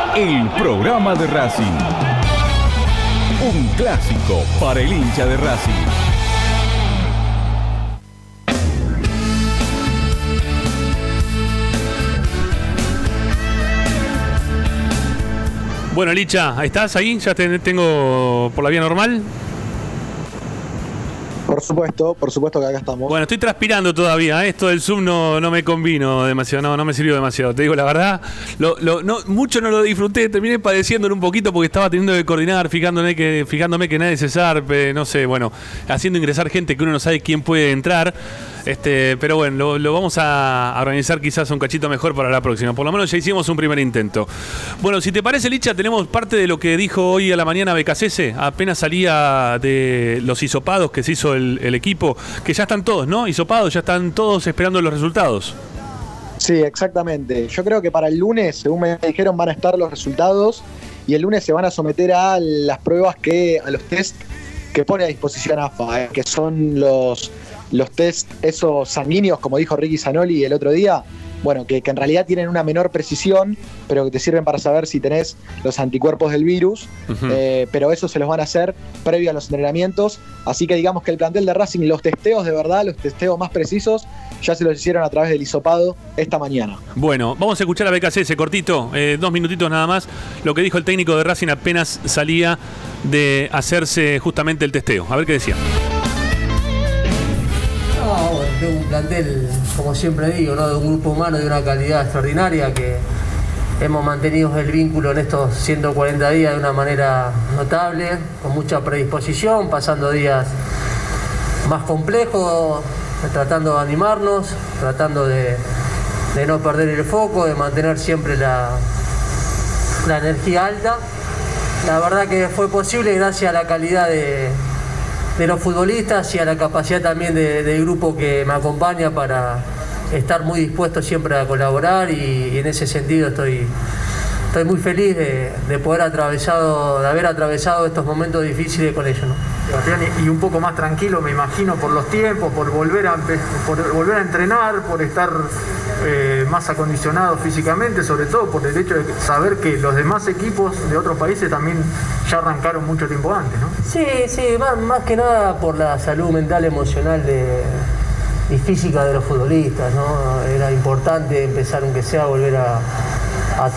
el programa de Racing. Un clásico para el hincha de Racing. Bueno, Licha, ¿estás ahí? ¿Ya te tengo por la vía normal? Por supuesto, por supuesto que acá estamos. Bueno, estoy transpirando todavía. ¿eh? Esto del Zoom no, no me convino demasiado, no, no me sirvió demasiado. Te digo la verdad, lo, no, mucho no lo disfruté. Terminé padeciéndolo un poquito porque estaba teniendo que coordinar, fijándome que, fijándome que nadie se zarpe, no sé, bueno, haciendo ingresar gente que uno no sabe quién puede entrar. Este, pero bueno, lo, vamos a organizar quizás un cachito mejor para la próxima. Por lo menos ya hicimos un primer intento. Bueno, si te parece, Licha, tenemos parte de lo que dijo hoy a la mañana BKCS. Apenas salía de los hisopados que se hizo el, el equipo, que ya están todos, ¿no? Hisopados, ya están todos esperando los resultados. Sí, exactamente. Yo creo que para el lunes, según me dijeron, van a estar los resultados y el lunes se van a someter a las pruebas que, a los test que pone a disposición AFA, eh, que son los los test esos sanguíneos, como dijo Ricky Zanoli el otro día, bueno, que, en realidad tienen una menor precisión, pero que te sirven para saber si tenés los anticuerpos del virus, eh, pero eso se los van a hacer previo a los entrenamientos, así que digamos que el plantel de Racing, los testeos de verdad, los testeos más precisos, ya se los hicieron a través del hisopado esta mañana. Bueno, vamos a escuchar a BKC, cortito, eh, dos minutitos nada más, lo que dijo el técnico de Racing apenas salía de hacerse justamente el testeo. A ver qué decía tengo un plantel, como siempre digo, ¿no? de un grupo humano de una calidad extraordinaria que hemos mantenido el vínculo en estos 140 días de una manera notable, con mucha predisposición, pasando días más complejos, tratando de animarnos, tratando de, no perder el foco, de mantener siempre la, la energía alta. La verdad que fue posible gracias a la calidad de, de los futbolistas y a la capacidad también del grupo que me acompaña para estar muy dispuesto siempre a colaborar y, en ese sentido estoy estoy muy feliz de, poder atravesado, de haber atravesado estos momentos difíciles con ellos. ¿no? y un poco más tranquilo, me imagino, por los tiempos, por volver a, por volver a entrenar, por estar eh, más acondicionado físicamente, sobre todo por el hecho de saber que los demás equipos de otros países también ya arrancaron mucho tiempo antes, ¿no? Sí, sí, más, que nada por la salud mental, emocional y física de los futbolistas, ¿no? Era importante empezar, aunque sea, volver a,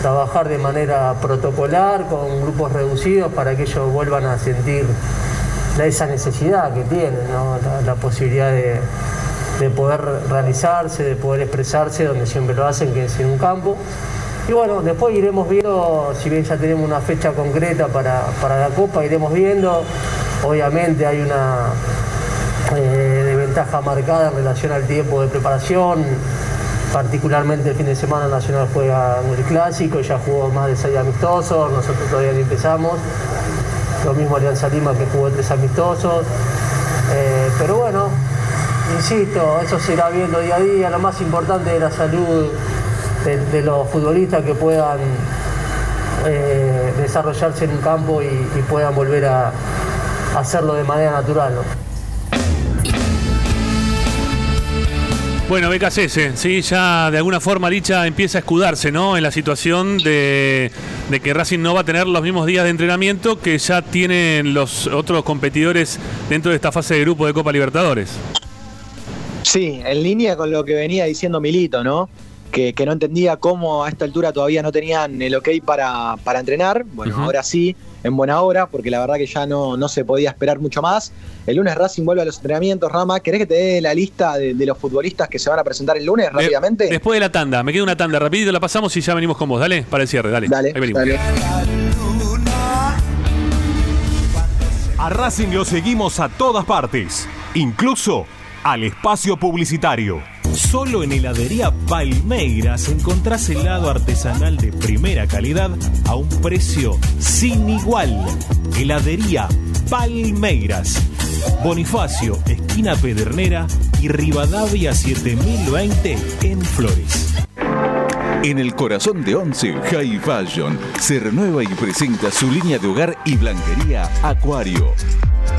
trabajar de manera protocolar, con grupos reducidos, para que ellos vuelvan a sentir esa necesidad que tienen, la posibilidad de de poder realizarse, de poder expresarse donde siempre lo hacen, que es en un campo. Y bueno, después iremos viendo, si bien ya tenemos una fecha concreta para, la Copa, iremos viendo. Obviamente hay una eh, desventaja marcada en relación al tiempo de preparación. Particularmente el fin de semana Nacional juega el clásico, ya jugó más de seis amistosos, nosotros todavía no empezamos. Lo mismo Alianza Lima que jugó tres amistosos. Eh, pero bueno, insisto, eso se irá viendo día a día. Lo más importante es la salud de, los futbolistas que puedan eh, desarrollarse en un campo y, puedan volver a, hacerlo de manera natural. Bueno, BKC, sí, ya de alguna forma Licha empieza a escudarse, ¿no? En la situación de, que Racing no va a tener los mismos días de entrenamiento que ya tienen los otros competidores dentro de esta fase de grupo de Copa Libertadores. Sí, en línea con lo que venía diciendo Milito, ¿no? Que, no entendía cómo a esta altura todavía no tenían el ok para, entrenar. Bueno, ahora sí, en buena hora, porque la verdad que ya no, no se podía esperar mucho más. El lunes Racing vuelve a los entrenamientos, Rama. ¿Querés que te dé la lista de, los futbolistas que se van a presentar el lunes rápidamente? después de la tanda, me queda una tanda rapidito, la pasamos y ya venimos con vos. Dale, para el cierre, dale. Dale, dale. A Racing lo seguimos a todas partes, incluso al espacio publicitario. Solo en heladería Palmeiras encontrás helado artesanal de primera calidad a un precio sin igual. Heladería Palmeiras. Bonifacio, esquina Pedernera y Rivadavia 7020 en Flores. En el corazón de Once, High Fashion se renueva y presenta su línea de hogar y blanquería Acuario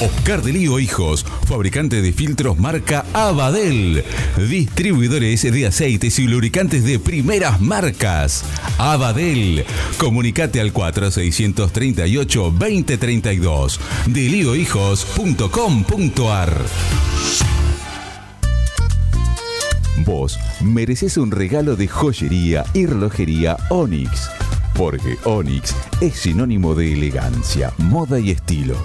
Oscar de Lío Hijos, fabricante de filtros marca Abadel. Distribuidores de aceites y lubricantes de primeras marcas. Abadel. Comunicate al 4638-2032. Deliohijos.com.ar Vos mereces un regalo de joyería y relojería Onyx. Porque Onyx es sinónimo de elegancia, moda y estilo.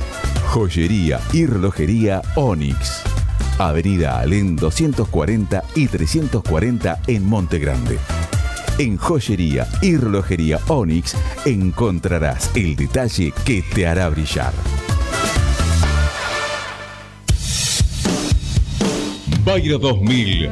Joyería y relojería Onyx. Avenida Alén 240 y 340 en Monte Grande. En Joyería y Relojería Onyx encontrarás el detalle que te hará brillar. Bayra 2000,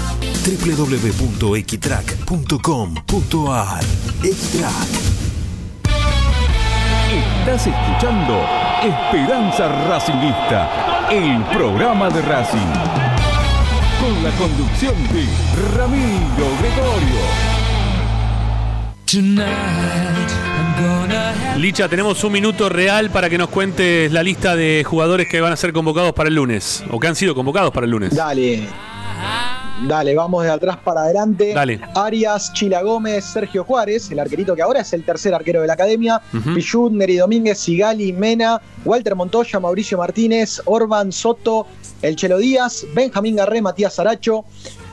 www.equitrack.com.ar Equitrack. Estás escuchando Esperanza Racingista, el programa de Racing. Con la conducción de Ramiro Gregorio. Licha, tenemos un minuto real para que nos cuentes la lista de jugadores que van a ser convocados para el lunes o que han sido convocados para el lunes. Dale. Dale, vamos de atrás para adelante. Dale. Arias, Chila Gómez, Sergio Juárez, el arquerito que ahora es el tercer arquero de la academia. Uh Neri Domínguez, Sigali, Mena, Walter Montoya, Mauricio Martínez, Orban, Soto, El Chelo Díaz, Benjamín Garré, Matías Aracho,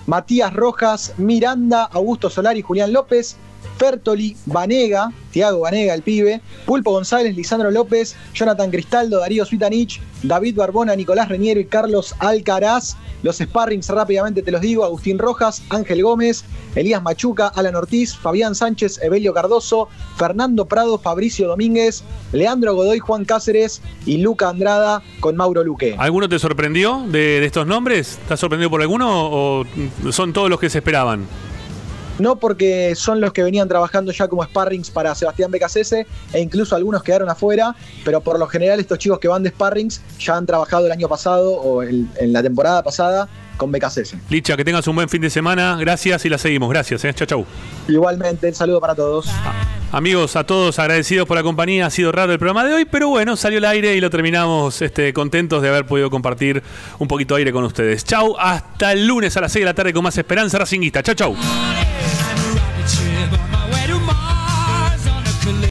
Matías Rojas, Miranda, Augusto Solari, Julián López, Fertoli, Vanega, Tiago Vanega, el pibe, Pulpo González, Lisandro López, Jonathan Cristaldo, Darío Suitanich, David Barbona, Nicolás Reñero y Carlos Alcaraz. Los sparrings rápidamente te los digo, Agustín Rojas, Ángel Gómez, Elías Machuca, Alan Ortiz, Fabián Sánchez, Evelio Cardoso, Fernando Prado, Fabricio Domínguez, Leandro Godoy, Juan Cáceres y Luca Andrada con Mauro Luque. ¿Alguno te sorprendió de, de estos nombres? ¿Estás sorprendido por alguno o son todos los que se esperaban? No porque son los que venían trabajando ya como sparrings para Sebastián Becasese e incluso algunos quedaron afuera, pero por lo general estos chicos que van de sparrings ya han trabajado el año pasado o en la temporada pasada con Becasese. Licha, que tengas un buen fin de semana, gracias y la seguimos, gracias, ¿eh? chau chau. Igualmente, el saludo para todos. Ah, amigos, a todos agradecidos por la compañía, ha sido raro el programa de hoy, pero bueno, salió el aire y lo terminamos este, contentos de haber podido compartir un poquito de aire con ustedes. Chau, hasta el lunes a las 6 de la tarde con más esperanza racinguista. Chau chau.